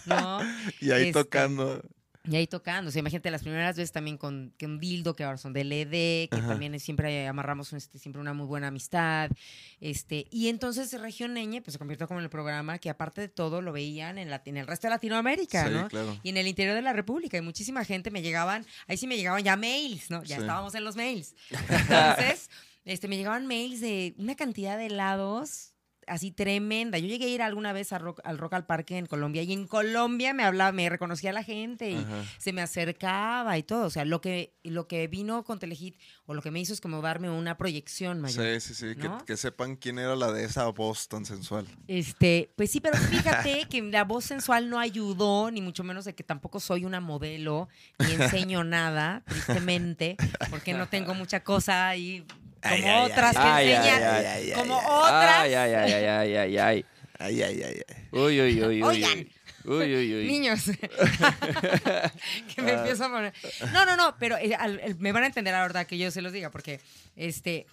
¿no? <laughs> Y ahí Este, tocando. Y ahí tocando, o sea, imagínate las primeras veces también con, con Dildo, que ahora son de LED, que Ajá. también es- siempre amarramos este, siempre una muy buena amistad. Este, y entonces Región Neñe pues, se convirtió como en el programa que aparte de todo lo veían en, la, en el resto de Latinoamérica, Sí, ¿no? claro. Y en el interior de la República, y muchísima gente me llegaban, ahí sí me llegaban ya mails, ¿no? Ya Sí. estábamos en los mails. <laughs> Entonces, este, me llegaban mails de una cantidad de helados así tremenda. Yo llegué a ir alguna vez a rock- al Rock al Parque en Colombia y en Colombia me hablaba, me reconocía la gente y Ajá. se me acercaba y todo. O sea, lo que, lo que vino con Telehit o lo que me hizo es como darme una proyección mayor. Sí, sí, sí. Que, sepan quién era la de esa voz tan sensual. Este, pues sí, pero fíjate <laughs> que la voz sensual no ayudó, ni mucho menos de que tampoco soy una modelo, ni enseño nada, tristemente, porque no tengo mucha cosa ahí como Ay, ay, otras que enseñan, ay, ay, como ay, otras. Ay, ay, ay, ay, ay, ay, ay. Ay, ay, ay, ay. Uy, uy, uy, uy. Oigan. Uy, uy, uy. Niños. <laughs> <laughs> que me empiezo a poner. No, no, no, pero eh, al- el- me van a entender ahora que yo se los diga, porque este.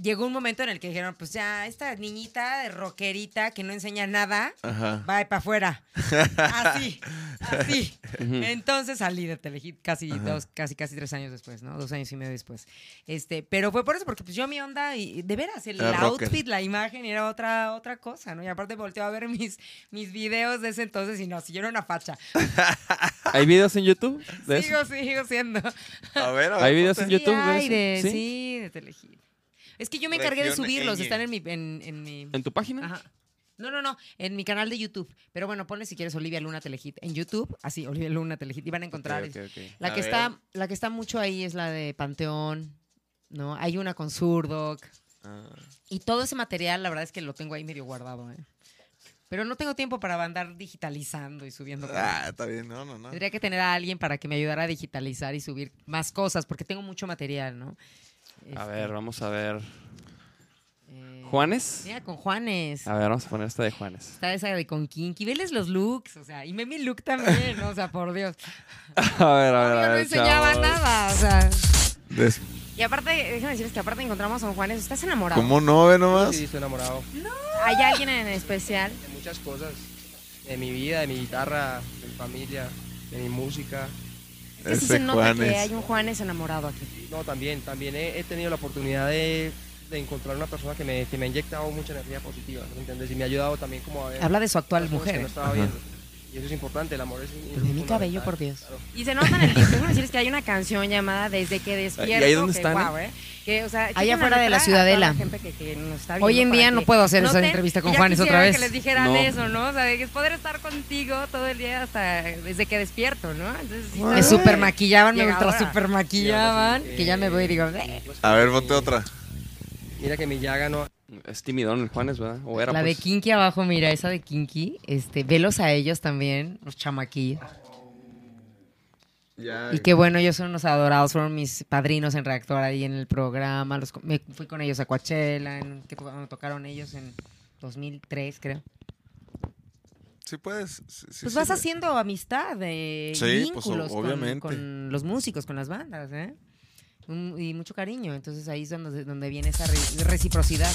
Llegó un momento en el que dijeron, pues ya, esta niñita de rockerita que no enseña nada, Ajá. va para afuera. <laughs> Así, así. Entonces salí de Telehit casi dos, casi, casi tres años después, ¿no? Dos años y medio después. Este, pero fue por eso, porque pues yo mi onda, y de veras, el rocker. outfit, la imagen era otra, otra cosa, ¿no? Y aparte volteó a ver mis, mis videos de ese entonces y no, si yo era una facha. <laughs> ¿Hay videos en YouTube de Sigo, eso? sigo siendo. A ver, a ver. ¿Hay videos en. YouTube Sí, de hay eso? de, ¿Sí? ¿Sí? de Telehit. Es que yo me encargué de subirlos, Ñ. están en mi, en, en mi ¿En tu página? Ajá. No, no, no, en mi canal de YouTube. Pero bueno, ponle si quieres Olivia Luna Telehit en YouTube, así, Olivia Luna Telehit, y van a encontrar. La A que ver. está, la que está mucho ahí es la de Panteón, ¿no? Hay una con Zurdoc. Ah, Y todo ese material, la verdad es que lo tengo ahí medio guardado, ¿eh? Pero no tengo tiempo para andar digitalizando y subiendo cosas. Ah, está bien. No, no, no. Tendría que tener a alguien para que me ayudara a digitalizar y subir más cosas, porque tengo mucho material, ¿no? A Este, ver, vamos a ver. eh, ¿Juanes? Mira, con Juanes. A ver, vamos a poner esta de Juanes. Está esa de con Kinky. Veles los looks, o sea, y ve mi look también, ¿no? O sea, por Dios. <laughs> A ver, a ver, a no ver. enseñaba chavos. nada, o sea. Des- Y aparte, déjame decirles que aparte encontramos a Juanes. ¿Estás enamorado? ¿Cómo no, ve nomás? Sí, estoy enamorado ¿Hay alguien en especial? de muchas cosas. De mi vida, de mi guitarra, de mi familia, de mi música. Es que sí Ese se nota Juanes. que hay un Juanes enamorado aquí. No, también, también he, he tenido la oportunidad de, de encontrar una persona que me, que me ha inyectado mucha energía positiva, ¿me entiendes? Y me ha ayudado también como a ver Habla de su actual mujer. no estaba viendo. Y eso es importante, el amor es Pero mi cabello, por Dios. Y se nota en el disco. Déjame decirles que hay una canción llamada Desde que despierto. ahí dónde que, están, guau, ¿eh? Que, o sea, Allá afuera de la Ciudadela. que- que nos está Hoy en día no puedo hacer esa noten. entrevista con Y Juanes otra vez. que les dijeran No. eso, ¿no? O sea, de que es poder estar contigo todo el día hasta desde que despierto, ¿no? Entonces, sí Me super maquillaban, me ultra super maquillaban, que ya me voy y digo, pues, A ver, ponte otra. Mira que mi llaga no... Es timidón el Juanes, ¿verdad? O era, la de pues. Kinky abajo, mira, esa de Kinky, este, velos a ellos también, los chamaquillos. Y qué bueno, ellos son unos adorados, fueron mis padrinos en Reactor ahí en el programa. Los, me fui con ellos a Coachella, en, que tocaron ellos en 2003, creo. Sí puedes. sí- sí Pues vas haciendo amistad, de Sí, pues, vínculos con- obviamente. Con, los músicos, con las bandas, ¿eh? Un- y mucho cariño. Entonces ahí es donde, donde viene esa re- reciprocidad.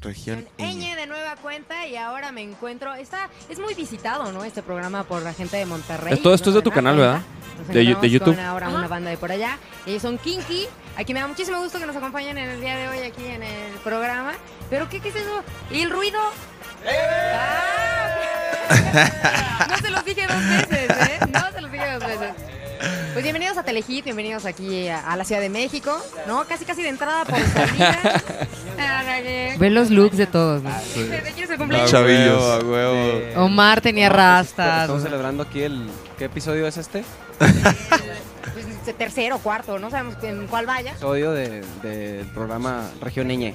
Región Ñ de nueva cuenta y ahora me encuentro. Está, es muy visitado, ¿no? Este programa por la gente de Monterrey. Esto- esto es de tu canal, ¿verdad? Nos De- YouTube. Con ahora una banda de por allá. Ellos son Kinky. Aquí me da muchísimo gusto que nos acompañen en el día de hoy aquí en el programa. ¿Pero qué, qué es eso? ¿Y el ruido? Ah, <laughs> no se los dije dos veces, ¿eh? No se los dije dos veces. Pues bienvenidos a Telehit, bienvenidos aquí a, a la Ciudad de México, ¿no? Casi casi de entrada por salida. <laughs> Árale. Ve los looks de todos. ¿no? ¿De quién es el A? Chavillos. huevo, a huevo. Omar tenía rastas. Estamos celebrando aquí el... ¿Qué episodio es este? <laughs> Pues, tercero, cuarto, no sabemos en cuál vaya. Episodio de- del programa Región Ñe.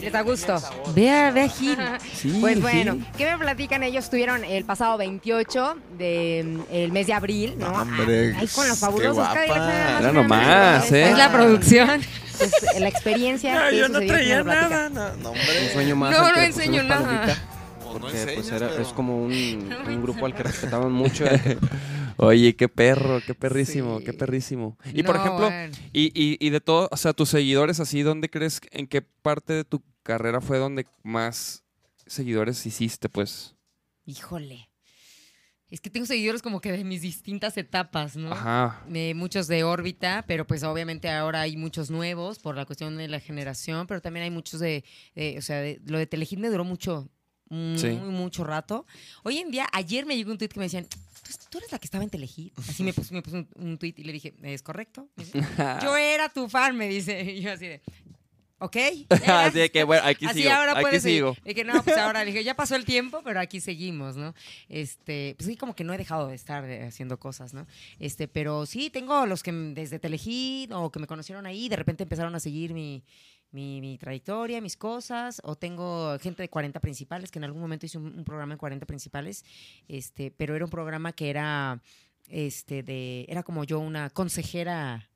Les da gusto. Ve a, ve a Gil. <laughs> Sí, Pues sí. bueno, ¿qué me platican? Ellos estuvieron el pasado 28 del mes de abril, ¿no? Hombre, Ahí con los fabulosos nada Era nada nomás. ¿eh? Es la producción. Pues, la experiencia <laughs> que sucedió, ¿quién me lo platica? No, no, Un hombre. sueño más. No, no enseño nada. No Porque enseñas, pues era, pero- es como un, No <laughs> un grupo al que respetamos mucho. <laughs> Oye, qué perro, qué perrísimo, Sí. qué perrísimo. Y por ejemplo, y, y, y de todo, o sea, tus seguidores así, ¿dónde crees, en qué parte de tu carrera fue donde más seguidores hiciste, pues? Híjole. Es que tengo seguidores como que de mis distintas etapas, ¿no? Ajá. Eh, muchos de órbita, pero pues obviamente ahora hay muchos nuevos por la cuestión de la generación, pero también hay muchos de, de- o sea, de- lo de Telehit me duró mucho, muy, Sí. mucho rato. Hoy en día, ayer me llegó un tweet que me decían, ¿tú, eres la que estaba en Telehit? Así me puso, me puso un, un tweet y le dije, ¿es correcto? Dice, <laughs> Yo era tu fan, me dice. <laughs> Y yo así de, ok. Así de que, bueno, aquí Así sigo, ahora aquí sigo. De que no, pues ahora le dije, ya pasó el tiempo, pero aquí seguimos, ¿no? Este, pues sí, como que no he dejado de estar de- haciendo cosas, ¿no? Este, pero sí, tengo los que desde Telehit o que me conocieron ahí, de repente empezaron a seguir mi, mi, mi trayectoria, mis cosas, o tengo gente de 40 principales, que en algún momento hice un, un programa en 40 principales, este, pero era un programa que era, este, de, era como yo una consejera,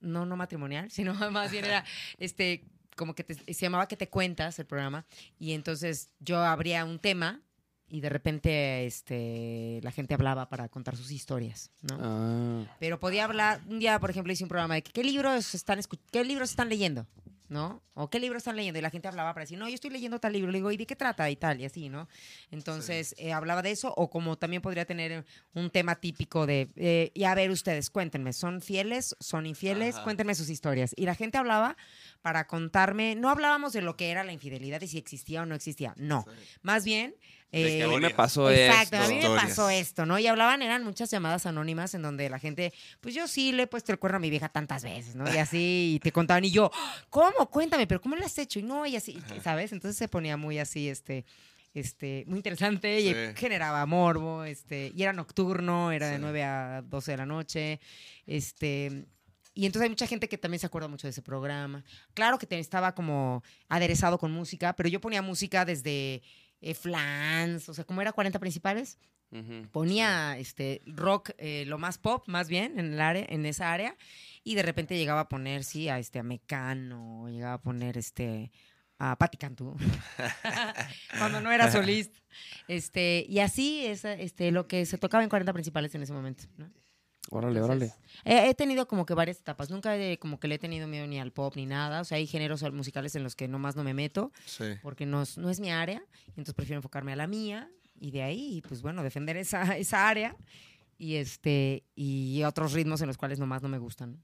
no, no matrimonial, <laughs> sino más bien era, <laughs> este, como que te- se llamaba que te cuentas el programa, y entonces yo abría un tema y de repente este, la gente hablaba para contar sus historias, ¿no? Ah. Pero podía hablar, un día, por ejemplo, hice un programa de que, qué libros están, qué libros están leyendo, ¿no? O qué libros están leyendo. Y la gente hablaba para decir, no, yo estoy leyendo tal libro. Le digo, ¿y de qué trata? Y tal, y así, ¿no? Entonces, eh, hablaba de eso. O como también podría tener un tema típico de, eh, y a ver ustedes, cuéntenme, ¿son fieles? ¿Son infieles? Ajá. Cuéntenme sus historias. Y la gente hablaba para contarme, no hablábamos de lo que era la infidelidad y si existía o no existía, no. Más bien... Que a mí eh, me pasó Exacto, esto. a mí me pasó esto, ¿no? Y hablaban, eran muchas llamadas anónimas en donde la gente, pues yo sí le he puesto el cuerno a mi vieja tantas veces, ¿no? Y así, y te contaban, y yo, ¿cómo? Cuéntame, pero ¿cómo lo has hecho? Y no, y así, ¿sabes? Entonces se ponía muy así, este, este, muy interesante y Sí. generaba morbo, este, y era nocturno, era de Sí. 9 a 12 de la noche, este... Y entonces hay mucha gente que también se acuerda mucho de ese programa. Claro que te- estaba como aderezado con música, pero yo ponía música desde eh, flans, o sea, como era 40 principales, ponía este rock eh, lo más pop más bien en el área en esa área y de repente llegaba a poner sí a este a Mecano llegaba a poner este a Patti Cantú <laughs> cuando no era <laughs> solista este y así es este lo que se tocaba en 40 principales en ese momento ¿no? Órale, Entonces, órale. He, he tenido como que varias etapas. Nunca he- como que le he tenido miedo ni al pop ni nada. O sea, hay géneros musicales en los que nomás no me meto Sí. porque no es, no es mi área. y Entonces prefiero enfocarme a la mía y de ahí, pues bueno, defender esa, <laughs> esa área y este y otros ritmos en los cuales nomás no me gustan.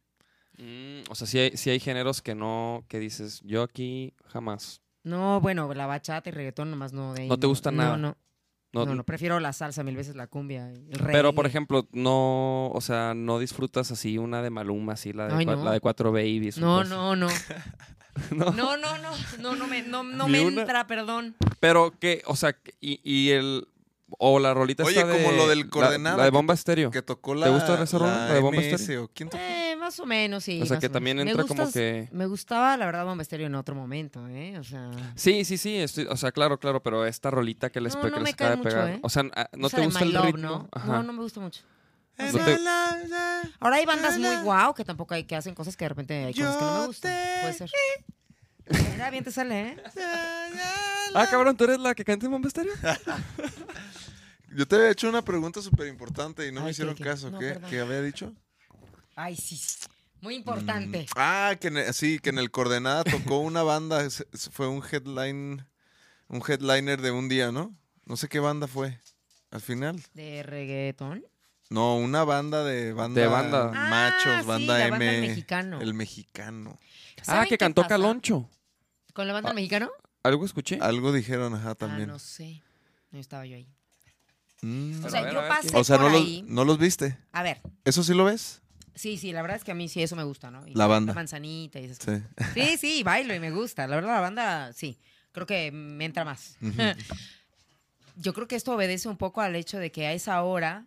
Mm, o sea, sí hay, sí hay géneros que no, que dices, yo aquí jamás. No, bueno, la bachata y reggaetón nomás no. De ahí ¿No te gusta nada? No, No, no, no, prefiero la salsa mil veces la cumbia. y El Pero, por ejemplo, no, o sea, no disfrutas así una de Maluma, así la de, Ay, cua- no. la de Cuatro Babies. No, no, no. <laughs> No. No, no, no. No, no me, no, me una. entra, perdón. Pero que, o sea, y, y el, o la rolita Oye, esta de... como lo del la- coordenada La, de Bomba Estéreo. Que tocó la. ¿Te gusta esa rola, la de Bomba MS, Estéreo? ¿Quién tocó? Más o menos, sí. O sea, que también entra como que- Me gustaba, la verdad, Bomba Estéreo en otro momento, ¿eh? O sea... Sí, sí, sí, estoy- o sea, claro, claro, pero esta rolita que les, No, pe- no que me les cae acaba de mucho, pegar. ¿eh? O sea, ah, ¿no esa te gusta el Love, ritmo? ¿no? Ajá. No, no me gusta mucho. No te- Ahora hay bandas muy guau que tampoco hay que hacen cosas que de repente hay cosas que no me Yo gustan. Puede ser. Mira, bien te sale, ¿eh? <laughs> Ah, cabrón, ¿tú eres la que canta en Bomba Estéreo? <laughs> Yo te había hecho una pregunta súper importante y no Ay, me ¿qué, hicieron qué? caso. No, ¿Qué. ¿Qué había dicho? Ay, sí. Muy importante. Mm, Ah, que en el- sí, que en el Coordenada tocó <laughs> una banda. Fue un headline. Un headliner de un día, ¿no? No sé qué banda fue. Al final. De reggaetón. No, una banda de banda. De banda. Machos, Ah, sí, banda la M. banda El Mexicano. El mexicano. Ah, ¿Saben que qué cantó pasa? Caloncho. ¿Con la banda Ah, Mexicano? ¿Algo escuché? Algo dijeron, ajá, Ah, también. no sé. No estaba yo ahí. Mm. O sea, ver, yo a ver, pasé O sea, por no los, ahí. no los viste. A ver, ¿Eso sí lo ves? Sí, sí, la verdad es que a mí sí eso me gusta, ¿no? Y La banda. manzanita y esas Sí. cosas. <laughs> Sí, sí, bailo y me gusta. La verdad, la banda, sí. Creo que me entra más. Yo creo que esto obedece un poco al hecho de que a esa hora,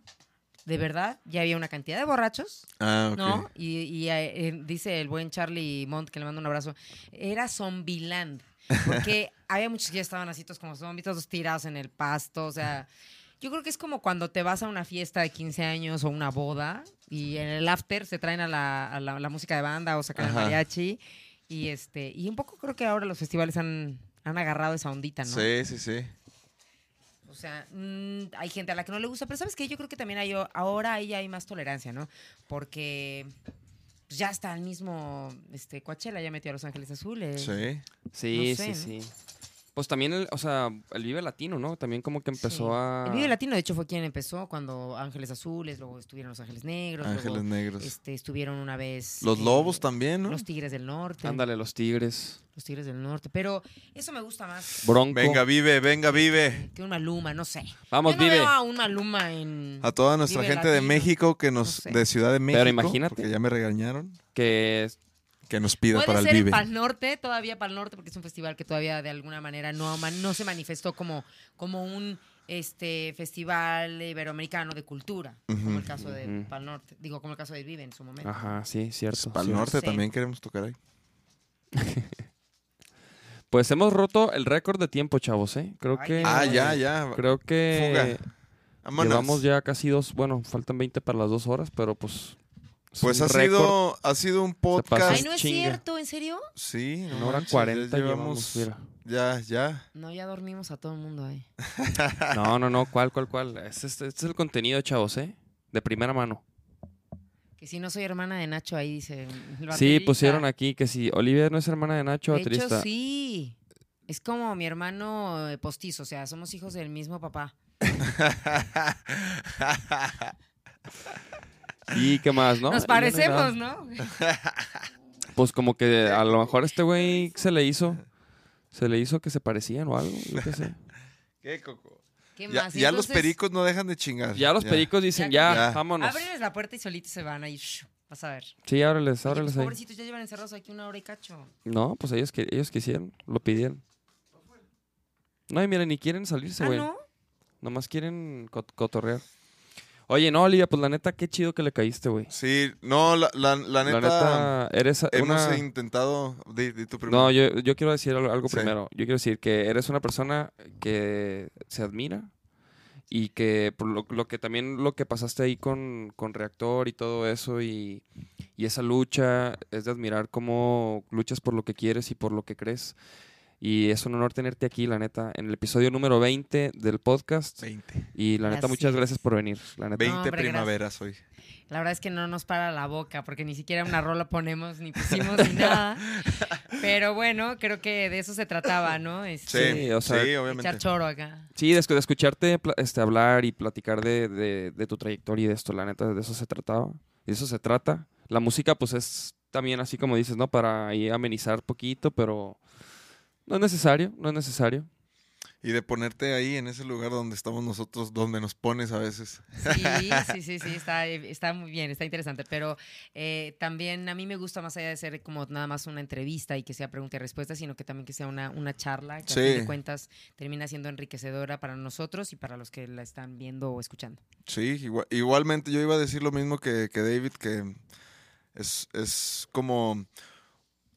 de verdad, ya había una cantidad de borrachos, Ah. ¿no? Y, y, eh, eh, dice el buen Charlie Mont, que le mando un abrazo, era Zombieland. Porque <laughs> había muchos que ya estaban así todos como zombies, todos tirados en el pasto, o sea... Yo creo que es como cuando te vas a una fiesta de 15 años o una boda y en el after se traen a la, a la- la música de banda o sacan el mariachi. Y este y un poco creo que ahora los festivales han, han agarrado esa ondita, ¿no? Sí, sí, sí. O sea, mm, hay gente a la que no le gusta, pero ¿sabes qué? Yo creo que también hay, ahora ahí hay más tolerancia, ¿no? Porque pues, ya está el mismo este, Coachella, ya metió a Los Ángeles Azules. Sí. Sí, No sé, sí, ¿no? sí. Pues también, el, o sea, el Vive Latino, ¿no? También como que empezó Sí. a... El Vive Latino, de hecho, fue quien empezó cuando Ángeles Azules, luego estuvieron Los Ángeles Negros, Ángeles luego Negros. este, estuvieron una vez... Los eh, lobos también, ¿no? Los Tigres del Norte. Ándale, los Tigres. Los Tigres del Norte. Pero eso me gusta más Bronco. Venga, vive, venga, vive. que un Maluma, no sé. Vamos, Yo no Vive. veo a un Maluma en... A toda nuestra Vive gente de. México que nos, sé. de Ciudad de México, imagínate. porque ya me regañaron, Que es- que nos pida Puede para el ser Vive. en Pal Norte, todavía Pal Norte, porque es un festival que todavía de alguna manera no, se manifestó como, como un este festival iberoamericano de cultura, como el caso de Ujú. Pal Norte. Digo, como el caso de Vive en su momento. Ajá, sí, cierto. Para el cierto. norte Sí. también queremos tocar ahí. <laughs> Pues hemos roto el récord de tiempo, chavos, ¿eh? Creo Ay, que... Ah, ya, ya. Creo que... Fuga. Vámonos. Llevamos ya casi dos... Bueno, faltan 20 para las dos horas, pero pues... es Pues ha récord. sido, ha sido un podcast. Ay, no es chinga. cierto, ¿en serio? Sí, no Una hora manches, ya 40 llevamos, mira. Ya, ya. No, ya dormimos a todo el mundo ahí. <laughs> No, no, no, ¿cuál, cuál, cuál? Este, este- este es el contenido, chavos, ¿eh? De primera mano. Que si no soy hermana de Nacho, ahí dice. Sí, pusieron aquí que si Olivia no es hermana de Nacho, De hecho, sí. Es como mi hermano eh, postizo, o sea, somos hijos del mismo papá. <laughs> <laughs> ¿Y qué más, no? Nos parecemos. ¿no? <laughs> Pues como que a lo mejor este güey se le hizo. Se le hizo que se parecían o algo, yo qué sé. <laughs> ¿Qué, Coco? ¿Qué Ya, más? ya los Entonces, pericos no dejan de chingar. Ya los pericos dicen, Ya, ya, ya. vámonos. Ábreles la puerta y solitos se van ahí. shh, Vas a ver. Sí, ábreles, Oye, ábreles pues, ahí. pobrecitos, ya llevan encerrados aquí una hora y cacho. No, pues ellos, que- ellos quisieron, lo pidieron. No, y mira, ni quieren salirse, Ah, güey. ¿no? Nomás quieren cot- cotorrear. Oye, no, Olivia, pues la neta, qué chido que le caíste, güey. Sí, no, la, la, la neta, La neta, eres hemos una... intentado. Di, di. No, yo, yo quiero decir algo, algo Sí. primero. Yo quiero decir que eres una persona que se admira y que por lo, lo que también lo que pasaste ahí con, con Reactor y todo eso y, y esa lucha es de admirar cómo luchas por lo que quieres y por lo que crees. Y es un honor tenerte aquí, la neta, en el episodio número 20 del podcast. 20. Y la neta, Así muchas es. gracias por venir. La neta. 20 hombre, primaveras hoy. La verdad es que no nos para la boca porque ni siquiera una rola ponemos, ni pusimos ni <laughs> nada. Pero bueno, creo que de eso se trataba, ¿no? Sí, Este, Sí, o sea, sí, obviamente. echar choro acá. Sí, de, de escucharte este, hablar y platicar de, de- de tu trayectoria y de esto, la neta, de eso se trataba. De eso se trata. La música, pues, es también así como dices, ¿no? Para ahí amenizar poquito, pero No es necesario, no es necesario. Y de ponerte ahí en ese lugar donde estamos nosotros, donde nos pones a veces. Sí, <laughs> sí, sí, sí, está, está muy bien, está interesante. Pero eh, también a mí me gusta más allá de ser como nada más una entrevista y que sea pregunta y respuesta, sino que también que sea una, una charla que a fin Sí. de cuentas termina siendo enriquecedora para nosotros y para los que la están viendo o escuchando. Sí, igua- igualmente yo iba a decir lo mismo que, que David, que es, es como,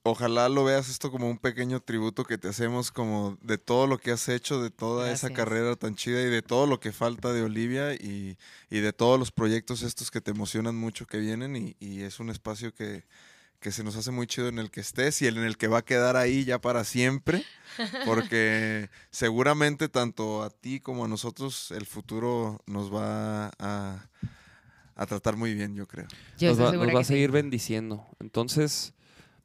ojalá lo veas esto como un pequeño tributo que te hacemos como de todo lo que has hecho, de toda esa carrera tan chida y de todo lo que falta de Olivia y, y de todos los proyectos estos que te emocionan mucho que vienen y, y es un espacio que, que se nos hace muy chido en el que estés y en el que va a quedar ahí ya para siempre, porque <laughs> seguramente tanto a ti como a nosotros el futuro nos va a, a tratar muy bien, yo creo. Yo nos va, segura nos va a sí. seguir bendiciendo. Entonces,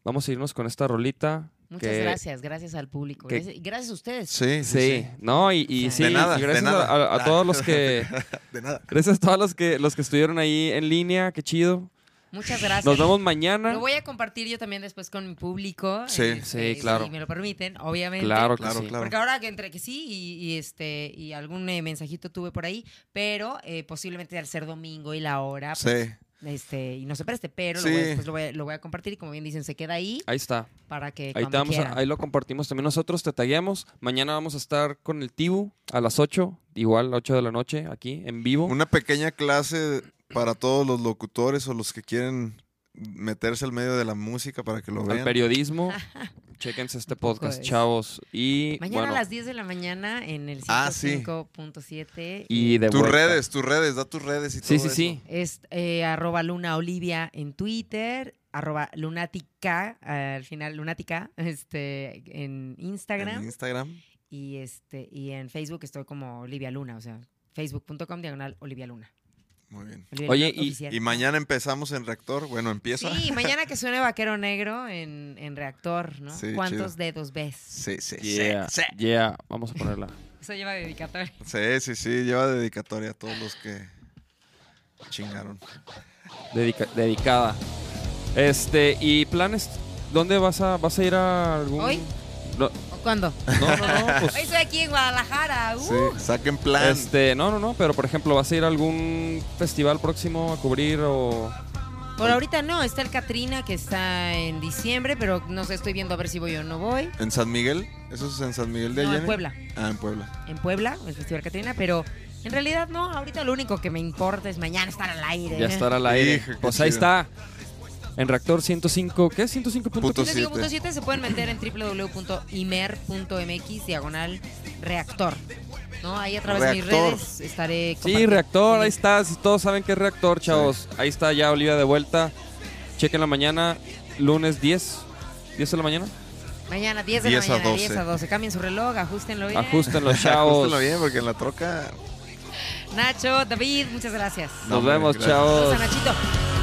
vamos a irnos con esta rolita. Muchas que- gracias, gracias al público. que- Gracias, a ustedes. Sí, Sí, no, y, sí, nada, y de gracias a- nada. a, a todos los <laughs> que, De nada. gracias a todos los que, los que estuvieron ahí en línea, qué chido. Muchas gracias. Nos vemos mañana. Lo voy a compartir yo también después con mi público. Sí. este, Sí, claro. Si me lo permiten, obviamente. Claro Claro, sí. claro. Porque ahora que entre que sí y, y, este y algún eh, mensajito tuve por ahí, pero eh, posiblemente al ser domingo y la hora, pues, Sí, este y no se preste, pero Sí. lo voy a- después lo voy, a, lo voy a compartir y como bien dicen se queda ahí Ahí está. para que Ahí, cuando te vamos a- quieran. ahí lo compartimos también nosotros, te tagueamos. Mañana vamos a estar con el Tibu a las 8, igual a las 8 de la noche, aquí en vivo. una pequeña clase para todos los locutores o los que quieren meterse al medio de la música para que lo al vean. periodismo. <laughs> Chéquense este podcast, chavos. Y Mañana bueno, a las 10 de la mañana en el Ah, sí. 105.7 y de Tus vuelta. redes, tus redes, da tus redes y Sí, todo sí, sí. Es eh, arroba Luna Olivia en Twitter, arroba lunática, al final lunática, <laughs> este, en. Instagram En Instagram. y este y en Facebook estoy como Olivia Luna, o sea, facebook.com diagonal Olivia Luna. Muy bien. Oye, y- mañana empezamos en Reactor. Bueno, empieza. Sí, <laughs> mañana que suene Vaquero Negro en, en Reactor, ¿no? Sí, ¿Cuántos chido. dedos ves? Sí, sí, Yeah, sí. yeah. Vamos a ponerla. <laughs> Eso lleva dedicatoria. Sí, sí, sí. Lleva dedicatoria a todos los que chingaron. Dedica- dedicada. Este, y planes, ¿dónde vas a vas a ir a algún ¿Hoy? No, ¿O cuándo? no, no, no, <laughs> pues, Hoy estoy aquí en Guadalajara. ¡uh! Sí, saquen plan. este, no, no, no, pero por ejemplo, ¿vas a ir a algún festival próximo a cubrir o Por ahorita no, está el Catrina que está en diciembre, pero no sé, estoy viendo a ver si voy o no voy. ¿En San Miguel? ¿Eso es en San Miguel de No, Allende? en Puebla. Ah, en Puebla. En Puebla, el Festival Catrina, pero en realidad no, ahorita lo único que me importa es mañana estar al aire. ya estar al aire? Hijo, pues ahí está. En reactor 105, ¿qué es 105.7? Punto 105.7 se pueden meter en www.imer.mx diagonal reactor. ¿No? Ahí a través de mis redes estaré Sí, reactor, ahí está. si Todos saben que es reactor, chavos. Ahí está ya Olivia de vuelta. Chequen la mañana, lunes 10. 10 de la mañana. Mañana 10 de 10 la a mañana, 12. 10 a 12. Cambien su reloj, ajustenlo bien. Ajusten los <laughs> chavos. Ajústenlo bien porque en la troca... Nacho, David, muchas gracias. Nos vemos, gracias. chavos. A Nachito.